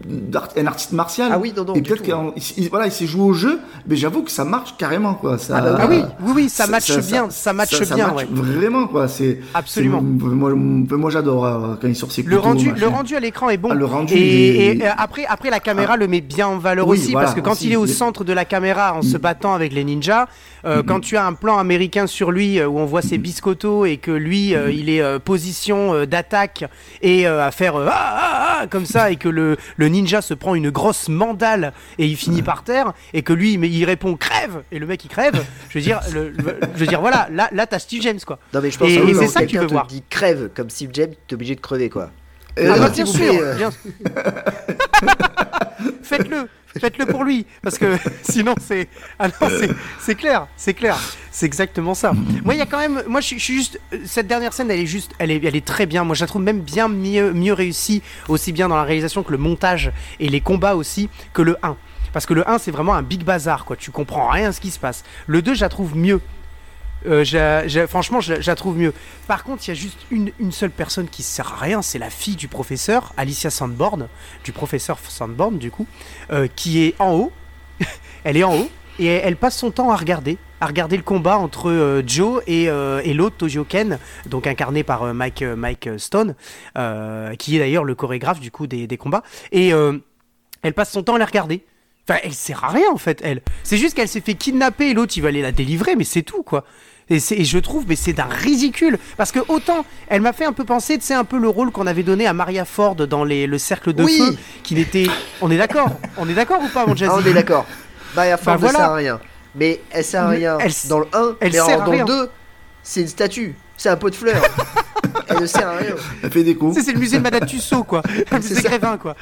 d'art- un artiste martial. Ah oui, non, non, Et peut-être qu'il voilà, il s'est joué au jeu, mais j'avoue que ça marche carrément, quoi. Ça, Ah bah Ah oui, oui, oui, ça matche bien, ça matche bien, match ouais. Vraiment, quoi. C'est Absolument. c'est- Moi, moi j'adore euh, quand il sort ses Le couteaux, rendu, machin. le rendu à l'écran est bon. Ah, le rendu, et, est- et, euh, après, après la caméra le met bien en valeur Oui, aussi voilà, parce que quand aussi, il est au centre de la caméra en se battant avec les ninjas, euh, quand tu as un plan américain sur lui euh, où on voit ses biscottos et que lui euh, il est euh, position euh, et euh, à faire euh, ah, ah, ah comme ça et que le, le ninja se prend une grosse mandale et il finit par terre et que lui mais il répond crève et le mec il crève. Je veux dire, le- le- je veux dire voilà, là là t'as Steve James quoi. Non, mais je pense Et- que et c'est ça que tu veux te voir. dit crève comme Steve James, t'es obligé de crever quoi. Euh, Ah bah, s'il bien sûr, euh, bien- Faites-le, faites-le pour lui, parce que sinon c'est, ah c'est, clair, c'est clair, c'est exactement ça. Moi, il y a quand même, moi, je suis juste, cette dernière scène, elle est juste, elle est, elle est très bien. Moi, je la trouve même bien mieux, mieux réussie, aussi bien dans la réalisation que le montage et les combats aussi que le 1. Parce que le 1, c'est vraiment un big bazar, quoi. Tu comprends rien à ce qui se passe. Le 2, je la trouve mieux. Euh, j'ai- franchement, je, la- trouve mieux. Par contre, il y a juste une, une seule personne qui sert à rien, c'est la fille du professeur, Alicia Sandborn, du professeur Sandborn, du coup, euh, qui est en haut. elle est en haut et elle, passe son temps à regarder, à regarder le combat entre euh, Joe et, et l'autre Tojo Ken, donc incarné par Mike, Mike Stone, qui est d'ailleurs le chorégraphe du coup des, des combats. Et elle passe son temps à les regarder. Enfin, elle sert à rien en fait, elle. C'est juste qu'elle s'est fait kidnapper et l'autre il va aller la délivrer, mais c'est tout quoi. Et, je trouve, mais c'est d'un ridicule. Parce que autant, elle m'a fait un peu penser, tu sais, un peu le rôle qu'on avait donné à Maria Ford dans les, le cercle de Oui. feu, qui n'était. On est d'accord On est d'accord ou pas, mon Jazzy Ah, on est d'accord. Maria Ford Bah, ne voilà. sert à rien. Mais elle sert à rien elle- dans le 1, elle mais sert en- à dans rien. le 2, c'est une statue. C'est un pot de fleurs. elle ne sert à rien. Elle fait des coups. C'est le musée de Madame Tussaud, quoi. Le musée. Grévin, quoi.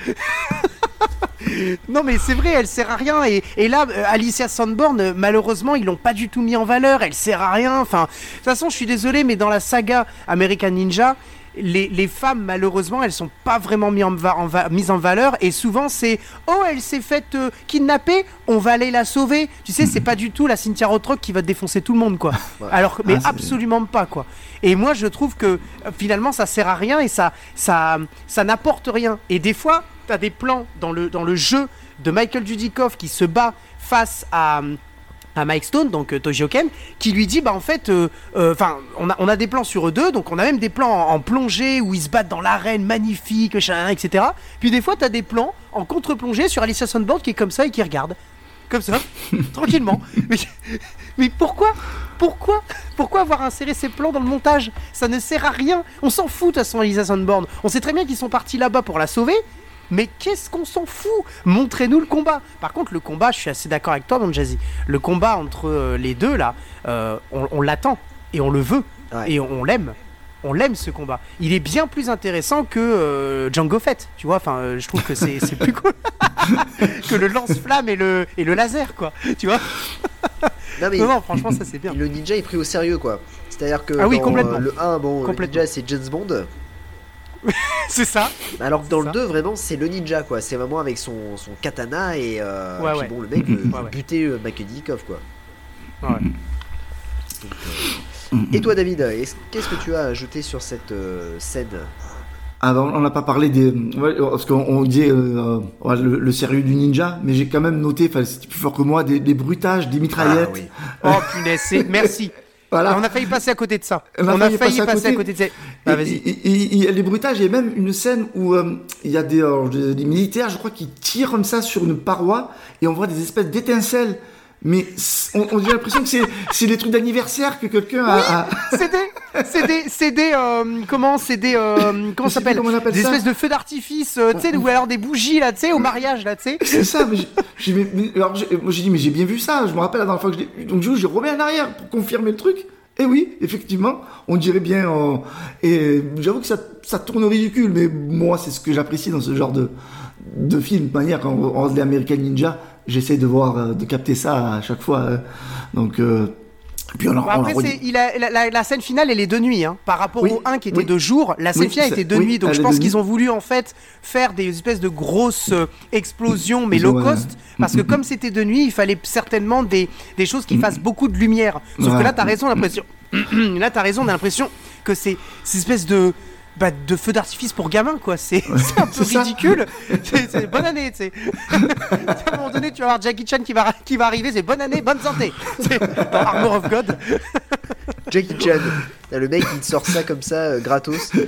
Non, mais c'est vrai, elle sert à rien. Et, et là, euh, Alicia Sandborn, euh, malheureusement, ils l'ont pas du tout mis en valeur. Elle sert à rien. Enfin, de toute façon, je suis désolé, mais dans la saga American Ninja, les, les femmes, malheureusement, elles sont pas vraiment mis en va- en va- mises en valeur. Et souvent, c'est Oh, elle s'est faite euh, kidnapper, on va aller la sauver. Tu sais, c'est pas du tout la Cynthia Rothrock qui va défoncer tout le monde, quoi. Alors que, mais Ah, absolument pas, quoi. Et moi, je trouve que finalement, ça sert à rien et ça, ça, ça n'apporte rien. Et des fois, tu as des plans dans le, dans le jeu de Michael Dudikoff qui se bat face à, à Mike Stone, donc euh, Tojo Ken, qui lui dit bah en fait, euh, euh, enfin, on, a, on a des plans sur eux deux, donc on a même des plans en, en plongée où ils se battent dans l'arène magnifique, etc. Puis des fois, tu as des plans en contre-plongée sur Alicia Sandboard qui est comme ça et qui regarde. Comme ça, tranquillement. Mais, mais pourquoi Pourquoi Pourquoi avoir inséré ces plans dans le montage? Ça ne sert à rien. On s'en fout de toute façon, Alicia Sandborn. On sait très bien qu'ils sont partis là-bas pour la sauver. Mais qu'est-ce qu'on s'en fout? Montrez-nous le combat. Par contre, le combat, je suis assez d'accord avec toi, Jazzy. Le combat entre euh, les deux, là, euh, on, on l'attend et on le veut Ouais. et on, on l'aime. On l'aime ce combat. Il est bien plus intéressant que euh, Django Fett, tu vois. Enfin, euh, je trouve que c'est plus cool que le lance-flamme et le, et le laser, quoi. Tu vois? Non, mais Non, non, franchement, ça c'est bien. le ninja est pris au sérieux quoi. C'est-à-dire que Ah oui, dans complètement. le 1, bon, le Complètement. ninja c'est James Bond. C'est ça. Alors que dans C'est le ça. 2, vraiment, c'est le ninja quoi. C'est vraiment avec son, son katana et euh, Ouais, puis ouais. bon, le mec euh, Ouais, buter euh, Makedikov quoi. Ouais. Donc, euh, Et toi, David, est-ce- qu'est-ce que tu as ajouté sur cette euh, scène? Ah, ben, on n'a pas parlé des. ouais, parce qu'on on disait euh, ouais, le, le sérieux du ninja, mais j'ai quand même noté, enfin, c'était plus fort que moi, des, des bruitages, des mitraillettes. Ah, oui. Oh punaise, c'est- merci. Voilà. On a failli passer à côté de ça. On On a a, failli passer à passer à côté. côté de ça. Ah, et- et les bruitages, il y a même une scène où euh, il y a des, des militaires, je crois, qui tirent comme ça sur une paroi et on voit des espèces d'étincelles. Mais on, on a l'impression que c'est, des trucs d'anniversaire que quelqu'un a, a- C'est des, c'est des, c'est des, euh, comment, c'est des, euh, comment s'appelle Des espèces de feux d'artifice, euh, tu sais, ou alors des bougies là, tu sais, au mariage là, tu sais. C'est ça, mais j'ai- alors j'ai- moi j'ai dit, mais j'ai bien vu ça, je me rappelle la dernière fois que je donc je remis en arrière pour confirmer le truc. Et oui, effectivement, on dirait bien, euh, et j'avoue que ça, ça tourne au ridicule, mais moi c'est ce que j'apprécie dans ce genre de, de film. De manière, quand on regarde les American Ninja, j'essaie de voir, euh, de capter ça à chaque fois. euh, donc, euh, puis on, après, il a, la, scène finale, elle est de nuit, hein, par rapport Oui, au 1 qui était oui. de jour. La scène Oui, finale était de nuit, donc je pense qu'ils ont voulu en fait faire des espèces de grosses euh, explosions, mais low cost, parce que comme c'était de nuit, il fallait certainement des, des choses qui fassent beaucoup de lumière. Sauf que là, t'as raison, l'impression. là, t'as raison, on a l'impression que c'est ces espèces de bah, de feux d'artifice pour gamins, quoi. C'est un peu ridicule. C'est bonne année, tu sais. à un moment donné, tu vas voir Jackie Chan qui va, qui va arriver, c'est bonne année, bonne santé. C'est dans Armor of God. Jackie Chan. Le mec qui te sort ça comme ça, euh, gratos.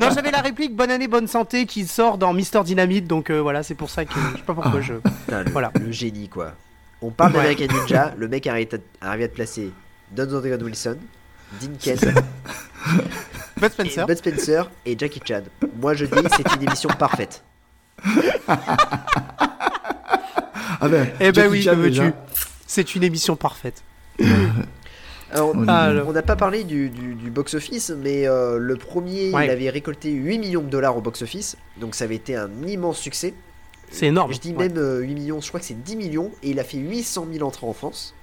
Non, j'avais la réplique bonne année, bonne santé qui sort dans Mister Dynamite, donc euh, voilà, c'est pour ça que je sais pas pourquoi je. Putain, le, Voilà. le génie, quoi. On parle Ouais. d'American Ninja, le mec arrive à, arrive à te placer Don Wilson, Dean Kent, Bud Spencer. Bud Spencer et Jackie Chan. Moi, je dis, c'est une émission parfaite. Ah ben, Eh ben Jackie oui, Chan, que veux-tu déjà. C'est une émission parfaite. Alors, On Ah, n'a pas parlé du, du- du box-office, mais euh, le premier, Ouais. il avait récolté 8 millions de dollars au box-office, donc ça avait été un immense succès. C'est énorme. Je dis Ouais. même euh, 8 millions, je crois que c'est 10 millions, et il a fait 800 000 entrées en France.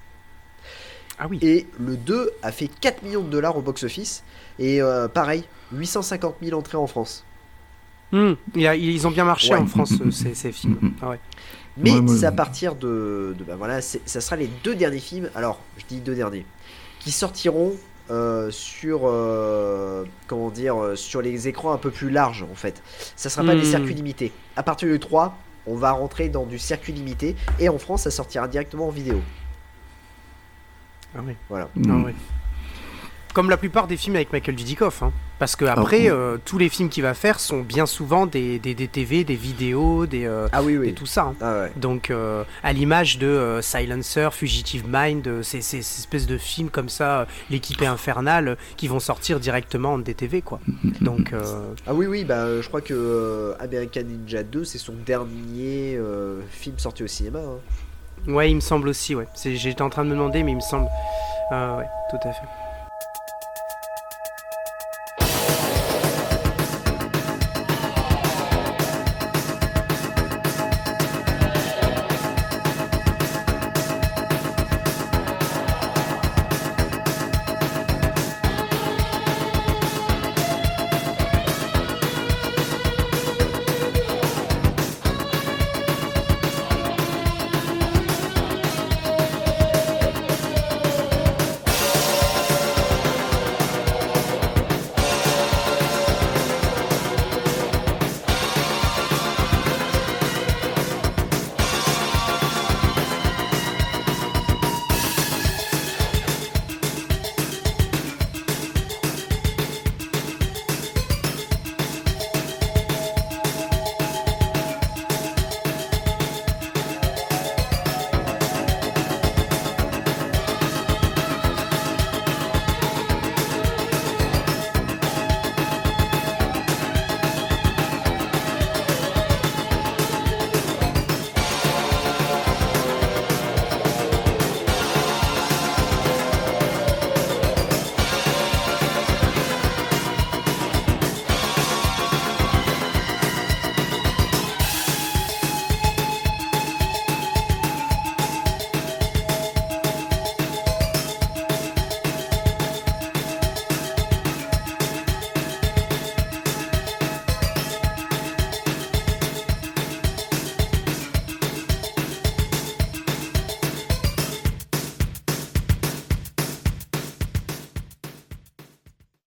Ah oui. Et le 2 a fait 4 millions de dollars au box-office, et euh, pareil, 850 000 entrées en France. Hmm, ils ont bien marché Ouais. en France, euh, ces, ces films. Ah ouais. Mais Ouais, c'est à partir de, de bah voilà, ça sera les deux derniers films. Alors, je dis deux derniers, qui sortiront euh, sur euh, comment dire, euh, sur les écrans un peu plus larges en fait. Ça sera pas des Hmm. circuits limités. À partir du 3, on va rentrer dans du circuit limité et en France, ça sortira directement en vidéo. Ah ouais. Voilà. Ah Mm. ouais. Comme la plupart des films avec Michael Dudikoff. Hein. Parce que après, ouais. euh, tous les films qu'il va faire sont bien souvent des, des, des TV, des vidéos, des, euh, Ah oui, des oui. tout ça. hein. Ah ouais. Donc, euh, à l'image de euh, Silencer, Fugitive Mind, euh, ces, ces- ces espèces de films comme ça, euh, l'équipée infernale, euh, qui vont sortir directement en DTV, quoi. Donc, euh, Ah oui, oui, bah je crois que euh, American Ninja 2, c'est son dernier euh, film sorti au cinéma. hein. Ouais, il me semble aussi, ouais. J'étais en train de me demander, mais il me semble. Euh, ouais, tout à fait.